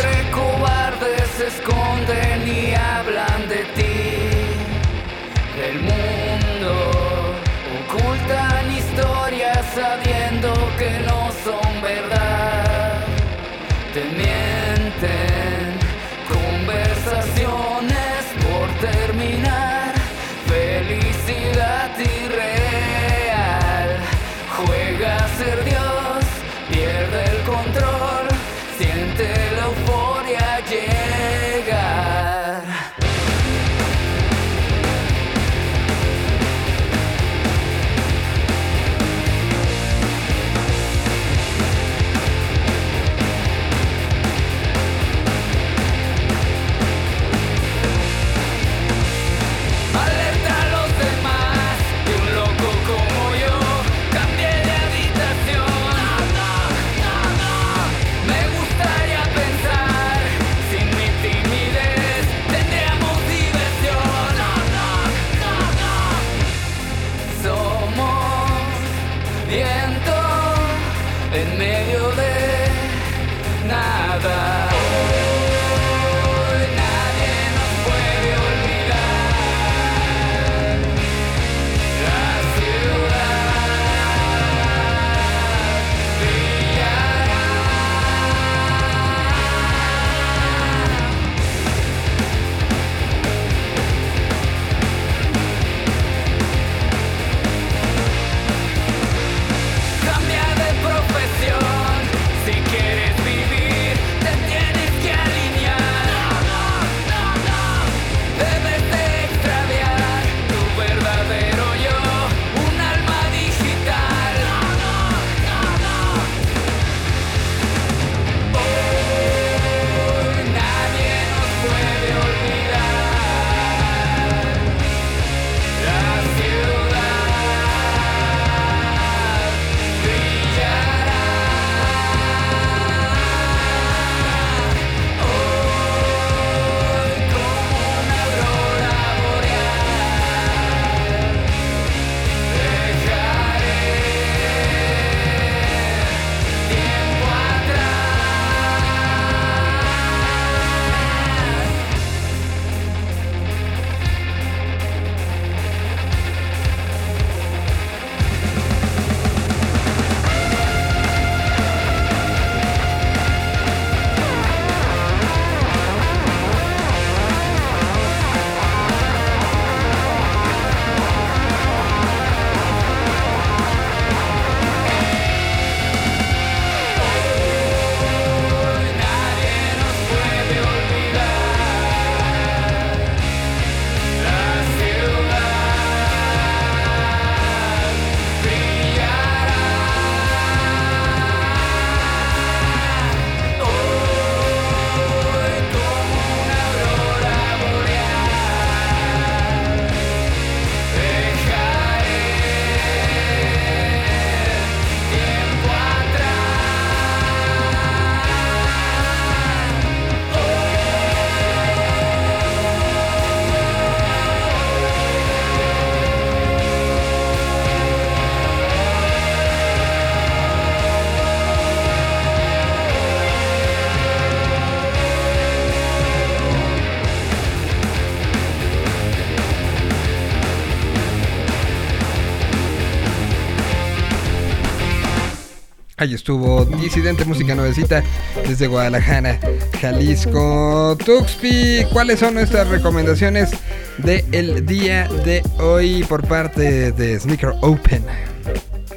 Speaker 1: Ahí estuvo Disidente Música Nuevecita desde Guadalajara, Jalisco. Tuxpi, ¿cuáles son nuestras recomendaciones del día de hoy por parte de Sneaker Open?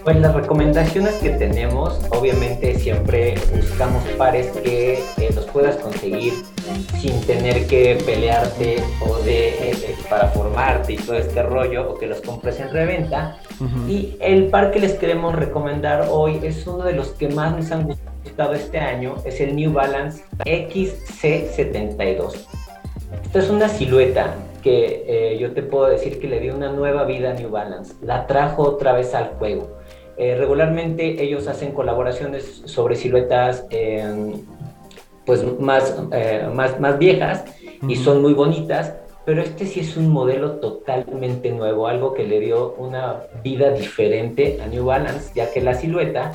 Speaker 6: Pues las recomendaciones que tenemos, obviamente siempre buscamos pares que eh, los puedas conseguir sin tener que pelearte o de, eh, para formarte y todo este rollo o que los compres en reventa. Y el par que les queremos recomendar hoy es uno de los que más nos han gustado este año, es el New Balance XC72. Esta es una silueta que eh, yo te puedo decir que le dio una nueva vida a New Balance, la trajo otra vez al juego. Eh, regularmente ellos hacen colaboraciones sobre siluetas eh, pues más, eh, más, más viejas y son muy bonitas, pero este sí es un modelo totalmente nuevo, algo que le dio una vida diferente a New Balance, ya que la silueta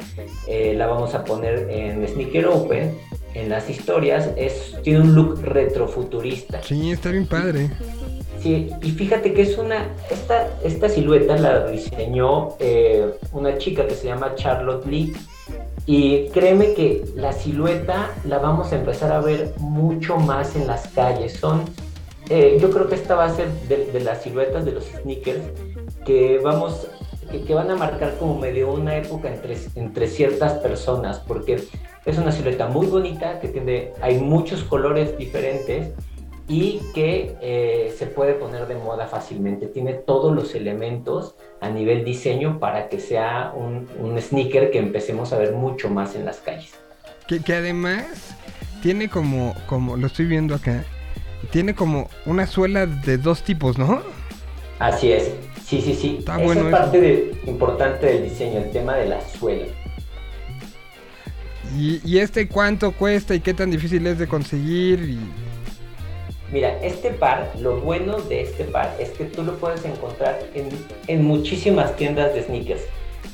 Speaker 6: eh, la vamos a poner en Sneaker Open, en las historias, es, tiene un look retrofuturista.
Speaker 1: Sí, está bien padre.
Speaker 6: Sí, y fíjate que es una, esta, esta silueta la diseñó eh, una chica que se llama Charlotte Lee. Y créeme que la silueta la vamos a empezar a ver mucho más en las calles. Son, eh, yo creo que esta va a ser de, de las siluetas de los sneakers que vamos, que, que van a marcar como medio una época entre, entre ciertas personas, porque es una silueta muy bonita, que tiene, hay muchos colores diferentes y que eh, se puede poner de moda fácilmente. Tiene todos los elementos a nivel diseño para que sea un, un sneaker que empecemos a ver mucho más en las calles.
Speaker 1: Que, que además tiene como, como, lo estoy viendo acá, tiene como una suela de dos tipos, ¿no?
Speaker 6: Así es. Sí, sí, sí.
Speaker 1: Está
Speaker 6: Esa
Speaker 1: bueno
Speaker 6: es parte de- importante del diseño, el tema de la suela.
Speaker 1: Y, y este cuánto cuesta y qué tan difícil es de conseguir. Y...
Speaker 6: Mira, este par, lo bueno de este par es que tú lo puedes encontrar en, en muchísimas tiendas de sneakers.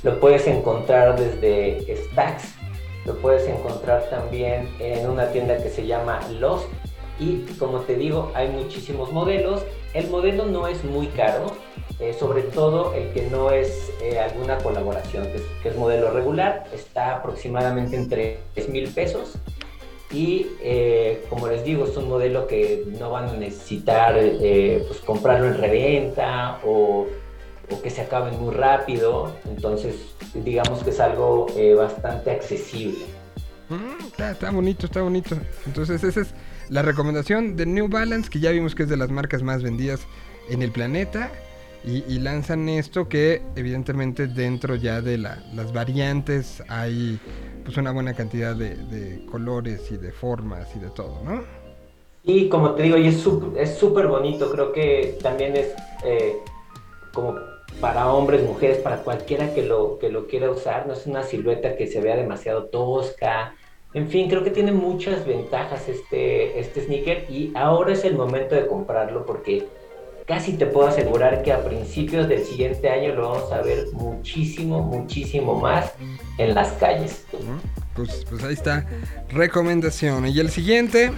Speaker 6: Lo puedes encontrar desde Stacks, lo puedes encontrar también en una tienda que se llama Lost. Y como te digo, hay muchísimos modelos. El modelo no es muy caro, eh, sobre todo el que no es eh, alguna colaboración, que es, que es modelo regular, está aproximadamente entre 3 mil pesos. Y eh, como les digo, es un modelo que no van a necesitar eh, pues comprarlo en reventa o, o que se acaben muy rápido. Entonces, digamos que es algo eh, bastante accesible.
Speaker 1: Mm, está, está bonito, está bonito. Entonces esa es la recomendación de New Balance, que ya vimos que es de las marcas más vendidas en el planeta. Y, lanzan esto que evidentemente dentro ya de la- las variantes hay pues una buena cantidad de, colores y de formas y de todo, ¿no?
Speaker 6: Y como te digo, y es sup- es súper bonito, creo que también es eh, como para hombres, mujeres, para cualquiera que lo, que lo quiera usar, no es una silueta que se vea demasiado tosca. En fin, creo que tiene muchas ventajas este, este sneaker y ahora es el momento de comprarlo porque casi te puedo asegurar que a principios del siguiente año lo vamos a ver muchísimo, muchísimo más en las calles.
Speaker 1: Pues, pues ahí está, recomendación. Y el siguiente,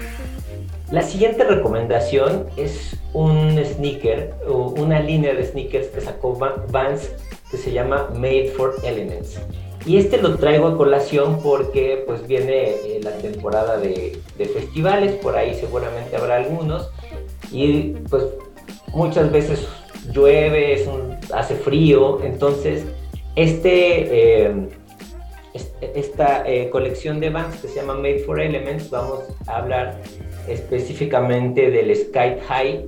Speaker 6: La siguiente recomendación es un sneaker, o una línea de sneakers que sacó Va- Vans que se llama Made for Elements. Y este lo traigo a colación porque pues viene eh, la temporada de, festivales, por ahí seguramente habrá algunos. Y pues muchas veces llueve, hace frío, entonces este... est- esta eh, colección de Vans que se llama Made for Elements, vamos a hablar específicamente del Sky High,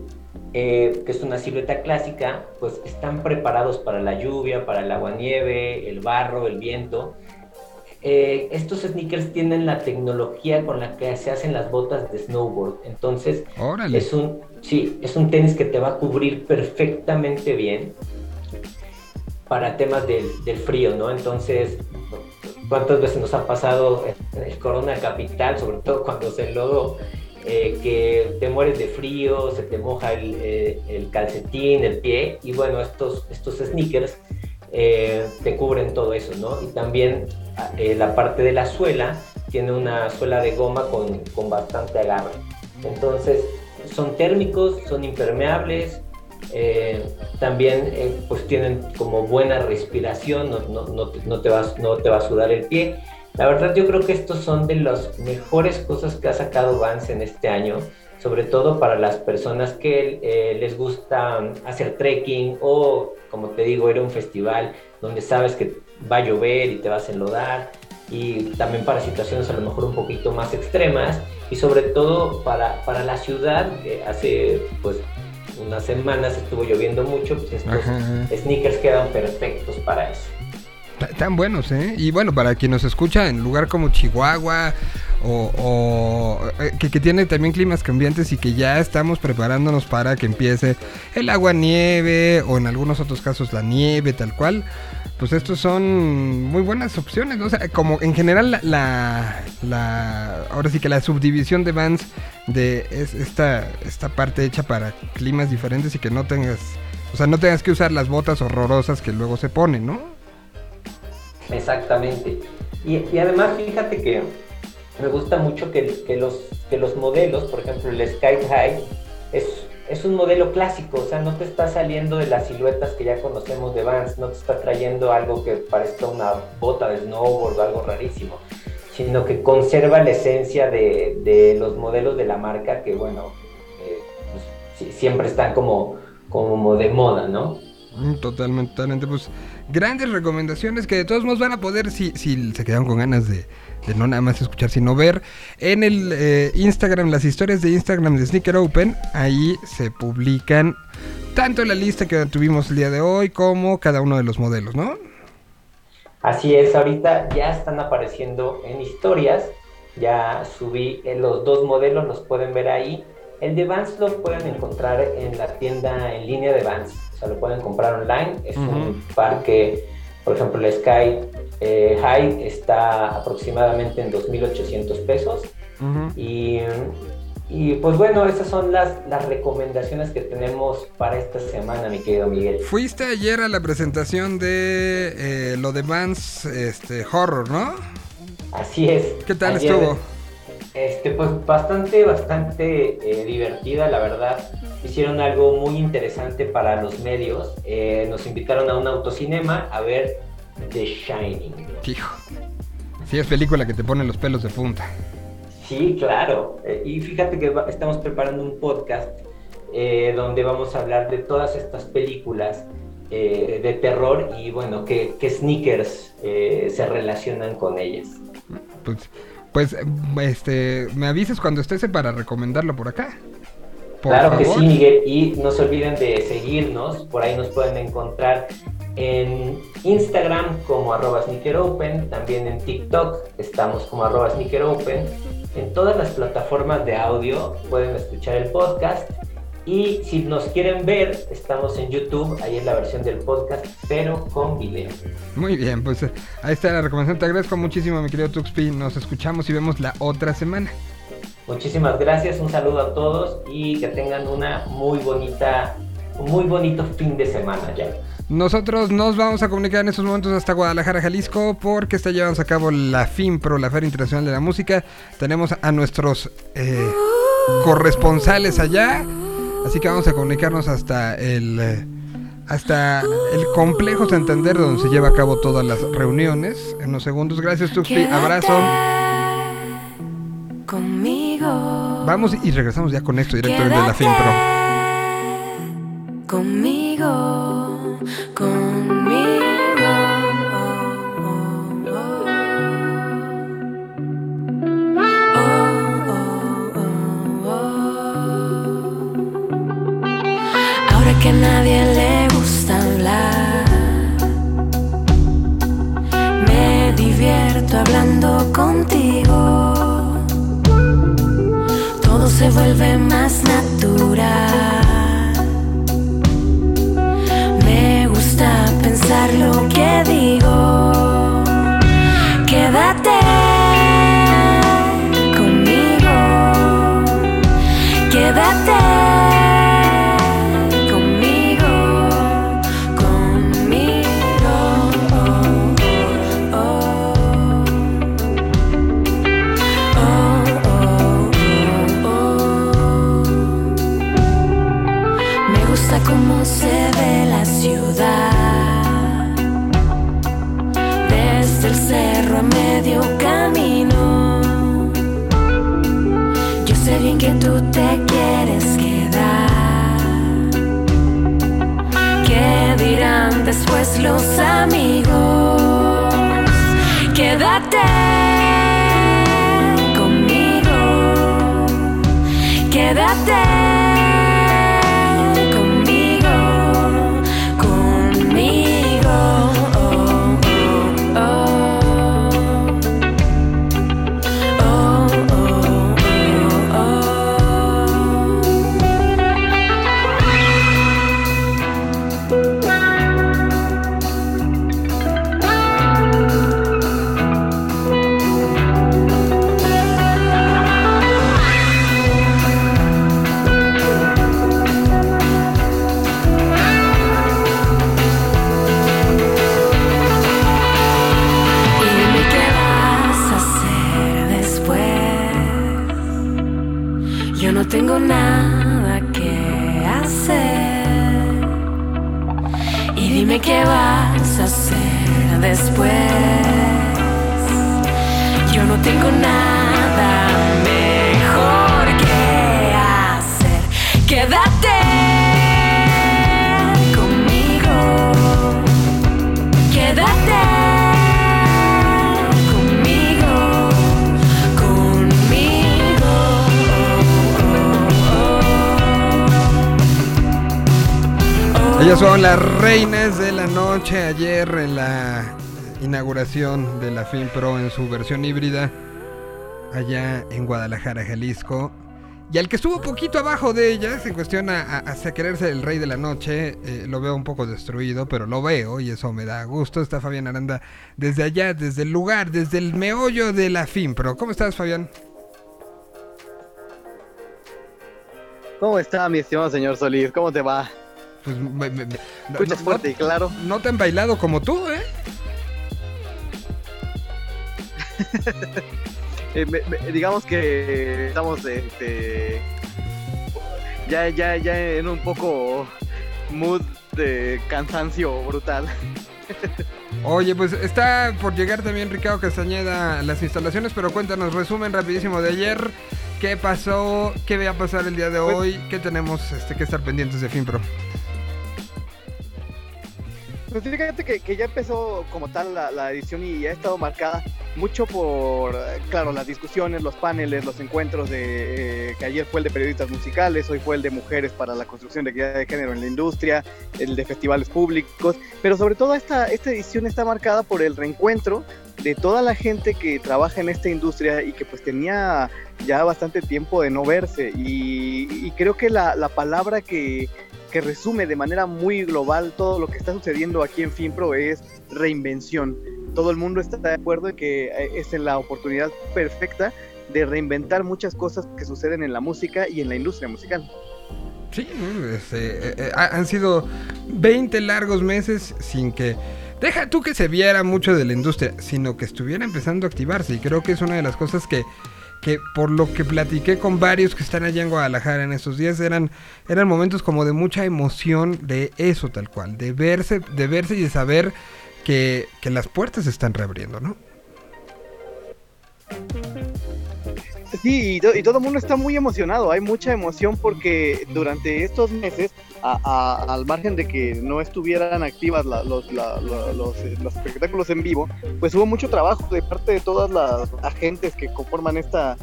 Speaker 6: eh, que es una silueta clásica, pues están preparados para la lluvia, para el agua-nieve, el barro, el viento. Eh, estos sneakers tienen la tecnología con la que se hacen las botas de snowboard, entonces
Speaker 1: órale.
Speaker 6: es un, sí, es un tenis que te va a cubrir perfectamente bien para temas del, del frío, ¿no? Entonces, ¿cuántas veces nos ha pasado en el Corona Capital, sobre todo cuando se enlodó, eh, que te mueres de frío, se te moja el, eh, el calcetín, el pie, y bueno, estos, estos sneakers eh, te cubren todo eso, ¿no? Y también eh, la parte de la suela tiene una suela de goma con, con bastante agarre. Entonces, son térmicos, son impermeables, eh, también eh, pues tienen como buena respiración, no, no, no, no te vas, no te va a sudar el pie La verdad yo creo que estos son de las mejores cosas que ha sacado Vans en este año, sobre todo para las personas que eh, les gusta hacer trekking o, como te digo, ir a un festival donde sabes que va a llover y te vas a enlodar y también para situaciones a lo mejor un poquito más extremas y sobre todo para, para la ciudad, que hace pues unas semanas estuvo lloviendo mucho, pues estos
Speaker 1: Ajá.
Speaker 6: sneakers quedan perfectos para eso.
Speaker 1: Tan buenos, ¿eh? Y bueno, para quien nos escucha en lugar como Chihuahua o, eh, que, que tiene también climas cambiantes y que ya estamos preparándonos para que empiece el agua nieve o en algunos otros casos la nieve tal cual. Pues estos son muy buenas opciones, ¿no? O sea, como en general la, la, la- ahora sí que la subdivisión de Vans de es- esta, esta parte hecha para climas diferentes y que no tengas, o sea, no tengas que usar las botas horrorosas que luego se ponen, ¿no?
Speaker 6: Exactamente. Y, además, fíjate que me gusta mucho que, los, que los modelos, por ejemplo, el Sky High, es, es un modelo clásico, o sea, no te está saliendo de las siluetas que ya conocemos de Vans, no te está trayendo algo que parezca una bota de snowboard o algo rarísimo, sino que conserva la esencia de, de los modelos de la marca que, bueno, eh, pues, siempre están como, como de moda, ¿no?
Speaker 1: Mm, Totalmente, totalmente. Pues grandes recomendaciones que de todos modos van a poder, si, si se quedaron con ganas de, no nada más escuchar, sino ver en el eh, Instagram, las historias de Instagram de Sneaker Open. Ahí se publican tanto la lista que tuvimos el día de hoy como cada uno de los modelos, ¿no?
Speaker 6: Así es, ahorita ya están apareciendo en historias. Ya subí eh, los dos modelos, los pueden ver ahí. El de Vans lo pueden encontrar en la tienda en línea de Vans. Sea, lo pueden comprar online. Es un par que, por ejemplo, el Sky eh, High está aproximadamente en 2.800 pesos. Y, y, pues bueno, esas son las, las recomendaciones que tenemos para esta semana, mi querido Miguel.
Speaker 1: Fuiste ayer a la presentación de eh, lo de Vans este, Horror, ¿no?
Speaker 6: Así es.
Speaker 1: ¿Qué tal
Speaker 6: Ayer,
Speaker 1: estuvo?
Speaker 6: Este, pues bastante, bastante eh, divertida, la verdad. Hicieron algo muy interesante para los medios. Eh, nos invitaron a un autocinema a ver The Shining.
Speaker 1: Hijo. Sí, es película que te pone los pelos de punta.
Speaker 6: Sí, claro. Eh, y fíjate que va- estamos preparando un podcast eh, donde vamos a hablar de todas estas películas eh, de terror y bueno, qué, qué sneakers eh, se relacionan con ellas.
Speaker 1: Pues, pues, este, me avisas cuando estés para recomendarlo por acá. Por
Speaker 6: claro que sí, Miguel. Y no se olviden de seguirnos. Por ahí nos pueden encontrar en Instagram como arroba sneakeropen. También en TikTok estamos como arroba sneakeropen. En todas las plataformas de audio pueden escuchar el podcast. Y si nos quieren ver, estamos en YouTube. Ahí es la versión del podcast, pero con video.
Speaker 1: Muy bien, pues ahí está la recomendación. Te agradezco muchísimo, mi querido Tuxpi. Nos escuchamos y vemos la otra semana.
Speaker 6: Muchísimas gracias, un saludo a todos y que tengan una muy bonita, un muy bonito fin de semana ya.
Speaker 1: Nosotros nos vamos a comunicar en estos momentos hasta Guadalajara, Jalisco, porque está llevándose a cabo la FIMPRO, la Feria Internacional de la Música. Tenemos a nuestros eh, corresponsales allá, así que vamos a comunicarnos hasta el eh, hasta el complejo Santander, donde se lleva a cabo todas las reuniones. En unos segundos, gracias Tuxpi, abrazo.
Speaker 7: Conmigo.
Speaker 1: Vamos y regresamos ya con esto directamente de la FIMPRO.
Speaker 7: Conmigo. Conmigo. Hablando contigo. Todo se vuelve más natural.
Speaker 1: Ellas son las reinas de la noche ayer en la inauguración de la FinPro en su versión híbrida allá en Guadalajara, Jalisco. Y al que estuvo poquito abajo de ellas en cuestión a, a- hacia quererse el rey de la noche, eh, lo veo un poco destruido, pero lo veo y eso me da gusto. Está Fabián Aranda desde allá, desde el lugar, desde el meollo de la FinPro. ¿Cómo estás, Fabián?
Speaker 8: ¿Cómo está, mi estimado señor Solís? ¿Cómo te va?
Speaker 1: Pues me- me-
Speaker 8: Escuchas
Speaker 1: no-
Speaker 8: fuerte y claro.
Speaker 1: no te han bailado como tú, ¿eh?
Speaker 8: Eh, digamos que estamos este, ya, ya, ya en un poco mood de cansancio brutal.
Speaker 1: Oye, pues está por llegar también Ricardo Castañeda a las instalaciones, pero cuéntanos, resumen rapidísimo de ayer, qué pasó, qué va a pasar el día de
Speaker 8: Pues-
Speaker 1: hoy, qué tenemos este, que estar pendientes de FinPro.
Speaker 8: Pues fíjate que, que ya empezó como tal la, la edición y ha estado marcada mucho por, claro, las discusiones, los paneles, los encuentros de eh, que ayer fue el de periodistas musicales, hoy fue el de mujeres para la construcción de equidad de género en la industria, el de festivales públicos, pero sobre todo esta, esta edición está marcada por el reencuentro de toda la gente que trabaja en esta industria y que pues tenía ya bastante tiempo de no verse. Y, y creo que la, la palabra que, que resume de manera muy global todo lo que está sucediendo aquí en FinPro es reinvención. Todo el mundo está de acuerdo en que eh, es la oportunidad perfecta de reinventar muchas cosas que suceden en la música y en la industria musical.
Speaker 1: Sí. Este, eh, eh, ha- han sido 20 largos meses sin que... Deja tú que se viera mucho de la industria, sino que estuviera empezando a activarse. Y creo que es una de las cosas que, que por lo que platiqué con varios que están allá en Guadalajara en estos días, eran, eran momentos como de mucha emoción de eso tal cual, de verse, de verse y de saber que, que las puertas se están reabriendo, ¿no?
Speaker 8: Sí, y, to- y todo el mundo está muy emocionado, hay mucha emoción porque durante estos meses, a- al margen de que no estuvieran activas la- eh, los espectáculos en vivo, pues hubo mucho trabajo de parte de todas las agentes que conforman esta,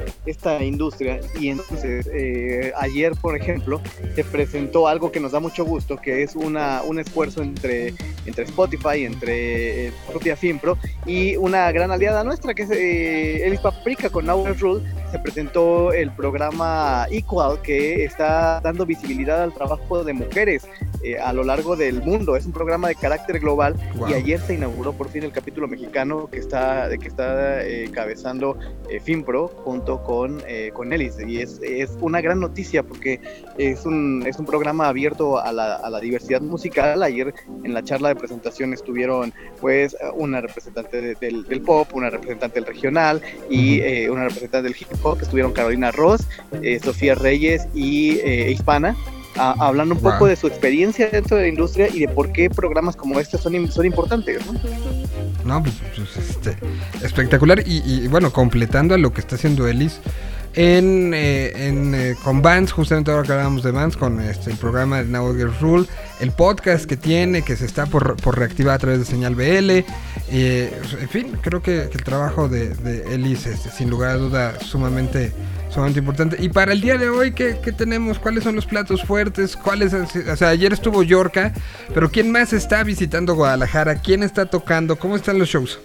Speaker 8: industria. Y entonces eh, ayer, por ejemplo, se presentó algo que nos da mucho gusto, que es una, un esfuerzo entre, Spotify, entre eh, propia FinPro y una gran aliada nuestra que es eh, Elis Paprika con Now Rule se presentó el programa Equal que está dando visibilidad al trabajo de mujeres eh, a lo largo del mundo. Es un programa de carácter global
Speaker 1: Wow.
Speaker 8: y ayer se inauguró por fin el capítulo mexicano que está que está eh, encabezando eh, FinPro junto con, eh, con Elis y es, es una gran noticia porque es un, es un programa abierto a la, a la diversidad musical. Ayer en la charla de presentación estuvieron pues una representante de- del, del pop, una representante del regional y eh, una representante del hip hop. Estuvieron Carolina Ross, eh, Sofía Reyes y eh, Hispana. a- hablando un
Speaker 1: Wow.
Speaker 8: poco de su experiencia dentro de la industria y de por qué programas como este son, son importantes. ¿no?
Speaker 1: No, pues, pues, este, espectacular. Y, y, bueno, completando a lo que está haciendo Ellis, en, eh, en, eh, con Vans, justamente ahora que hablábamos de Vans, con este, el programa de Now Girls Rule, el podcast que tiene, que se está por, por reactivar a través de señal BL. eh, en fin, creo que, el trabajo de, de Ellis es sin lugar a duda sumamente, sumamente importante. Y para el día de hoy, ¿qué, qué tenemos? ¿Cuáles son los platos fuertes? ¿Cuáles O sea, ayer estuvo Yorka, pero ¿quién más está visitando Guadalajara? ¿Quién está tocando? ¿Cómo están los shows?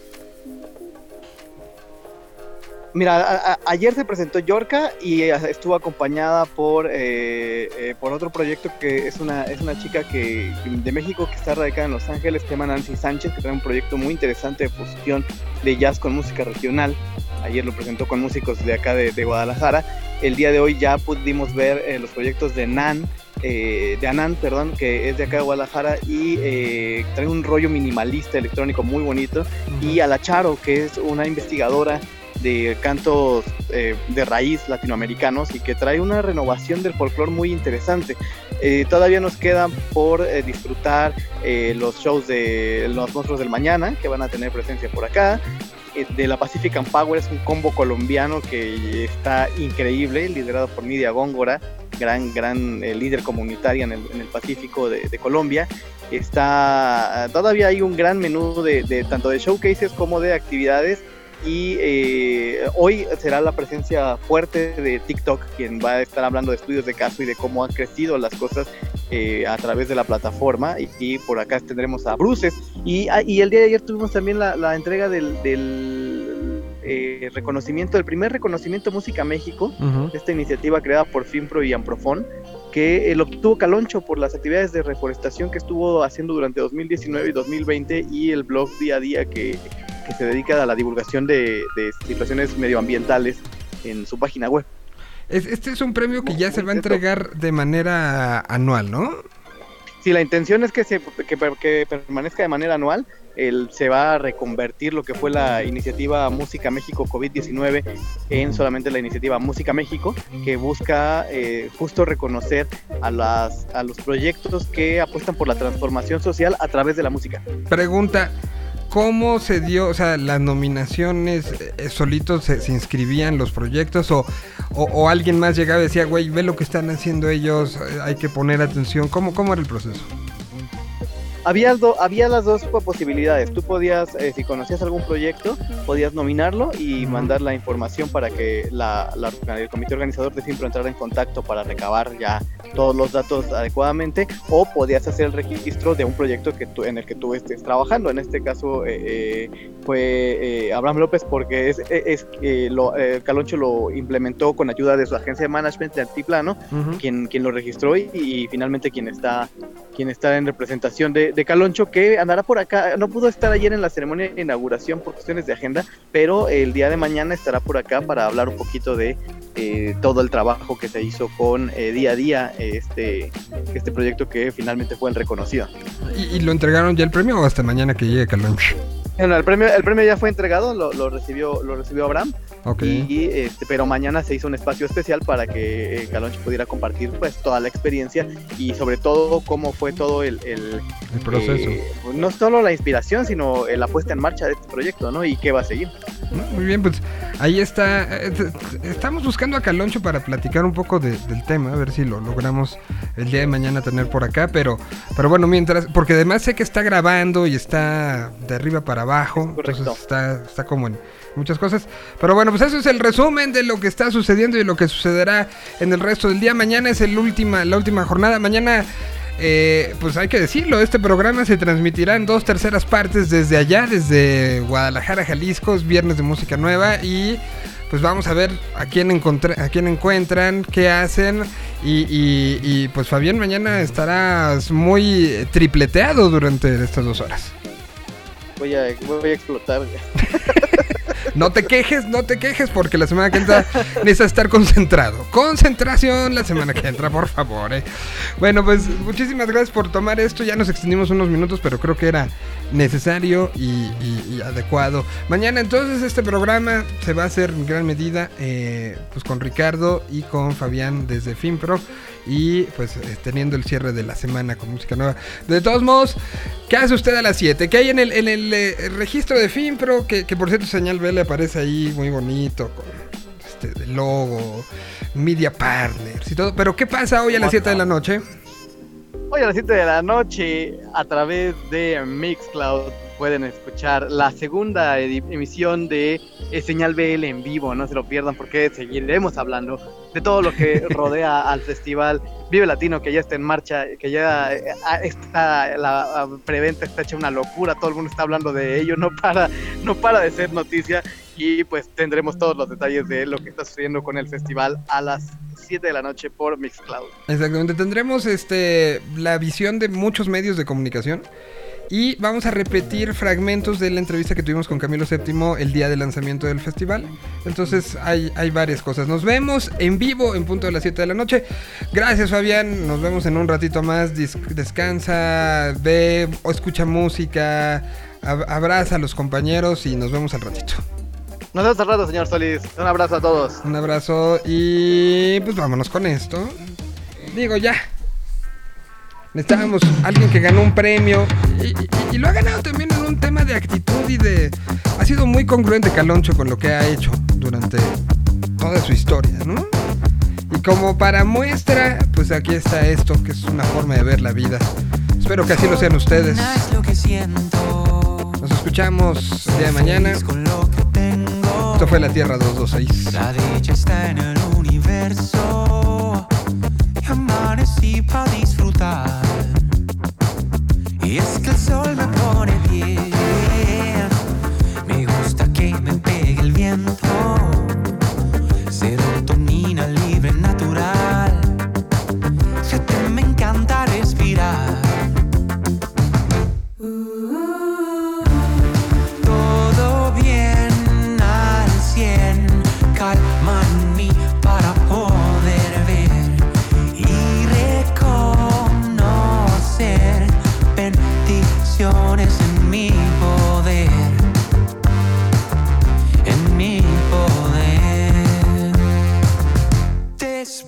Speaker 8: Mira, a- a- ayer se presentó Yorka y estuvo acompañada por, eh, eh, por otro proyecto que es una, es una chica que de México que está radicada en Los Ángeles, que se llama Nancy Sánchez, que trae un proyecto muy interesante de fusión de jazz con música regional. Ayer lo presentó con músicos de acá de, de Guadalajara. El día de hoy ya pudimos ver eh, los proyectos de Nan, eh, de Anand, perdón, que es de acá de Guadalajara y eh, trae un rollo minimalista electrónico muy bonito. Y a la Charo, que es una investigadora de cantos eh, de raíz latinoamericanos y que trae una renovación del folclore muy interesante. Eh, todavía nos quedan por eh, disfrutar eh, los shows de Los Monstruos del Mañana, que van a tener presencia por acá. De la Pacific and Power es un combo colombiano que está increíble, liderado por Nidia Góngora, gran, gran líder comunitaria en el, en el Pacífico de, Colombia. Está, todavía hay un gran menú de tanto de showcases como de actividades y eh, hoy será la presencia fuerte de TikTok, quien va a estar hablando de estudios de caso y de cómo han crecido las cosas eh, a través de la plataforma. Y, y por acá tendremos a Bruces. Y, ah, y el día de ayer tuvimos también la, la entrega del, del eh, reconocimiento, el primer reconocimiento Música México, esta iniciativa creada por Finpro y Amprofon, que lo obtuvo Caloncho por las actividades de reforestación que estuvo haciendo durante 2019 y 2020 y el blog día a día que, que se dedica a la divulgación de, de situaciones medioambientales en su página web.
Speaker 1: Es- este es un premio que ya se va a entregar de manera anual, ¿no?
Speaker 8: Si la intención es que, se, que permanezca de manera anual, el, se va a reconvertir lo que fue la iniciativa Música México COVID-19 en solamente la iniciativa Música México, que busca eh, justo reconocer a, las, a los proyectos que apuestan por la transformación social a través de la música.
Speaker 1: Pregunta, ¿cómo se dio, o sea, las nominaciones eh, solitos se, inscribían los proyectos o, o, o alguien más llegaba y decía, güey, ve lo que están haciendo ellos, eh, hay que poner atención? ¿Cómo, cómo era el proceso?
Speaker 8: Había, do- había las dos posibilidades. Tú podías, eh, si conocías algún proyecto, podías nominarlo y mandar la información para que la, la- el comité organizador de Finpro entrara en contacto para recabar ya todos los datos adecuadamente, o podías hacer el registro de un proyecto que tú, en el que tú estés trabajando. En este caso eh, eh, fue eh, Abraham López porque es, es, eh, lo, eh, Caloncho lo implementó con ayuda de su agencia de management de Altiplano quien, quien lo registró y, y finalmente quien está, quien está en representación de, de Caloncho, que andará por acá. No pudo estar ayer en la ceremonia de inauguración por cuestiones de agenda, pero el día de mañana estará por acá para hablar un poquito de eh, todo el trabajo que se hizo con eh, día a día este, este proyecto que finalmente fue el reconocido.
Speaker 1: ¿Y, y lo entregaron ya el premio o hasta mañana que llegue Caloncho?
Speaker 8: Bueno, el premio, el premio ya fue entregado, lo, lo recibió, lo recibió Abraham,
Speaker 1: Ok.
Speaker 8: y este, pero mañana se hizo un espacio especial para que eh, Caloncho pudiera compartir pues toda la experiencia y sobre todo cómo fue todo el, el,
Speaker 1: el proceso.
Speaker 8: eh, no solo la inspiración, sino eh, la puesta en marcha de este proyecto, ¿no? Y qué va a seguir.
Speaker 1: Muy bien, pues ahí está. eh, Estamos buscando a Caloncho para platicar un poco de- del tema, a ver si lo logramos el día de mañana tener por acá, pero, pero bueno, mientras, porque además sé que está grabando y está de arriba para abajo,
Speaker 8: correcto.
Speaker 1: entonces está, está como en muchas cosas. Pero bueno, pues eso es el resumen de lo que está sucediendo y lo que sucederá en el resto del día. Mañana es el última, la última jornada. Mañana eh, pues hay que decirlo, este programa se transmitirá en dos terceras partes desde allá, desde Guadalajara, Jalisco, es viernes de música nueva y pues vamos a ver a quién, encontré- a quién encuentran, qué hacen y, y- y, pues Fabián mañana estarás muy tripleteado durante estas dos horas.
Speaker 8: Voy a, voy a explotar.
Speaker 1: No te quejes, no te quejes porque la semana que entra necesitas estar concentrado. Concentración la semana que entra, por favor. eh. Bueno, pues muchísimas gracias por tomar esto. Ya nos extendimos unos minutos, pero creo que era necesario y, adecuado. Mañana entonces este programa se va a hacer en gran medida eh, pues con Ricardo y con Fabián desde FinPro y pues eh, teniendo el cierre de la semana con música nueva. De todos modos, ¿qué hace usted a las 7? ¿Qué hay en el, en el eh, registro de FinPro? Que, que por cierto señal B le aparece ahí muy bonito con este, logo, media partners y todo. Pero ¿qué pasa hoy a las 7 de la noche?
Speaker 8: Hoy a las 7 de la noche, a través de Mixcloud, pueden escuchar la segunda emisión de eh, Señal BL en vivo. No se lo pierdan porque seguiremos hablando de todo lo que rodea al festival Vive Latino, que ya está en marcha, que ya eh, está, la preventa está hecha una locura. Todo el mundo está hablando de ello, no para, no para de ser noticia. Y pues tendremos todos los detalles de lo que está sucediendo con el festival a las 7 de la noche por Mixcloud.
Speaker 1: Exactamente, tendremos este la visión de muchos medios de comunicación y vamos a repetir fragmentos de la entrevista que tuvimos con Camilo VII el día del lanzamiento del festival. Entonces hay, hay varias cosas. Nos vemos en vivo en punto de las 7 de la noche. Gracias Fabián, nos vemos en un ratito más. Dis- descansa, ve o escucha música, ab- abraza a los compañeros y nos vemos al ratito.
Speaker 8: Nos vemos al rato, señor Solís. Un abrazo a todos.
Speaker 1: Un abrazo y pues vámonos con esto. Digo, ya. Necesitábamos alguien que ganó un premio y, y- y lo ha ganado también en un tema de actitud y de... Ha sido muy congruente Caloncho con lo que ha hecho durante toda su historia, ¿no? Y como para muestra, pues aquí está esto, que es una forma de ver la vida. Espero que así lo sean ustedes. Nos escuchamos el día de mañana. Esto fue La Tierra 226.
Speaker 9: La dicha está en el universo. Y amanecí para disfrutar. Y es que el sol me pone bien. Me gusta que me pegue el viento.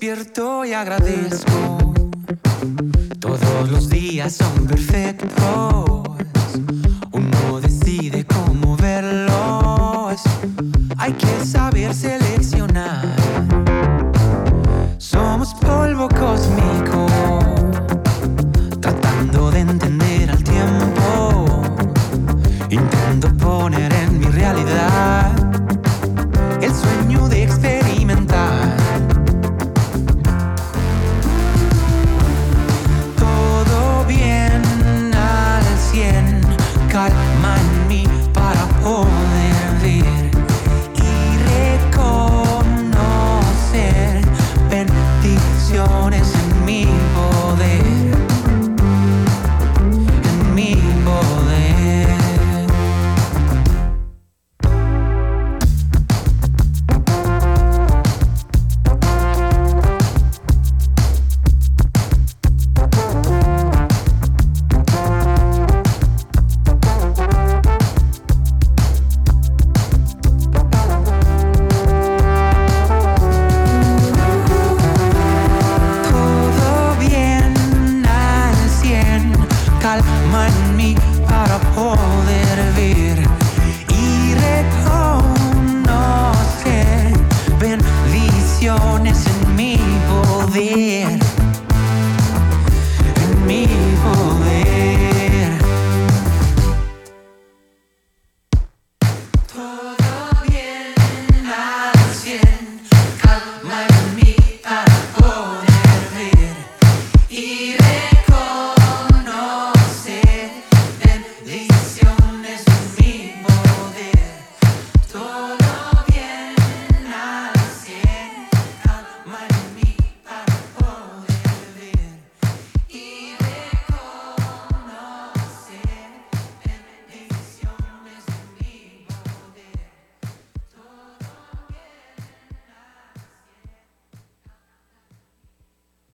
Speaker 9: y agradezco. Todos los días son perfectos. Uno decide cómo verlos. Hay que saberse